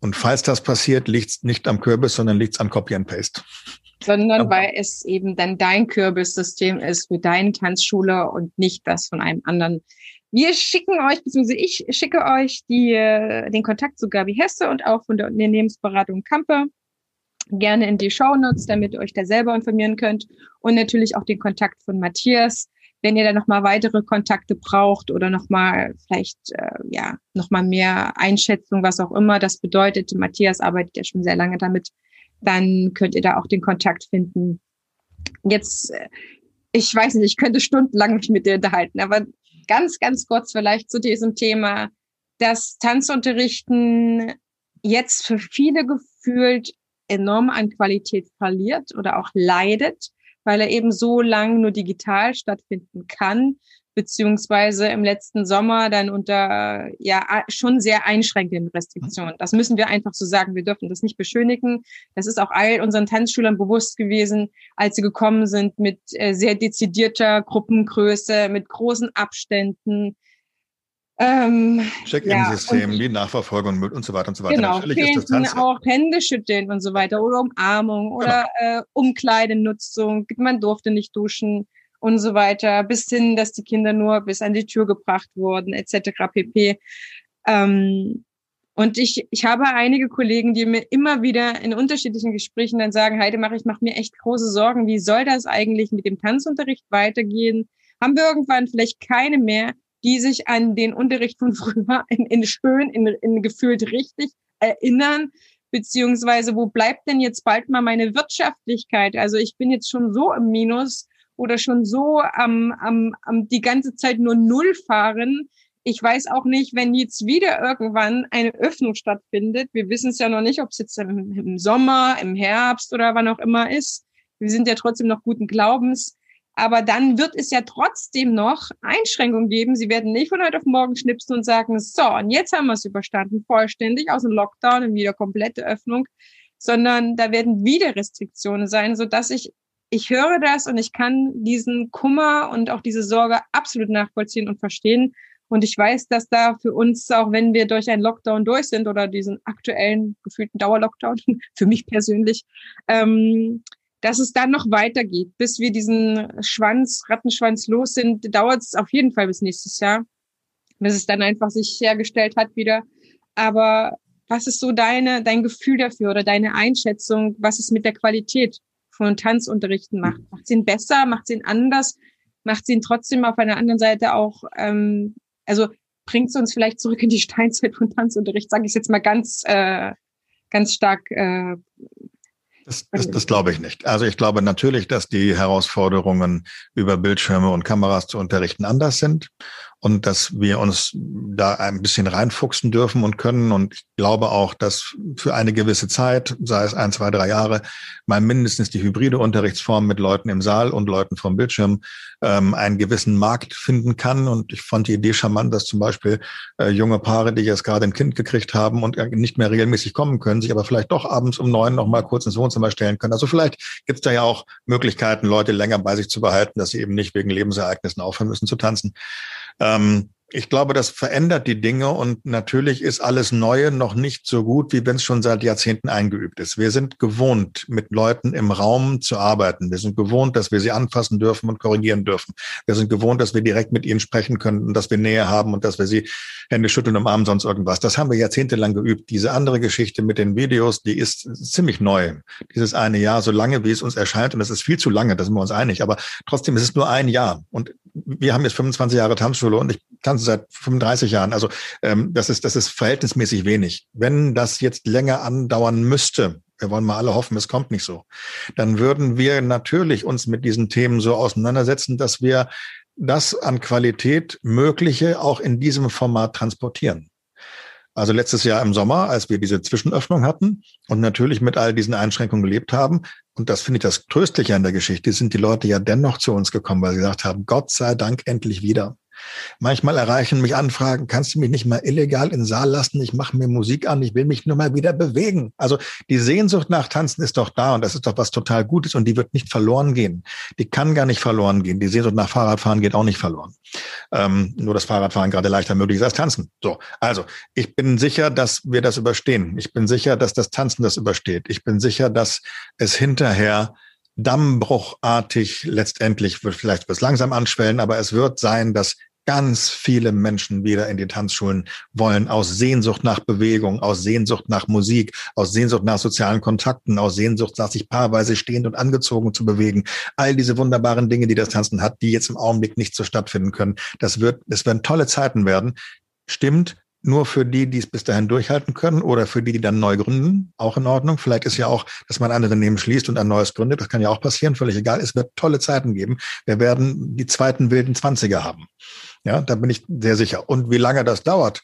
Und falls das passiert, liegt es nicht am Kürbis, sondern liegt es an Copy and Paste. Sondern Aber weil es eben dann dein Kürbissystem ist für deine Tanzschule und nicht das von einem anderen. Wir schicken euch, beziehungsweise ich schicke euch die, äh, den Kontakt zu Gabi Hesse und auch von der Unternehmensberatung Kampe gerne in die Show Notes, damit ihr euch da selber informieren könnt und natürlich auch den Kontakt von Matthias, wenn ihr da nochmal weitere Kontakte braucht oder nochmal vielleicht äh, ja nochmal mehr Einschätzung, was auch immer das bedeutet. Matthias arbeitet ja schon sehr lange damit, dann könnt ihr da auch den Kontakt finden. Jetzt, äh, ich weiß nicht, ich könnte stundenlang mich mit dir unterhalten, aber ganz, ganz kurz vielleicht zu diesem Thema, dass Tanzunterrichten jetzt für viele gefühlt enorm an Qualität verliert oder auch leidet, weil er eben so lang nur digital stattfinden kann, beziehungsweise im letzten Sommer dann unter ja schon sehr einschränkenden Restriktionen. Das müssen wir einfach so sagen. Wir dürfen das nicht beschönigen. Das ist auch all unseren Tanzschülern bewusst gewesen, als sie gekommen sind mit äh, sehr dezidierter Gruppengröße, mit großen Abständen, ähm, Check-in-System, ja, wie Nachverfolgung und so weiter und so weiter. Genau, Natürlich ist das auch Hände schütteln und so weiter oder Umarmung oder genau. äh, Umkleidenutzung. Man durfte nicht duschen und so weiter, bis hin, dass die Kinder nur bis an die Tür gebracht wurden, etc. pp. Ähm, Und ich, ich habe einige Kollegen, die mir immer wieder in unterschiedlichen Gesprächen dann sagen, Heidemacher, ich mache mir echt große Sorgen. Wie soll das eigentlich mit dem Tanzunterricht weitergehen? Haben wir irgendwann vielleicht keine mehr, die sich an den Unterricht von früher in, in schön, in, in gefühlt richtig erinnern? Beziehungsweise, wo bleibt denn jetzt bald mal meine Wirtschaftlichkeit? Also ich bin jetzt schon so im Minus oder schon so am, am, am die ganze Zeit nur Null fahren, ich weiß auch nicht, wenn jetzt wieder irgendwann eine Öffnung stattfindet. Wir wissen es ja noch nicht, ob es jetzt im, im, Sommer, im Herbst oder wann auch immer ist. Wir sind ja trotzdem noch guten Glaubens. Aber dann wird es ja trotzdem noch Einschränkungen geben. Sie werden nicht von heute auf morgen schnipsen und sagen, so, und jetzt haben wir es überstanden, vollständig aus dem Lockdown und wieder komplette Öffnung, sondern da werden wieder Restriktionen sein, so dass ich ich höre das und ich kann diesen Kummer und auch diese Sorge absolut nachvollziehen und verstehen. Und ich weiß, dass da für uns, auch wenn wir durch einen Lockdown durch sind oder diesen aktuellen gefühlten Dauerlockdown, für mich persönlich, ähm, dass es dann noch weitergeht. Bis wir diesen Schwanz, Rattenschwanz los sind, dauert es auf jeden Fall bis nächstes Jahr, bis es dann einfach sich hergestellt hat wieder. Aber was ist so deine, dein Gefühl dafür oder deine Einschätzung, was es mit der Qualität von Tanzunterrichten macht? Macht sie ihn besser? Macht sie ihn anders? Macht sie ihn trotzdem auf einer anderen Seite auch ähm, also bringt es uns vielleicht zurück in die Steinzeit von Tanzunterricht, sage ich jetzt mal ganz, äh, ganz stark. Äh, das, das, das glaube ich nicht. Also ich glaube natürlich, dass die Herausforderungen über Bildschirme und Kameras zu unterrichten anders sind und dass wir uns da ein bisschen reinfuchsen dürfen und können. Und ich glaube auch, dass für eine gewisse Zeit, sei es ein, zwei, drei Jahre, mal mindestens die hybride Unterrichtsform mit Leuten im Saal und Leuten vom Bildschirm ähm, einen gewissen Markt finden kann. Und ich fand die Idee charmant, dass zum Beispiel äh, junge Paare, die jetzt gerade ein Kind gekriegt haben und nicht mehr regelmäßig kommen können, sich aber vielleicht doch abends um neun noch mal kurz ins Wohnzimmer stellen können. Also vielleicht gibt es da ja auch Möglichkeiten, Leute länger bei sich zu behalten, dass sie eben nicht wegen Lebensereignissen aufhören müssen zu tanzen. Ähm, ich glaube, das verändert die Dinge und natürlich ist alles Neue noch nicht so gut, wie wenn es schon seit Jahrzehnten eingeübt ist. Wir sind gewohnt, mit Leuten im Raum zu arbeiten. Wir sind gewohnt, dass wir sie anfassen dürfen und korrigieren dürfen. Wir sind gewohnt, dass wir direkt mit ihnen sprechen können und dass wir Nähe haben und dass wir sie Hände schütteln, umarmen, sonst irgendwas. Das haben wir jahrzehntelang geübt. Diese andere Geschichte mit den Videos, die ist ziemlich neu. Dieses eine Jahr, so lange, wie es uns erscheint, und das ist viel zu lange, da sind wir uns einig, aber trotzdem ist es nur ein Jahr. Und wir haben jetzt 25 Jahre Tanzschule und ich tanze seit 35 Jahren. Also ähm, das ist das ist verhältnismäßig wenig. Wenn das jetzt länger andauern müsste, wir wollen mal alle hoffen, es kommt nicht so, dann würden wir natürlich uns mit diesen Themen so auseinandersetzen, dass wir das an Qualität Mögliche auch in diesem Format transportieren. Also letztes Jahr im Sommer, als wir diese Zwischenöffnung hatten und natürlich mit all diesen Einschränkungen gelebt haben, und das finde ich das Tröstliche an der Geschichte, sind die Leute ja dennoch zu uns gekommen, weil sie gesagt haben, Gott sei Dank endlich wieder. Manchmal erreichen mich Anfragen, kannst du mich nicht mal illegal in den Saal lassen? Ich mache mir Musik an, ich will mich nur mal wieder bewegen. Also die Sehnsucht nach Tanzen ist doch da und das ist doch was total Gutes und die wird nicht verloren gehen. Die kann gar nicht verloren gehen. Die Sehnsucht nach Fahrradfahren geht auch nicht verloren. Ähm, nur das Fahrradfahren gerade leichter möglich ist als Tanzen. So, also ich bin sicher, dass wir das überstehen. Ich bin sicher, dass das Tanzen das übersteht. Ich bin sicher, dass es hinterher dammbruchartig letztendlich, wird vielleicht wird es langsam anschwellen, aber es wird sein, dass ganz viele Menschen wieder in die Tanzschulen wollen, aus Sehnsucht nach Bewegung, aus Sehnsucht nach Musik, aus Sehnsucht nach sozialen Kontakten, aus Sehnsucht nach sich paarweise stehend und angezogen zu bewegen. All diese wunderbaren Dinge, die das Tanzen hat, die jetzt im Augenblick nicht so stattfinden können. Das wird, es werden tolle Zeiten werden. Stimmt, nur für die, die es bis dahin durchhalten können oder für die, die dann neu gründen, auch in Ordnung. Vielleicht ist ja auch, dass man andere Unternehmen schließt und ein neues gründet. Das kann ja auch passieren, völlig egal. Es wird tolle Zeiten geben. Wir werden die zweiten wilden Zwanziger haben. Ja, da bin ich sehr sicher. Und wie lange das dauert?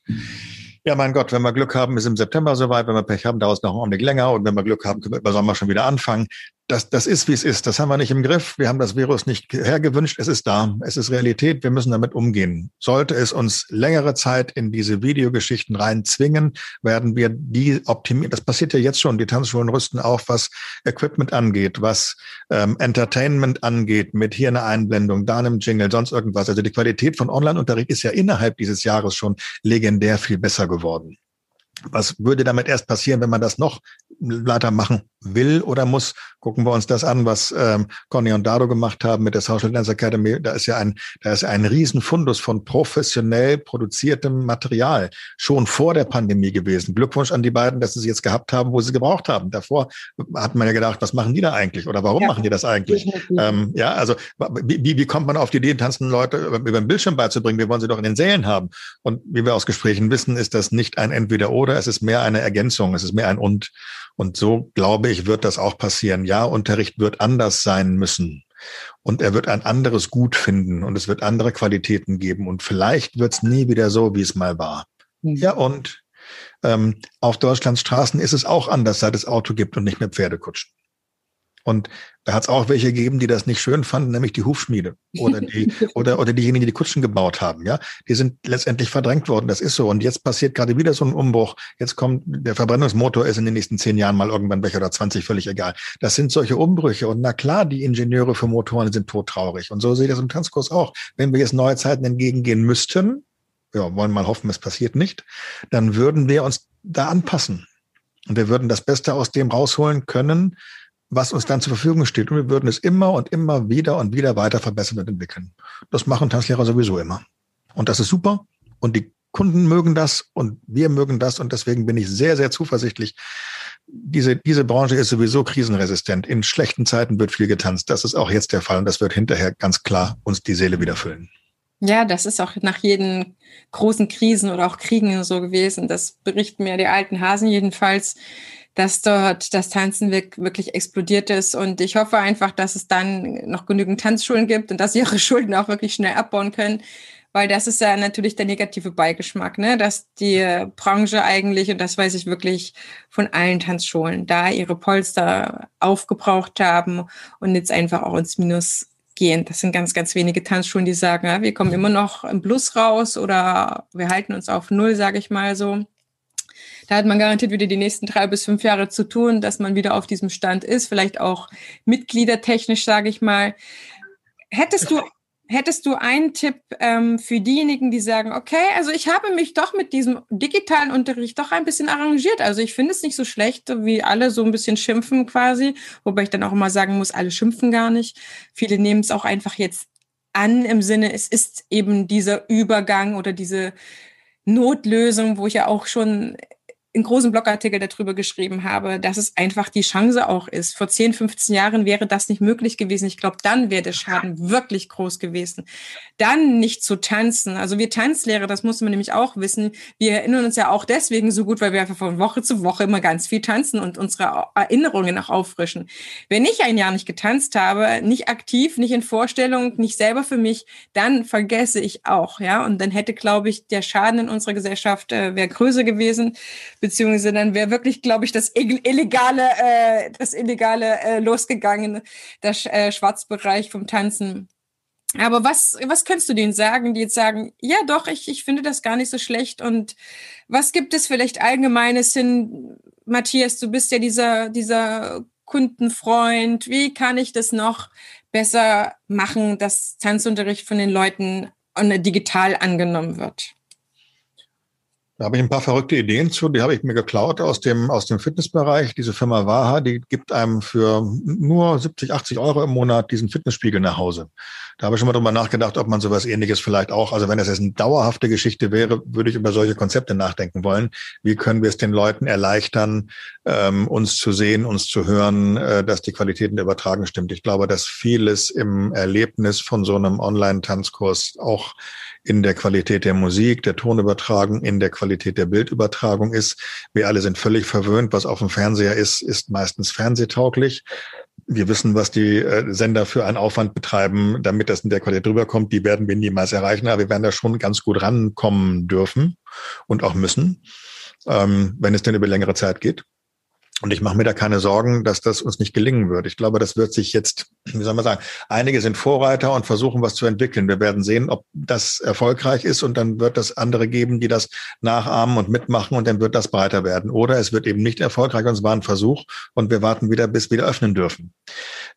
Ja, mein Gott, wenn wir Glück haben, ist im September soweit. Wenn wir Pech haben, dauert es noch einen Augenblick länger. Und wenn wir Glück haben, können wir über Sommer schon wieder anfangen das, das ist, wie es ist. Das haben wir nicht im Griff. Wir haben das Virus nicht hergewünscht. Es ist da. Es ist Realität. Wir müssen damit umgehen. Sollte es uns längere Zeit in diese Videogeschichten reinzwingen, werden wir die optimieren. Das passiert ja jetzt schon. Die Tanzschulen rüsten auf, was Equipment angeht, was ähm, Entertainment angeht, mit hier eine Einblendung, da einem Jingle, sonst irgendwas. Also die Qualität von Online-Unterricht ist ja innerhalb dieses Jahres schon legendär viel besser geworden. Was würde damit erst passieren, wenn man das noch Leiter machen will oder muss. Gucken wir uns das an, was ähm, Conny und Dado gemacht haben mit der Social Dance Academy. Da ist ja ein, da ist ein Riesenfundus von professionell produziertem Material schon vor der Pandemie gewesen. Glückwunsch an die beiden, dass sie es jetzt gehabt haben, wo sie gebraucht haben. Davor hat man ja gedacht, was machen die da eigentlich oder warum ja. machen die das eigentlich? Ähm, ja, also wie, wie kommt man auf die Idee, tanzen Leute über, über den Bildschirm beizubringen? Wir wollen sie doch in den Sälen haben. Und wie wir aus Gesprächen wissen, ist das nicht ein Entweder-Oder, es ist mehr eine Ergänzung, es ist mehr ein Und. Und so, glaube ich, wird das auch passieren. Ja, Unterricht wird anders sein müssen. Und er wird ein anderes Gut finden und es wird andere Qualitäten geben. Und vielleicht wird es nie wieder so, wie es mal war. Mhm. Ja, und ähm, auf Deutschlands Straßen ist es auch anders, seit es Auto gibt und nicht mehr Pferdekutschen. Und da hat es auch welche gegeben, die das nicht schön fanden, nämlich die Hufschmiede oder die oder oder diejenigen, die die Kutschen gebaut haben. Ja, die sind letztendlich verdrängt worden. Das ist so. Und jetzt passiert gerade wieder so ein Umbruch. Jetzt kommt der Verbrennungsmotor ist in den nächsten zehn Jahren mal irgendwann weg oder 20, völlig egal. Das sind solche Umbrüche. Und na klar, die Ingenieure für Motoren sind todtraurig. Und so sehe ich das im Tanzkurs auch. Wenn wir jetzt neue Zeiten entgegengehen müssten, ja, wollen mal hoffen, es passiert nicht, dann würden wir uns da anpassen. Und wir würden das Beste aus dem rausholen können, was uns dann zur Verfügung steht. Und wir würden es immer und immer wieder und wieder weiter verbessern und entwickeln. Das machen Tanzlehrer sowieso immer. Und das ist super. Und die Kunden mögen das und wir mögen das. Und deswegen bin ich sehr, sehr zuversichtlich. Diese, diese Branche ist sowieso krisenresistent. In schlechten Zeiten wird viel getanzt. Das ist auch jetzt der Fall. Und das wird hinterher ganz klar uns die Seele wieder füllen. Ja, das ist auch nach jeden großen Krisen oder auch Kriegen so gewesen. Das berichten mir die alten Hasen jedenfalls dass dort das Tanzen wirklich explodiert ist. Und ich hoffe einfach, dass es dann noch genügend Tanzschulen gibt und dass sie ihre Schulden auch wirklich schnell abbauen können. Weil das ist ja natürlich der negative Beigeschmack, ne? dass die Branche eigentlich, und das weiß ich wirklich von allen Tanzschulen, da ihre Polster aufgebraucht haben und jetzt einfach auch ins Minus gehen. Das sind ganz, ganz wenige Tanzschulen, die sagen, ja, wir kommen immer noch im Plus raus oder wir halten uns auf Null, sage ich mal so. Da hat man garantiert wieder die nächsten drei bis fünf Jahre zu tun, dass man wieder auf diesem Stand ist, vielleicht auch mitgliedertechnisch, sage ich mal. Hättest du Hättest du einen Tipp ähm, für diejenigen, die sagen, okay, also ich habe mich doch mit diesem digitalen Unterricht doch ein bisschen arrangiert. Also ich finde es nicht so schlecht, wie alle so ein bisschen schimpfen quasi, wobei ich dann auch immer sagen muss, alle schimpfen gar nicht. Viele nehmen es auch einfach jetzt an im Sinne, es ist eben dieser Übergang oder diese Notlösung, wo ich ja auch schon einen großen Blogartikel darüber geschrieben habe, dass es einfach die Chance auch ist. Vor 10, 15 Jahren wäre das nicht möglich gewesen. Ich glaube, dann wäre der Schaden wirklich groß gewesen. Dann nicht zu tanzen. Also wir Tanzlehrer, das muss man nämlich auch wissen. Wir erinnern uns ja auch deswegen so gut, weil wir einfach von Woche zu Woche immer ganz viel tanzen und unsere Erinnerungen auch auffrischen. Wenn ich ein Jahr nicht getanzt habe, nicht aktiv, nicht in Vorstellung, nicht selber für mich, dann vergesse ich auch, ja. Und dann hätte, glaube ich, der Schaden in unserer Gesellschaft äh, wäre größer gewesen beziehungsweise dann wäre wirklich, glaube ich, das illegale, äh, das illegale äh, losgegangen, der äh, Schwarzbereich vom Tanzen. Aber was, was könntest du denen sagen, die jetzt sagen, ja doch, ich, ich finde das gar nicht so schlecht und was gibt es vielleicht Allgemeines hin, Matthias, du bist ja dieser, dieser Kundenfreund, wie kann ich das noch besser machen, dass Tanzunterricht von den Leuten digital angenommen wird? Da habe ich ein paar verrückte Ideen zu, die habe ich mir geklaut aus dem, aus dem Fitnessbereich. Diese Firma Waha, die gibt einem für nur 70, 80 Euro im Monat diesen Fitnessspiegel nach Hause. Da habe ich schon mal drüber nachgedacht, ob man sowas ähnliches vielleicht auch, also wenn das jetzt eine dauerhafte Geschichte wäre, würde ich über solche Konzepte nachdenken wollen. Wie können wir es den Leuten erleichtern, ähm, uns zu sehen, uns zu hören, äh, dass die Qualität in der Übertragung stimmt. Ich glaube, dass vieles im Erlebnis von so einem Online-Tanzkurs auch in der Qualität der Musik, der Tonübertragung, in der Qualität der Bildübertragung ist. Wir alle sind völlig verwöhnt. Was auf dem Fernseher ist, ist meistens fernsehtauglich. Wir wissen, was die äh, Sender für einen Aufwand betreiben, damit das in der Qualität drüber kommt. Die werden wir niemals erreichen, aber wir werden da schon ganz gut rankommen dürfen und auch müssen, ähm, wenn es denn über längere Zeit geht. Und ich mache mir da keine Sorgen, dass das uns nicht gelingen wird. Ich glaube, das wird sich jetzt wie soll man sagen, einige sind Vorreiter und versuchen, was zu entwickeln. Wir werden sehen, ob das erfolgreich ist und dann wird es andere geben, die das nachahmen und mitmachen und dann wird das breiter werden. Oder es wird eben nicht erfolgreich und es war ein Versuch und wir warten wieder, bis wir öffnen dürfen.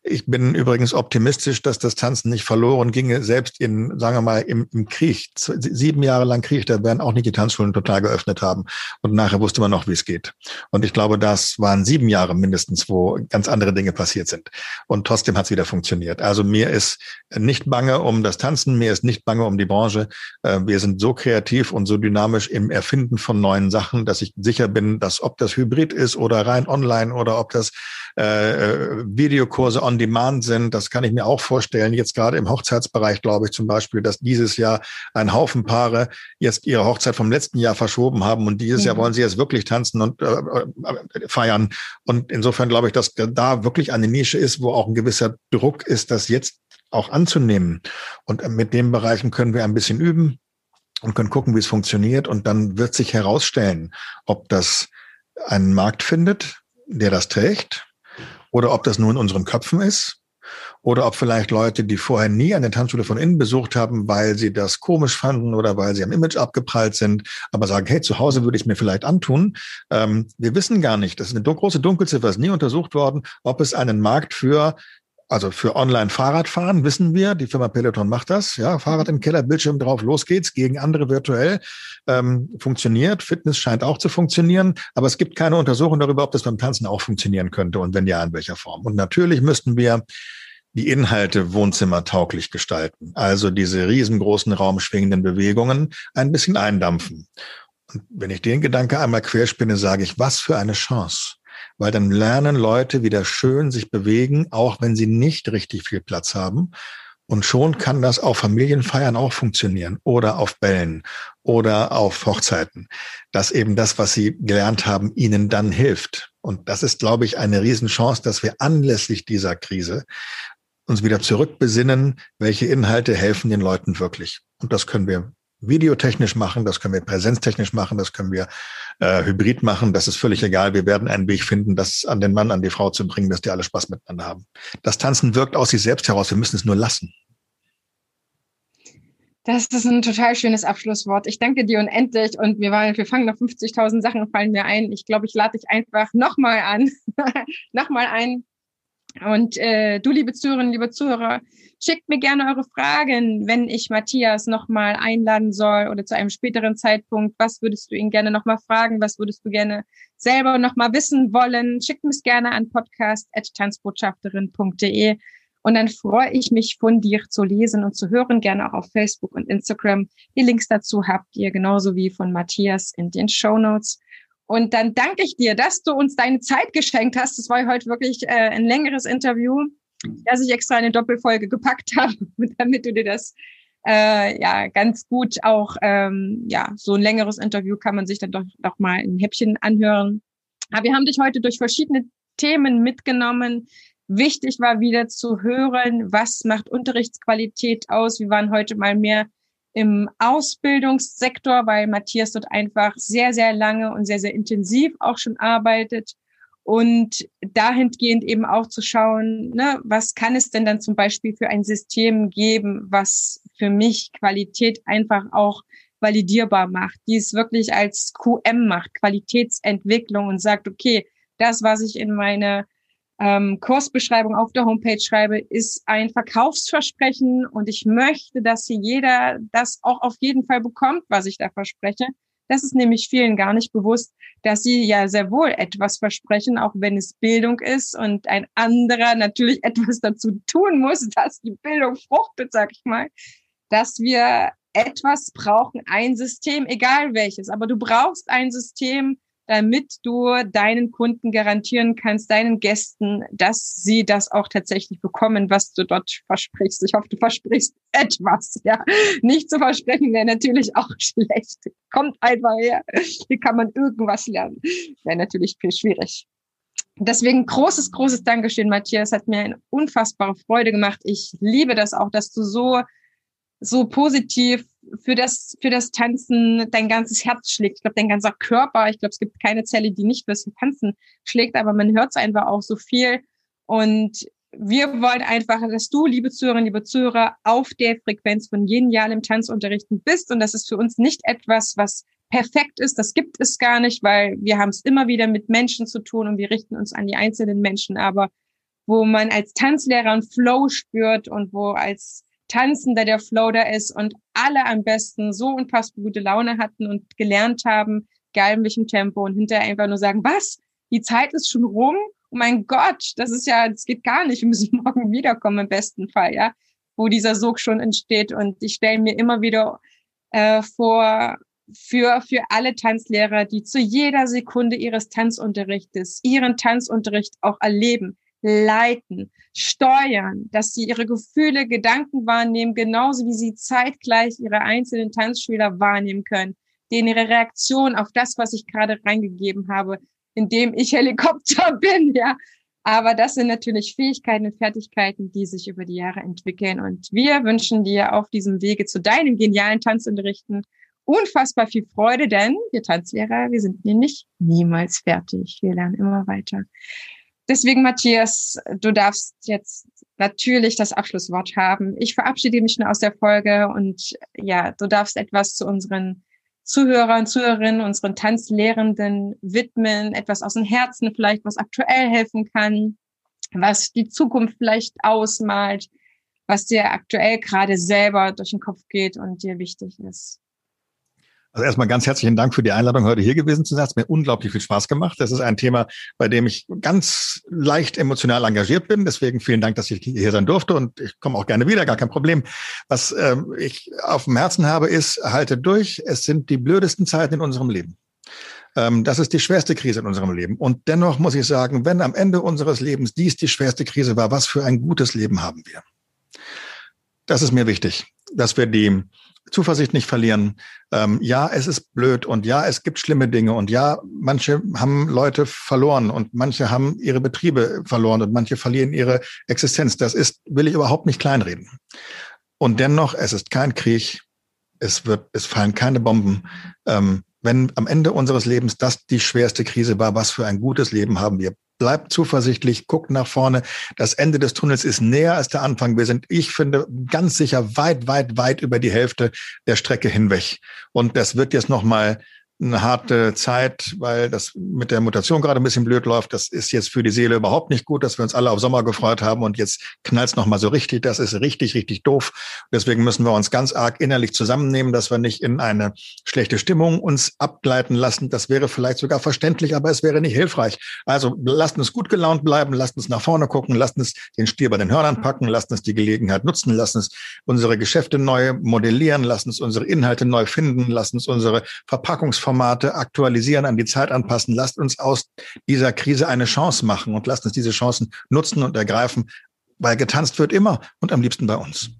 Ich bin übrigens optimistisch, dass das Tanzen nicht verloren ginge, selbst in, sagen wir mal, im, im Krieg. Sieben Jahre lang Krieg, da werden auch nicht die Tanzschulen total geöffnet haben. Und nachher wusste man noch, wie es geht. Und ich glaube, das waren sieben Jahre mindestens, wo ganz andere Dinge passiert sind. Und trotzdem hat es wieder funktioniert. Also mir ist nicht bange um das Tanzen, mir ist nicht bange um die Branche. Äh, wir sind so kreativ und so dynamisch im Erfinden von neuen Sachen, dass ich sicher bin, dass ob das Hybrid ist oder rein online oder ob das äh, äh, Videokurse on Demand sind, das kann ich mir auch vorstellen. Jetzt gerade im Hochzeitsbereich glaube ich zum Beispiel, dass dieses Jahr ein Haufen Paare jetzt ihre Hochzeit vom letzten Jahr verschoben haben und dieses mhm. Jahr wollen sie jetzt wirklich tanzen und äh, äh, feiern. Und insofern glaube ich, dass da wirklich eine Nische ist, wo auch ein gewisser Druck ist, das jetzt auch anzunehmen. Und mit den Bereichen können wir ein bisschen üben und können gucken, wie es funktioniert. Und dann wird sich herausstellen, ob das einen Markt findet, der das trägt, oder ob das nur in unseren Köpfen ist oder ob vielleicht Leute, die vorher nie eine Tanzschule von innen besucht haben, weil sie das komisch fanden oder weil sie am Image abgeprallt sind, aber sagen, hey, zu Hause würde ich es mir vielleicht antun. Ähm, wir wissen gar nicht, das ist eine große Dunkelziffer, ist nie untersucht worden, ob es einen Markt für also für Online-Fahrradfahren wissen wir, die Firma Peloton macht das. Ja, Fahrrad im Keller, Bildschirm drauf, los geht's, gegen andere virtuell. Ähm, funktioniert. Fitness scheint auch zu funktionieren, aber es gibt keine Untersuchung darüber, ob das beim Tanzen auch funktionieren könnte und wenn ja, in welcher Form. Und natürlich müssten wir die Inhalte wohnzimmertauglich gestalten. Also diese riesengroßen raumschwingenden Bewegungen ein bisschen eindampfen. Und wenn ich den Gedanke einmal querspinne, sage ich, was für eine Chance. Weil dann lernen Leute wieder schön sich bewegen, auch wenn sie nicht richtig viel Platz haben. Und schon kann das auf Familienfeiern auch funktionieren oder auf Bällen oder auf Hochzeiten, dass eben das, was sie gelernt haben, ihnen dann hilft. Und das ist, glaube ich, eine Riesenchance, dass wir anlässlich dieser Krise uns wieder zurückbesinnen, welche Inhalte helfen den Leuten wirklich. Und das können wir videotechnisch machen, das können wir präsenztechnisch machen, das können wir äh, hybrid machen, das ist völlig egal. Wir werden einen Weg finden, das an den Mann, an die Frau zu bringen, dass die alle Spaß miteinander haben. Das Tanzen wirkt aus sich selbst heraus, wir müssen es nur lassen. Das ist ein total schönes Abschlusswort. Ich danke dir unendlich und wir, waren, wir fangen noch 50.000 Sachen fallen mir ein. Ich glaube, ich lade dich einfach nochmal an, nochmal ein, und äh, du, liebe Zuhörerinnen, liebe Zuhörer, schickt mir gerne eure Fragen, wenn ich Matthias nochmal einladen soll oder zu einem späteren Zeitpunkt. Was würdest du ihn gerne nochmal fragen? Was würdest du gerne selber nochmal wissen wollen? Schickt mich gerne an podcast.tanzbotschafterin.de und dann freue ich mich von dir zu lesen und zu hören, gerne auch auf Facebook und Instagram. Die Links dazu habt ihr genauso wie von Matthias in den Show Notes. Und dann danke ich dir, dass du uns deine Zeit geschenkt hast. Das war heute wirklich äh, ein längeres Interview, dass ich extra eine Doppelfolge gepackt habe, damit du dir das äh, ja ganz gut auch ähm, ja so ein längeres Interview kann man sich dann doch doch mal ein Häppchen anhören. Aber wir haben dich heute durch verschiedene Themen mitgenommen. Wichtig war wieder zu hören, was macht Unterrichtsqualität aus. Wir waren heute mal mehr im Ausbildungssektor, weil Matthias dort einfach sehr, sehr lange und sehr, sehr intensiv auch schon arbeitet. Und dahingehend eben auch zu schauen, ne, was kann es denn dann zum Beispiel für ein System geben, was für mich Qualität einfach auch validierbar macht, die es wirklich als QM macht, Qualitätsentwicklung und sagt, okay, das, was ich in meine ähm, Kursbeschreibung auf der Homepage schreibe, ist ein Verkaufsversprechen und ich möchte, dass hier jeder das auch auf jeden Fall bekommt, was ich da verspreche. Das ist nämlich vielen gar nicht bewusst, dass sie ja sehr wohl etwas versprechen, auch wenn es Bildung ist und ein anderer natürlich etwas dazu tun muss, dass die Bildung fruchtet, sag ich mal, dass wir etwas brauchen, ein System, egal welches, aber du brauchst ein System, damit du deinen Kunden garantieren kannst, deinen Gästen, dass sie das auch tatsächlich bekommen, was du dort versprichst. Ich hoffe, du versprichst etwas, ja. Nicht zu versprechen wäre natürlich auch schlecht. Kommt einfach her. Wie kann man irgendwas lernen? Wäre natürlich viel schwierig. Deswegen großes, großes Dankeschön, Matthias. Hat mir eine unfassbare Freude gemacht. Ich liebe das auch, dass du so, so positiv für das, für das Tanzen dein ganzes Herz schlägt. Ich glaube, dein ganzer Körper, ich glaube, es gibt keine Zelle, die nicht fürs Tanzen schlägt, aber man hört es einfach auch so viel. Und wir wollen einfach, dass du, liebe Zuhörerinnen, liebe Zuhörer, auf der Frequenz von genialem Tanzunterrichten bist. Und das ist für uns nicht etwas, was perfekt ist. Das gibt es gar nicht, weil wir haben es immer wieder mit Menschen zu tun und wir richten uns an die einzelnen Menschen. Aber wo man als Tanzlehrer einen Flow spürt und wo als Tanzender der Flow da ist und alle am besten so unfassbar gute Laune hatten und gelernt haben, geil in welchem Tempo und hinterher einfach nur sagen, was? Die Zeit ist schon rum? Oh mein Gott, das ist ja, das geht gar nicht. Wir müssen morgen wiederkommen im besten Fall, ja, wo dieser Sog schon entsteht. Und ich stelle mir immer wieder äh, vor, für, für alle Tanzlehrer, die zu jeder Sekunde ihres Tanzunterrichtes ihren Tanzunterricht auch erleben, leiten, steuern, dass sie ihre Gefühle, Gedanken wahrnehmen, genauso wie sie zeitgleich ihre einzelnen Tanzschüler wahrnehmen können, denen ihre Reaktion auf das, was ich gerade reingegeben habe, indem ich Helikopter bin, ja. Aber das sind natürlich Fähigkeiten und Fertigkeiten, die sich über die Jahre entwickeln. Und wir wünschen dir auf diesem Wege zu deinem genialen Tanzunterrichten unfassbar viel Freude, denn wir Tanzlehrer, wir sind nämlich niemals fertig. Wir lernen immer weiter. Deswegen, Matthias, du darfst jetzt natürlich das Abschlusswort haben. Ich verabschiede mich schon aus der Folge und ja, du darfst etwas zu unseren Zuhörern, Zuhörerinnen, unseren Tanzlehrenden widmen, etwas aus dem Herzen vielleicht, was aktuell helfen kann, was die Zukunft vielleicht ausmalt, was dir aktuell gerade selber durch den Kopf geht und dir wichtig ist. Also erstmal ganz herzlichen Dank für die Einladung, heute hier gewesen zu sein. Es hat mir unglaublich viel Spaß gemacht. Das ist ein Thema, bei dem ich ganz leicht emotional engagiert bin. Deswegen vielen Dank, dass ich hier sein durfte und ich komme auch gerne wieder, gar kein Problem. Was ähm, ich auf dem Herzen habe, ist, halte durch. Es sind die blödesten Zeiten in unserem Leben. Ähm, das ist die schwerste Krise in unserem Leben. Und dennoch muss ich sagen, wenn am Ende unseres Lebens dies die schwerste Krise war, was für ein gutes Leben haben wir? Das ist mir wichtig, dass wir die Zuversicht nicht verlieren. Ähm, ja, es ist blöd und ja, es gibt schlimme Dinge und ja, manche haben Leute verloren und manche haben ihre Betriebe verloren und manche verlieren ihre Existenz. Das ist, will ich überhaupt nicht kleinreden. Und dennoch, es ist kein Krieg. Es wird, es fallen keine Bomben. Ähm, wenn am Ende unseres Lebens das die schwerste Krise war, was für ein gutes Leben haben wir bleibt zuversichtlich, guckt nach vorne. Das Ende des Tunnels ist näher als der Anfang. Wir sind, ich finde, ganz sicher weit, weit, weit über die Hälfte der Strecke hinweg. Und das wird jetzt nochmal eine harte Zeit, weil das mit der Mutation gerade ein bisschen blöd läuft. Das ist jetzt für die Seele überhaupt nicht gut, dass wir uns alle auf Sommer gefreut haben und jetzt knallt es nochmal so richtig. Das ist richtig, richtig doof. Deswegen müssen wir uns ganz arg innerlich zusammennehmen, dass wir nicht in eine schlechte Stimmung uns abgleiten lassen. Das wäre vielleicht sogar verständlich, aber es wäre nicht hilfreich. Also lasst uns gut gelaunt bleiben, lasst uns nach vorne gucken, lasst uns den Stier bei den Hörnern packen, lasst uns die Gelegenheit nutzen, lasst uns unsere Geschäfte neu modellieren, lasst uns unsere Inhalte neu finden, lasst uns unsere Verpackungs Formate aktualisieren, an die Zeit anpassen. Lasst uns aus dieser Krise eine Chance machen und lasst uns diese Chancen nutzen und ergreifen, weil getanzt wird immer und am liebsten bei uns.